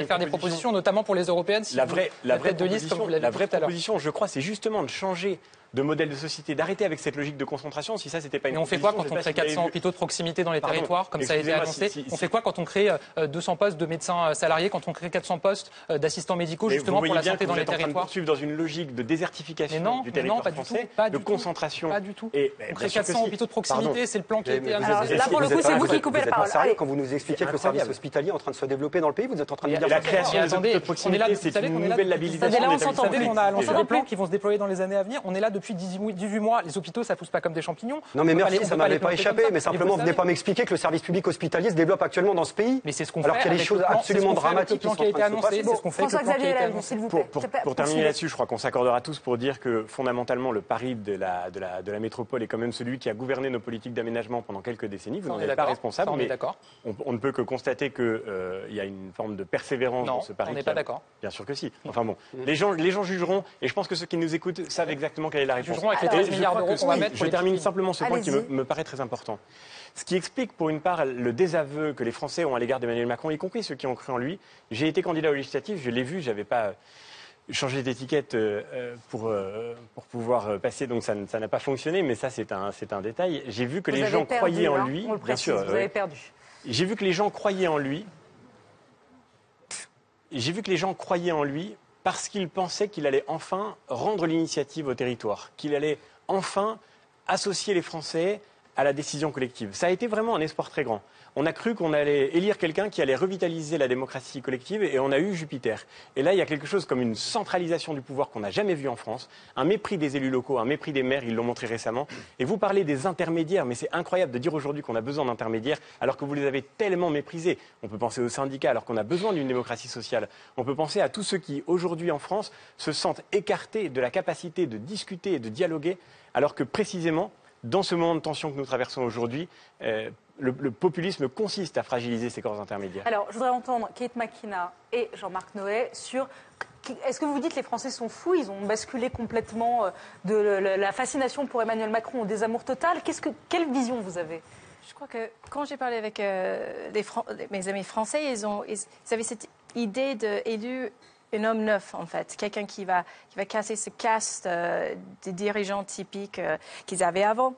faire, des propositions, notamment pour les européennes. si la vraie, la vraie tête de liste, proposition, comme vous l'avez la vraie proposition, je crois, c'est justement de changer de modèle de société, d'arrêter avec cette logique de concentration. Si ça, c'était pas une Mais on fait quoi quand on crée pas si vous 400 l'avez vu. hôpitaux de proximité dans les Pardon, territoires, comme ça a été annoncé si- si- On fait quoi quand on crée euh, 200 postes de médecins euh, salariés, quand on crée 400 postes euh, d'assistants médicaux, Mais justement vous pour la santé dans vous les êtes en train de territoires poursuivre dans une logique de désertification Mais non, du territoire non, pas du tout, pas de du tout. concentration. Pas du tout. Et, On crée sûr que 400 si. hôpitaux de proximité, c'est le plan qui a été vous annoncé. là, pour le vous coup, c'est vous qui coupez vous la êtes pas parole. quand vous nous expliquez que le service hospitalier est en train de se développer dans le pays, vous êtes en train de dire la création des hôpitaux de on est là, proximité, vous c'est une qu'on est là nouvelle labellisation Vous savez qu'on a lancé On des plans qui vont se déployer dans les années à venir. On est là depuis 18 18 mois. Les hôpitaux, ça pousse pas comme des champignons. Non mais On merci, les- ça m'avait pas échappé, mais simplement vous venez pas m'expliquer que le service public hospitalier se développe actuellement dans ce pays. Mais c'est ce qu'on Alors fait qu'il y a des choses absolument dramatiques qui été en train de se annoncé. passer. C'est ce qu'on fait. Pour, terminer là-dessus, je crois qu'on s'accordera tous pour dire que fondamentalement, le pari de la, de, la, de la métropole est quand même celui qui a gouverné nos politiques d'aménagement pendant quelques décennies. Vous n'en êtes pas responsable, Ça, on est mais d'accord. on, on ne peut que constater qu'il y a une forme de persévérance Non, dans ce pari. on n'est pas a- d'accord. Bien sûr que si. Enfin bon, les gens, les gens jugeront, et je pense que ceux qui nous écoutent savent exactement quelle est la réponse. Jugeront avec les Et 13 je milliards crois d'euros que- qu'on va oui, mettre pour Je les termine simplement ce point qui me, paraît très important. Ce qui explique pour une part le désaveu que les Français ont à l'égard d'Emmanuel Macron, y compris ceux qui ont cru en lui. J'ai été candidat aux législatives, je l'ai vu, j'avais pas changé d'étiquette euh, euh, pour, euh, pour pouvoir euh, passer, donc ça n'a pas fonctionné, mais ça c'est un, c'est un détail. J'ai vu que Vous les gens perdu, croyaient en hein, lui. On le bien sûr, vous ouais. avez perdu. J'ai vu que les gens croyaient en lui. J'ai vu que les gens croyaient en lui parce qu'ils pensaient qu'il allait enfin rendre l'initiative au territoire, qu'il allait enfin associer les Français à la décision collective. Ça a été vraiment un espoir très grand. On a cru qu'on allait élire quelqu'un qui allait revitaliser la démocratie collective et on a eu Jupiter. Et là, il y a quelque chose comme une centralisation du pouvoir qu'on n'a jamais vu en France, un mépris des élus locaux, un mépris des maires, ils l'ont montré récemment. Et vous parlez des intermédiaires, mais c'est incroyable de dire aujourd'hui qu'on a besoin d'intermédiaires alors que vous les avez tellement méprisés. On peut penser aux syndicats alors qu'on a besoin d'une démocratie sociale. On peut penser à tous ceux qui, aujourd'hui en France, se sentent écartés de la capacité de discuter et de dialoguer alors que précisément, dans ce moment de tension que nous traversons aujourd'hui, euh, le, le populisme consiste à fragiliser ces corps intermédiaires. Alors, je voudrais entendre Kate McKenna et Jean-Marc Noé sur. Est-ce que vous dites que les Français sont fous Ils ont basculé complètement euh, de la fascination pour Emmanuel Macron au désamour total. Qu'est-ce que, quelle vision vous avez? Je crois que quand j'ai parlé avec euh, les Fran- mes amis français, ils, ont, ils, ils avaient cette idée d'élu un homme neuf, en fait. Quelqu'un qui va, qui va casser ce caste euh, des dirigeants typiques euh, qu'ils avaient avant.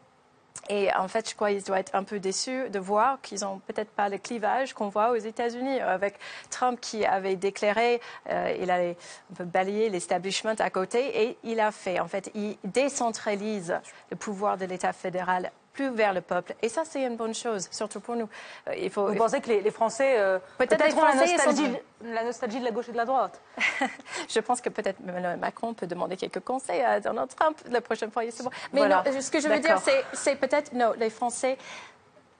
Et en fait, je crois qu'ils doivent être un peu déçus de voir qu'ils n'ont peut-être pas le clivage qu'on voit aux États-Unis avec Trump qui avait déclaré, euh, il allait un peu balayer l'establishment à côté et il a fait. En fait, il décentralise le pouvoir de l'État fédéral plus vers le peuple. Et ça, c'est une bonne chose, surtout pour nous. Euh, il faut, Vous pensez que les, les Français euh, Peut-être les ont la sont- nostalgie, la nostalgie de la gauche et de la droite [LAUGHS] Je pense que peut-être Emmanuel Macron peut demander quelques conseils à Donald Trump la prochaine fois. bon. Mais Voilà. non, ce que je veux dire, c'est, peut-être, non, les Français,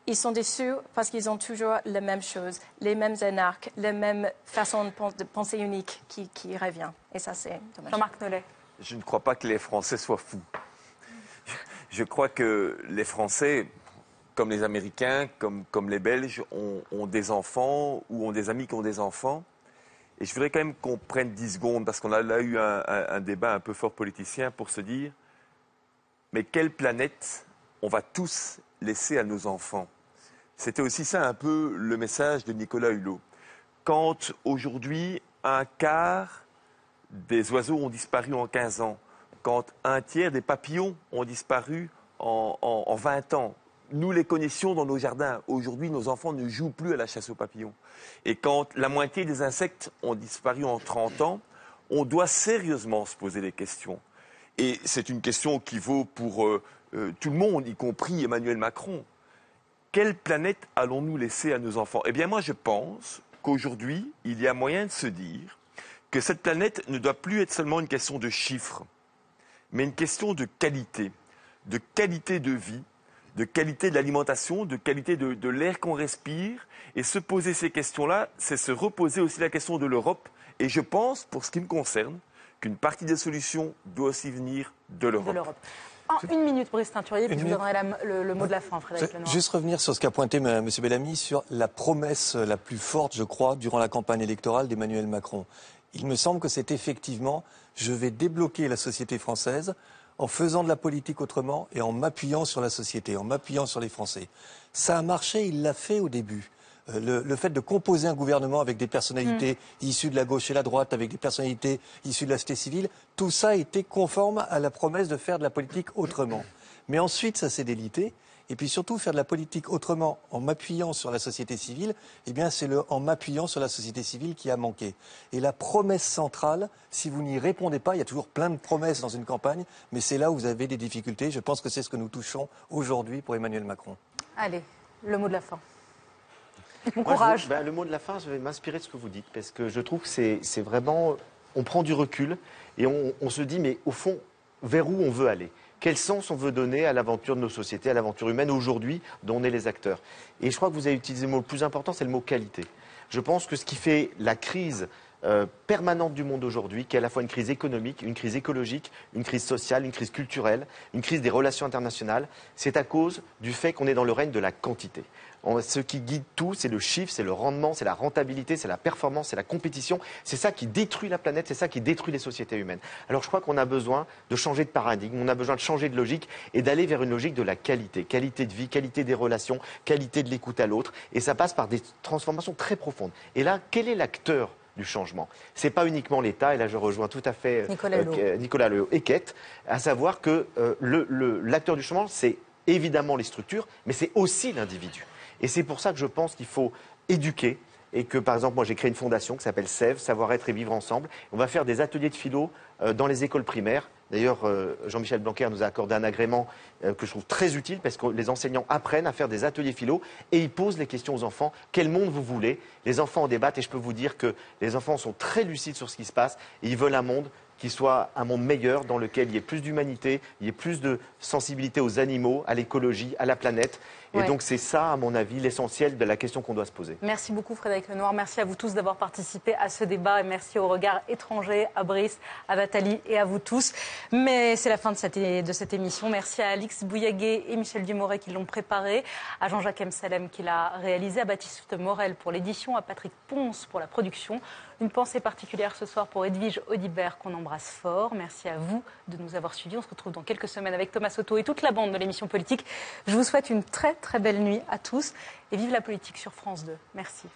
ils sont déçus parce qu'ils ont toujours la même chose, les mêmes anarques, la même façon de penser unique qui, qui revient. Et ça, c'est dommage. Jean-Marc Nollet. Je ne crois pas que les Français soient fous. Je crois que les Français, comme les Américains, comme, les Belges, ont, des enfants ou ont des amis qui ont des enfants. Et je voudrais quand même qu'on prenne 10 secondes, parce qu'on a là eu un débat un peu fort politicien, pour se dire, mais quelle planète on va tous laisser à nos enfants? C'était aussi ça un peu le message de Nicolas Hulot. Quand aujourd'hui, un quart des oiseaux ont disparu en 15 ans, quand un tiers des papillons ont disparu en, en- en 20 ans. Nous les connaissions dans nos jardins. Aujourd'hui, nos enfants ne jouent plus à la chasse aux papillons. Et quand la moitié des insectes ont disparu en 30 ans, on doit sérieusement se poser des questions. Et c'est une question qui vaut pour euh, euh, tout le monde, y compris Emmanuel Macron. Quelle planète allons-nous laisser à nos enfants? Eh bien, moi, je pense qu'aujourd'hui, il y a moyen de se dire que cette planète ne doit plus être seulement une question de chiffres, mais une question de qualité, de qualité de vie, de qualité de l'alimentation, de qualité de, de l'air qu'on respire. Et se poser ces questions-là, c'est se reposer aussi la question de l'Europe. Et je pense, pour ce qui me concerne, qu'une partie des solutions doit aussi venir de de l'Europe. En une minute, Brice Teinturier, puis je vous donnerai la- le, le mot de la fin, Frédéric Lenoir. Juste revenir sur ce qu'a pointé M. Bellamy sur la promesse la plus forte, je crois, durant la campagne électorale d'Emmanuel Macron. Il me semble que c'est effectivement je vais débloquer la société française en faisant de la politique autrement et en m'appuyant sur la société, en m'appuyant sur les Français. Ça a marché, il l'a fait au début. Euh, Le, le fait de composer un gouvernement avec des personnalités issues de la gauche et la droite, avec des personnalités issues de la société civile, tout ça était conforme à la promesse de faire de la politique autrement. Mais ensuite, ça s'est délité. Et puis surtout, faire de la politique autrement en m'appuyant sur la société civile, eh bien, c'est en m'appuyant sur la société civile qui a manqué. Et la promesse centrale, si vous n'y répondez pas, il y a toujours plein de promesses dans une campagne, mais c'est là où vous avez des difficultés. Je pense que c'est ce que nous touchons aujourd'hui pour Emmanuel Macron. Allez, le mot de la fin. Bon Moi, je courage. ben, le mot de la fin, je vais m'inspirer de ce que vous dites, parce que je trouve que c'est c'est vraiment. On prend du recul et on, on se dit, mais au fond, vers où on veut aller? Quel sens on veut donner à l'aventure de nos sociétés, à l'aventure humaine aujourd'hui dont on est les acteurs? Et je crois que vous avez utilisé le mot le plus important, c'est le mot qualité. Je pense que ce qui fait la crise euh, permanente du monde aujourd'hui, qui est à la fois une crise économique, une crise écologique, une crise sociale, une crise culturelle, une crise des relations internationales, c'est à cause du fait qu'on est dans le règne de la quantité. Ce qui guide tout, c'est le chiffre, c'est le rendement, c'est la rentabilité, c'est la performance, c'est la compétition. C'est ça qui détruit la planète, c'est ça qui détruit les sociétés humaines. Alors je crois qu'on a besoin de changer de paradigme, on a besoin de changer de logique et d'aller vers une logique de la qualité. Qualité de vie, qualité des relations, qualité de l'écoute à l'autre. Et ça passe par des transformations très profondes. Et là, quel est l'acteur du changement. Ce n'est pas uniquement l'État, et là je rejoins tout à fait euh, Nicolas euh, Nicolas et Kate, à savoir que euh, le- le- l'acteur du changement, c'est évidemment les structures, mais c'est aussi l'individu. Et c'est pour ça que je pense qu'il faut éduquer et que, par exemple, moi j'ai créé une fondation qui s'appelle SEV, Savoir-être et vivre ensemble. On va faire des ateliers de philo euh, dans les écoles primaires. D'ailleurs, euh, Jean-Michel Blanquer nous a accordé un agrément euh, que je trouve très utile parce que les enseignants apprennent à faire des ateliers philo et ils posent les questions aux enfants. Quel monde vous voulez? Les enfants en débattent et je peux vous dire que les enfants sont très lucides sur ce qui se passe et ils veulent un monde qui soit un monde meilleur dans lequel il y ait plus d'humanité, il y ait plus de sensibilité aux animaux, à l'écologie, à la planète. Et Ouais. donc c'est ça, à mon avis, l'essentiel de la question qu'on doit se poser. Merci beaucoup Frédéric Lenoir, merci à vous tous d'avoir participé à ce débat et merci au regard étranger, à Brice, à Nathalie et à vous tous. Mais c'est la fin de cette, é- de cette émission. Merci à Alix Bouillaguet et Michel Dumoret qui l'ont préparé, à Jean-Jacques Salem qui l'a réalisé, à Baptiste Morel pour l'édition, à Patrick Ponce pour la production. Une pensée particulière ce soir pour Edwige Audibert qu'on embrasse fort. Merci à vous de nous avoir suivis. On se retrouve dans quelques semaines avec Thomas Soto et toute la bande de l'émission politique. Je vous souhaite une très très belle nuit à tous et vive la politique sur France 2. Merci.